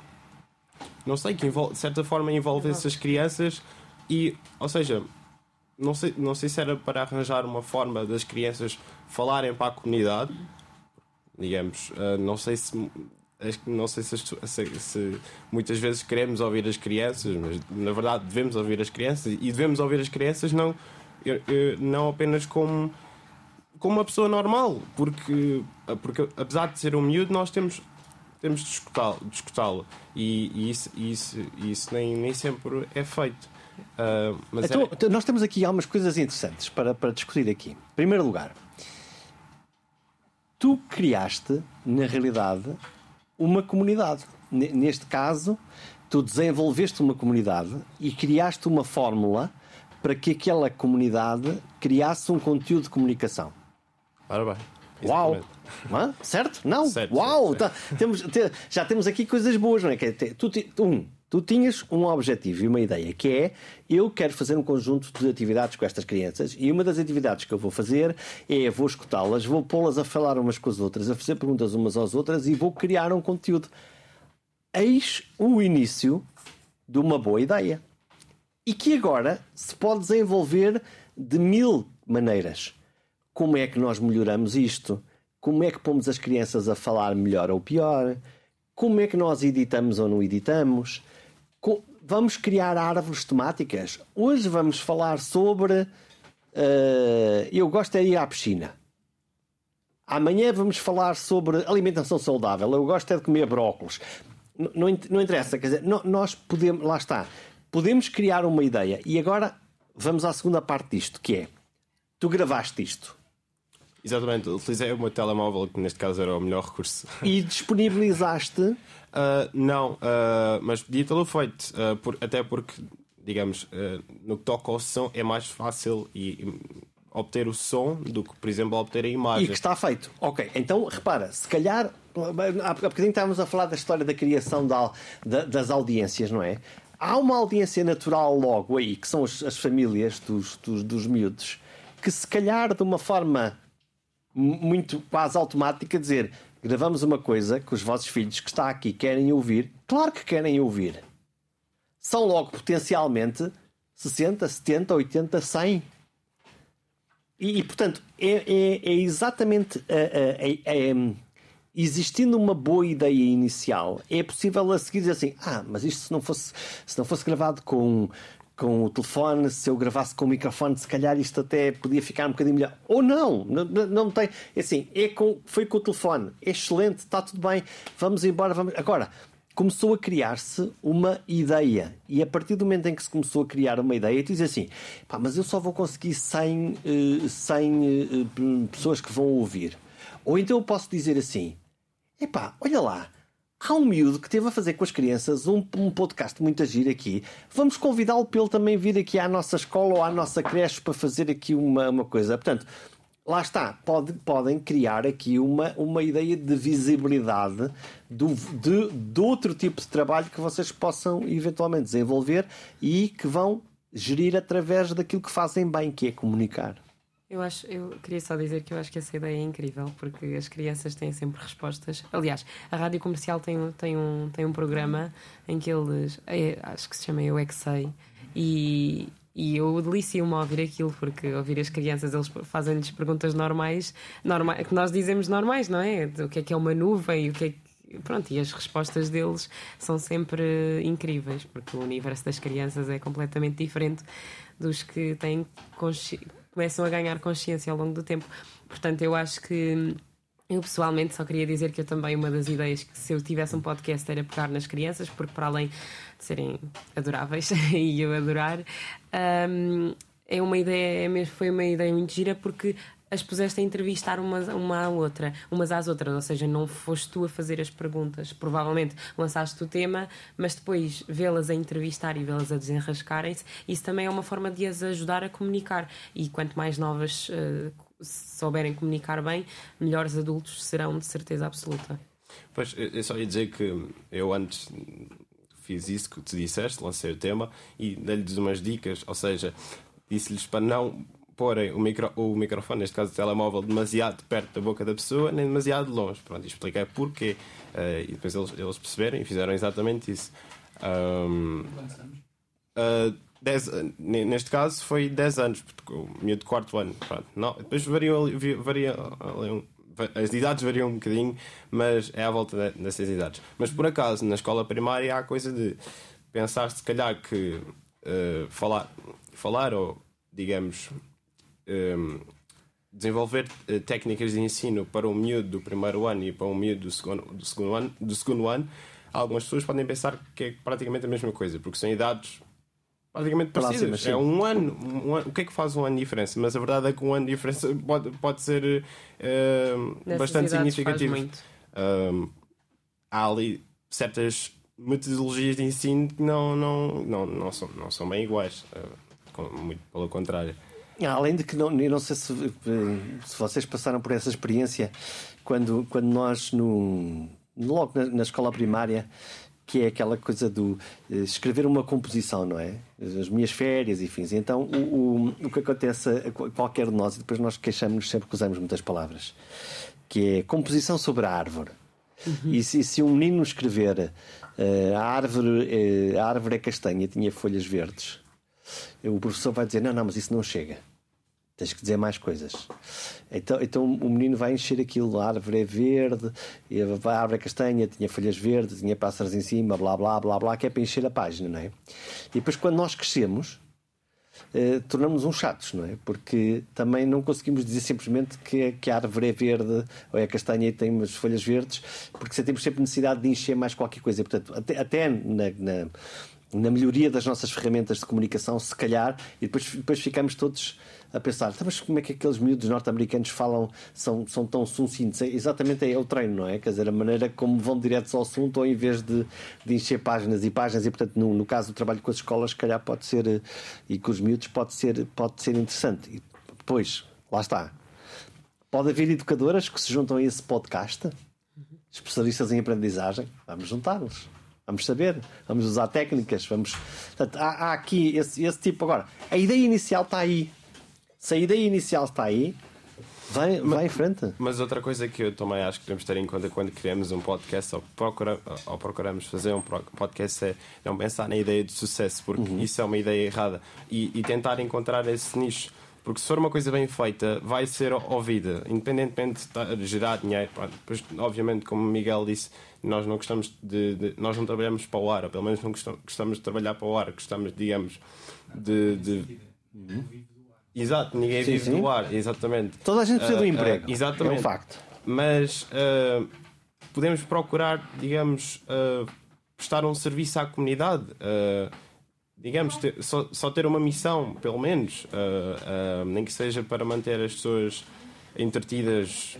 não sei, que envolve, de certa forma envolve essas crianças e, ou seja, não sei, não sei se era para arranjar uma forma das crianças falarem para a comunidade, digamos, uh, não sei se não sei se, se, se, muitas vezes queremos ouvir as crianças, mas na verdade devemos ouvir as crianças e devemos ouvir as crianças não, não apenas como, como uma pessoa normal, porque, porque apesar de ser um miúdo, nós temos, temos de escutá-lo e, e, isso, isso, isso nem, nem sempre é feito. Uh, então, é... Nós temos aqui algumas coisas interessantes para, para discutir aqui. Em primeiro lugar, tu criaste, na realidade, uma comunidade. Neste caso, tu desenvolveste uma comunidade e criaste uma fórmula para que aquela comunidade criasse um conteúdo de comunicação. Ora bem. Uau! Hã? Certo? Não? Certo, Uau! certo, certo. Tá, temos, te, já temos aqui coisas boas, não é? Que é, tu, um, tu tinhas um objetivo e uma ideia, que é eu quero fazer um conjunto de atividades com estas crianças e uma das atividades que eu vou fazer é vou escutá-las, vou pô-las a falar umas com as outras, a fazer perguntas umas às outras e vou criar um conteúdo. Eis o início de uma boa ideia. E que agora se pode desenvolver de mil maneiras. Como é que nós melhoramos isto? Como é que pomos as crianças a falar melhor ou pior? Como é que nós editamos ou não editamos? vamos criar árvores temáticas. Hoje vamos falar sobre. Uh, eu gosto de ir à piscina. Amanhã vamos falar sobre alimentação saudável. Eu gosto é de comer brócolos. Não, não interessa, quer dizer, nós podemos, lá está, podemos criar uma ideia. E agora vamos à segunda parte disto, que é tu gravaste isto. Exatamente, utilizei o meu telemóvel, que neste caso era o melhor recurso. E disponibilizaste Uh, não, uh, mas podia tê-lo feito, uh, por, até porque, digamos, no que toca ao som é mais fácil e, e, obter o som do que, por exemplo, obter a imagem. E que está feito. Ok, então repara, se calhar, há bocadinho estávamos a falar da história da criação da, da, das audiências, não é? Há uma audiência natural logo aí, que são as, as famílias dos, dos, dos miúdos, que se calhar de uma forma muito quase automática dizer gravamos uma coisa que os vossos filhos que está aqui querem ouvir, claro que querem ouvir. São logo potencialmente 60, 70, 80, 100. E, e portanto, é, é, é exatamente é, é, existindo uma boa ideia inicial, é possível a seguir dizer assim: ah, mas isto se não fosse, se não fosse gravado com com o telefone, se eu gravasse com o microfone, se calhar isto até podia ficar um bocadinho melhor. Ou não, não, não tem. É assim, é com, foi com o telefone, é excelente, está tudo bem, vamos embora. Vamos... Agora, começou a criar-se uma ideia. E a partir do momento em que se começou a criar uma ideia, tu diz assim: pá, mas eu só vou conseguir 100, 100 pessoas que vão ouvir. Ou então eu posso dizer assim: epá, olha lá Há um miúdo que teve a fazer com as crianças um, um podcast muito agir aqui. Vamos convidá-lo para ele também vir aqui à nossa escola ou à nossa creche para fazer aqui uma, uma coisa. Portanto, lá está, pode, podem criar aqui uma, uma ideia de visibilidade do, de, de outro tipo de trabalho que vocês possam eventualmente desenvolver e que vão gerir através daquilo que fazem bem, que é comunicar. Eu acho, eu queria só dizer que eu acho que essa ideia é incrível, porque as crianças têm sempre respostas. Aliás, a rádio comercial tem, tem, um, tem um programa em que eles, é, acho que se chama Eu É Que Sei, e, e eu delicio-me a ouvir aquilo, porque ouvir as crianças, eles fazem-lhes perguntas normais, normais, que nós dizemos normais, não é? O que é que é uma nuvem, o que é que pronto, e as respostas deles são sempre incríveis, porque o universo das crianças é completamente diferente dos que têm consci começam a ganhar consciência ao longo do tempo. Portanto, eu acho que. Eu pessoalmente só queria dizer que eu também, uma das ideias que se eu tivesse um podcast era pegar nas crianças, porque para além de serem adoráveis e eu adorar, um, é uma ideia, é foi uma ideia muito gira porque as puseste a entrevistar umas, uma à outra, umas às outras, ou seja, não foste tu a fazer as perguntas. Provavelmente lançaste o tema, mas depois vê-las a entrevistar e vê-las a desenrascarem-se, isso também é uma forma de as ajudar a comunicar. E quanto mais novas uh, souberem comunicar bem, melhores adultos serão, de certeza absoluta. Pois, eu só ia dizer que eu antes fiz isso que tu disseste, lancei o tema e dei-lhes umas dicas, ou seja, disse-lhes para não porem o, micro, o microfone, neste caso o telemóvel, demasiado perto da boca da pessoa, nem demasiado longe. Pronto, expliquei porquê. Uh, e depois eles, eles perceberam e fizeram exatamente isso. Um, uh, dez, neste caso foi 10 anos, porque o miúdo de quarto ano. Pronto, não, depois variam, variam, as idades variam um bocadinho, mas é à volta dessas idades. Mas por acaso, na escola primária há a coisa de pensar se calhar que uh, falar, falar ou digamos um, desenvolver uh, técnicas de ensino para um miúdo do primeiro ano e para um miúdo do segundo, do segundo, ano, do segundo ano, algumas pessoas podem pensar que é praticamente a mesma coisa, porque são idades praticamente parecidas. É um ano, um ano, O que é que faz um ano de diferença? Mas a verdade é que um ano de diferença pode, pode ser uh, bastante significativo. Uh, há ali certas metodologias de ensino que não, não, não, não, são, não são bem iguais. Uh, muito pelo contrário. Além de que não, eu não sei se, se vocês passaram por essa experiência quando, quando nós no, logo na, na escola primária que é aquela coisa do uh, escrever uma composição, não é? As minhas férias e fins. Então, o, o, o que acontece a qualquer de nós, e depois nós queixamos sempre que usamos muitas palavras, que é composição sobre a árvore. Uhum. E, se, se, um menino escrever uh, a, árvore, uh, a árvore é castanha tinha folhas verdes, o professor vai dizer: não, não, mas isso não chega. Tens que dizer mais coisas. Então, então o menino vai encher aquilo. A árvore é verde, a árvore é castanha, tinha folhas verdes, tinha pássaros em cima, blá blá blá blá, que é para encher a página, não é? E depois, quando nós crescemos, eh, tornamos uns chatos, não é? Porque também não conseguimos dizer simplesmente que, que a árvore é verde ou é castanha e tem umas folhas verdes, porque temos sempre necessidade de encher mais qualquer coisa. Portanto, até, até na, na na melhoria das nossas ferramentas de comunicação, se calhar, e depois, depois ficamos todos a pensar, então, mas como é que aqueles miúdos norte-americanos falam, são, são tão sucintos? É, exatamente é o treino, não é? Quer dizer, a maneira como vão direto ao assunto, ou em vez de, de encher páginas e páginas, e portanto, no, no caso do trabalho com as escolas, se calhar pode ser, eh, e com os miúdos, pode ser, pode ser interessante. E depois, lá está. Pode haver educadoras que se juntam a esse podcast, especialistas em aprendizagem, vamos juntá-los. Vamos saber, vamos usar técnicas, vamos. Portanto, há, há aqui esse, esse tipo. Agora, a ideia inicial está aí. Se a ideia inicial está aí, vai, vai em frente. Mas outra coisa que eu também acho que devemos ter em conta quando criamos um podcast ou, procura, ou procuramos fazer um podcast é não pensar na ideia de sucesso, porque uhum. isso é uma ideia errada, e, e tentar encontrar esse nicho. Porque se for uma coisa bem feita, vai ser ouvida, independentemente de gerar dinheiro. Depois, obviamente, como o Miguel disse, nós não gostamos de, de, nós não trabalhamos para o ar, ou pelo menos não gostamos, gostamos de trabalhar para o ar, gostamos, digamos, de. de... Uhum. Exato, ninguém sim, vive sim. do ar, exatamente. Toda a gente precisa uh, do ah, emprego. Uh, exatamente. É um facto. Mas uh, podemos procurar, digamos, prestar um serviço à comunidade digamos, ter, só, só, ter uma missão, pelo menos, uh, uh, nem que seja para manter as pessoas entretidas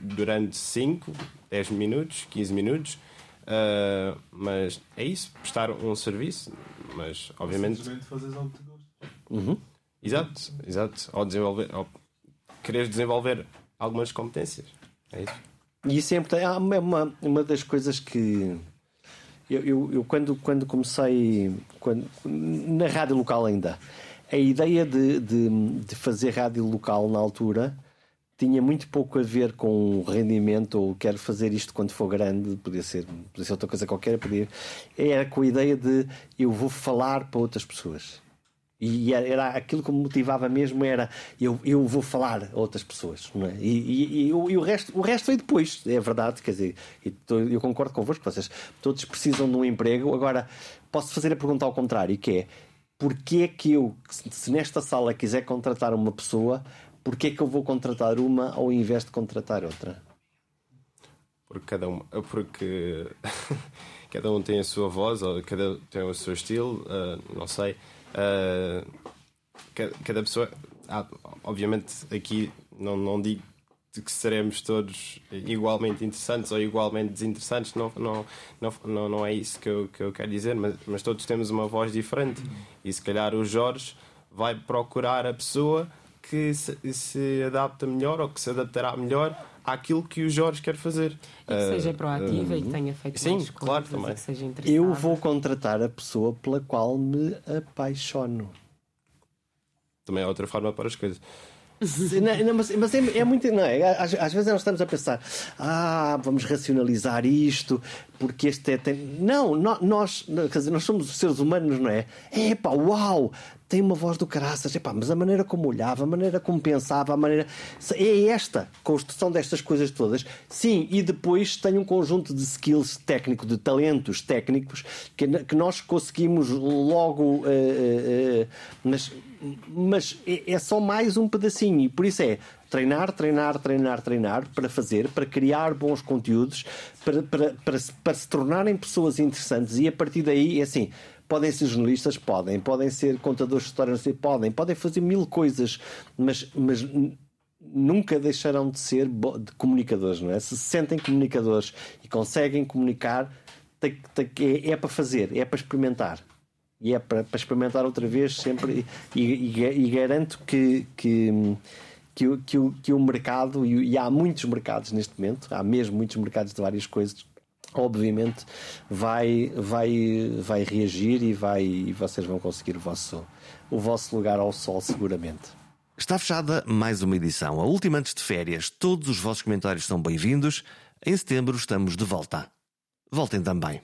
durante 5, 10 minutos, 15 minutos. Uh, mas é isso, prestar um serviço, mas obviamente. Simplesmente fazer algo que gostas. Uhum. Exato, exato. Ou desenvolver, ou querer desenvolver algumas competências. É isso. E isso é importante. Ah, uma, uma das coisas que eu, eu, eu, quando, quando comecei quando, na rádio local ainda, a ideia de, de, de, fazer rádio local na altura tinha muito pouco a ver com rendimento ou quero fazer isto quando for grande, podia ser, podia ser outra coisa qualquer, podia, era com a ideia de eu vou falar para outras pessoas. E era aquilo que me motivava mesmo era eu, eu vou falar a outras pessoas. É? e, e, e, e, o, resto, o resto veio depois, é verdade. Quer dizer, eu concordo convosco, vocês todos precisam de um emprego. Agora, posso fazer a pergunta ao contrário, que é porquê é que eu, se nesta sala quiser contratar uma pessoa, porquê é que eu vou contratar uma ao invés de contratar outra? Porque cada um, porque cada um tem a sua voz, ou cada tem o seu estilo, uh, não sei. Uh, cada pessoa, ah, obviamente, aqui não, não digo que seremos todos igualmente interessantes ou igualmente desinteressantes, não, não, não, não, é isso que eu, que eu quero dizer, mas, mas todos temos uma voz diferente. E se calhar o Jorge vai procurar a pessoa que se, se adapta melhor ou que se adaptará melhor àquilo que o Jorge quer fazer. E que seja ah, proativa uh, e que tenha feito sim, mais claro, também. Eu vou contratar a pessoa pela qual me apaixono. também é outra forma para as coisas. Não, mas, mas é, é, muito. Não é? Às, às, vezes nós estamos a pensar, ah, vamos racionalizar isto, porque este é. Tem... Não, nós, quer dizer, nós somos seres humanos, não é? É pá, uau! Tem uma voz do caraças, epá, mas a maneira como olhava, a maneira como pensava, a maneira. É esta construção destas coisas todas. Sim, e depois tem um conjunto de skills técnicos, de talentos técnicos, que, que nós conseguimos logo. Uh, uh, uh, mas mas é, é só mais um pedacinho e por isso é treinar, treinar, treinar, treinar para fazer, para criar bons conteúdos, para, para, para, para se tornarem pessoas interessantes e a partir daí é assim. Podem ser jornalistas? Podem. Podem ser contadores de histórias? Podem. Podem fazer mil coisas, mas, mas nunca deixarão de ser de comunicadores, não é? Se se sentem comunicadores e conseguem comunicar, é, é para fazer, é para experimentar e é para, para experimentar outra vez sempre e, e, e garanto que, que, que, o, que, o, que o mercado, e, e há muitos mercados neste momento, há mesmo muitos mercados de várias coisas, obviamente vai, vai, vai reagir e, vai, e vocês vão conseguir o vosso, o vosso lugar ao sol seguramente. Está fechada mais uma edição, a última antes de férias. Todos os vossos comentários são bem-vindos. Em setembro estamos de volta. Voltem também.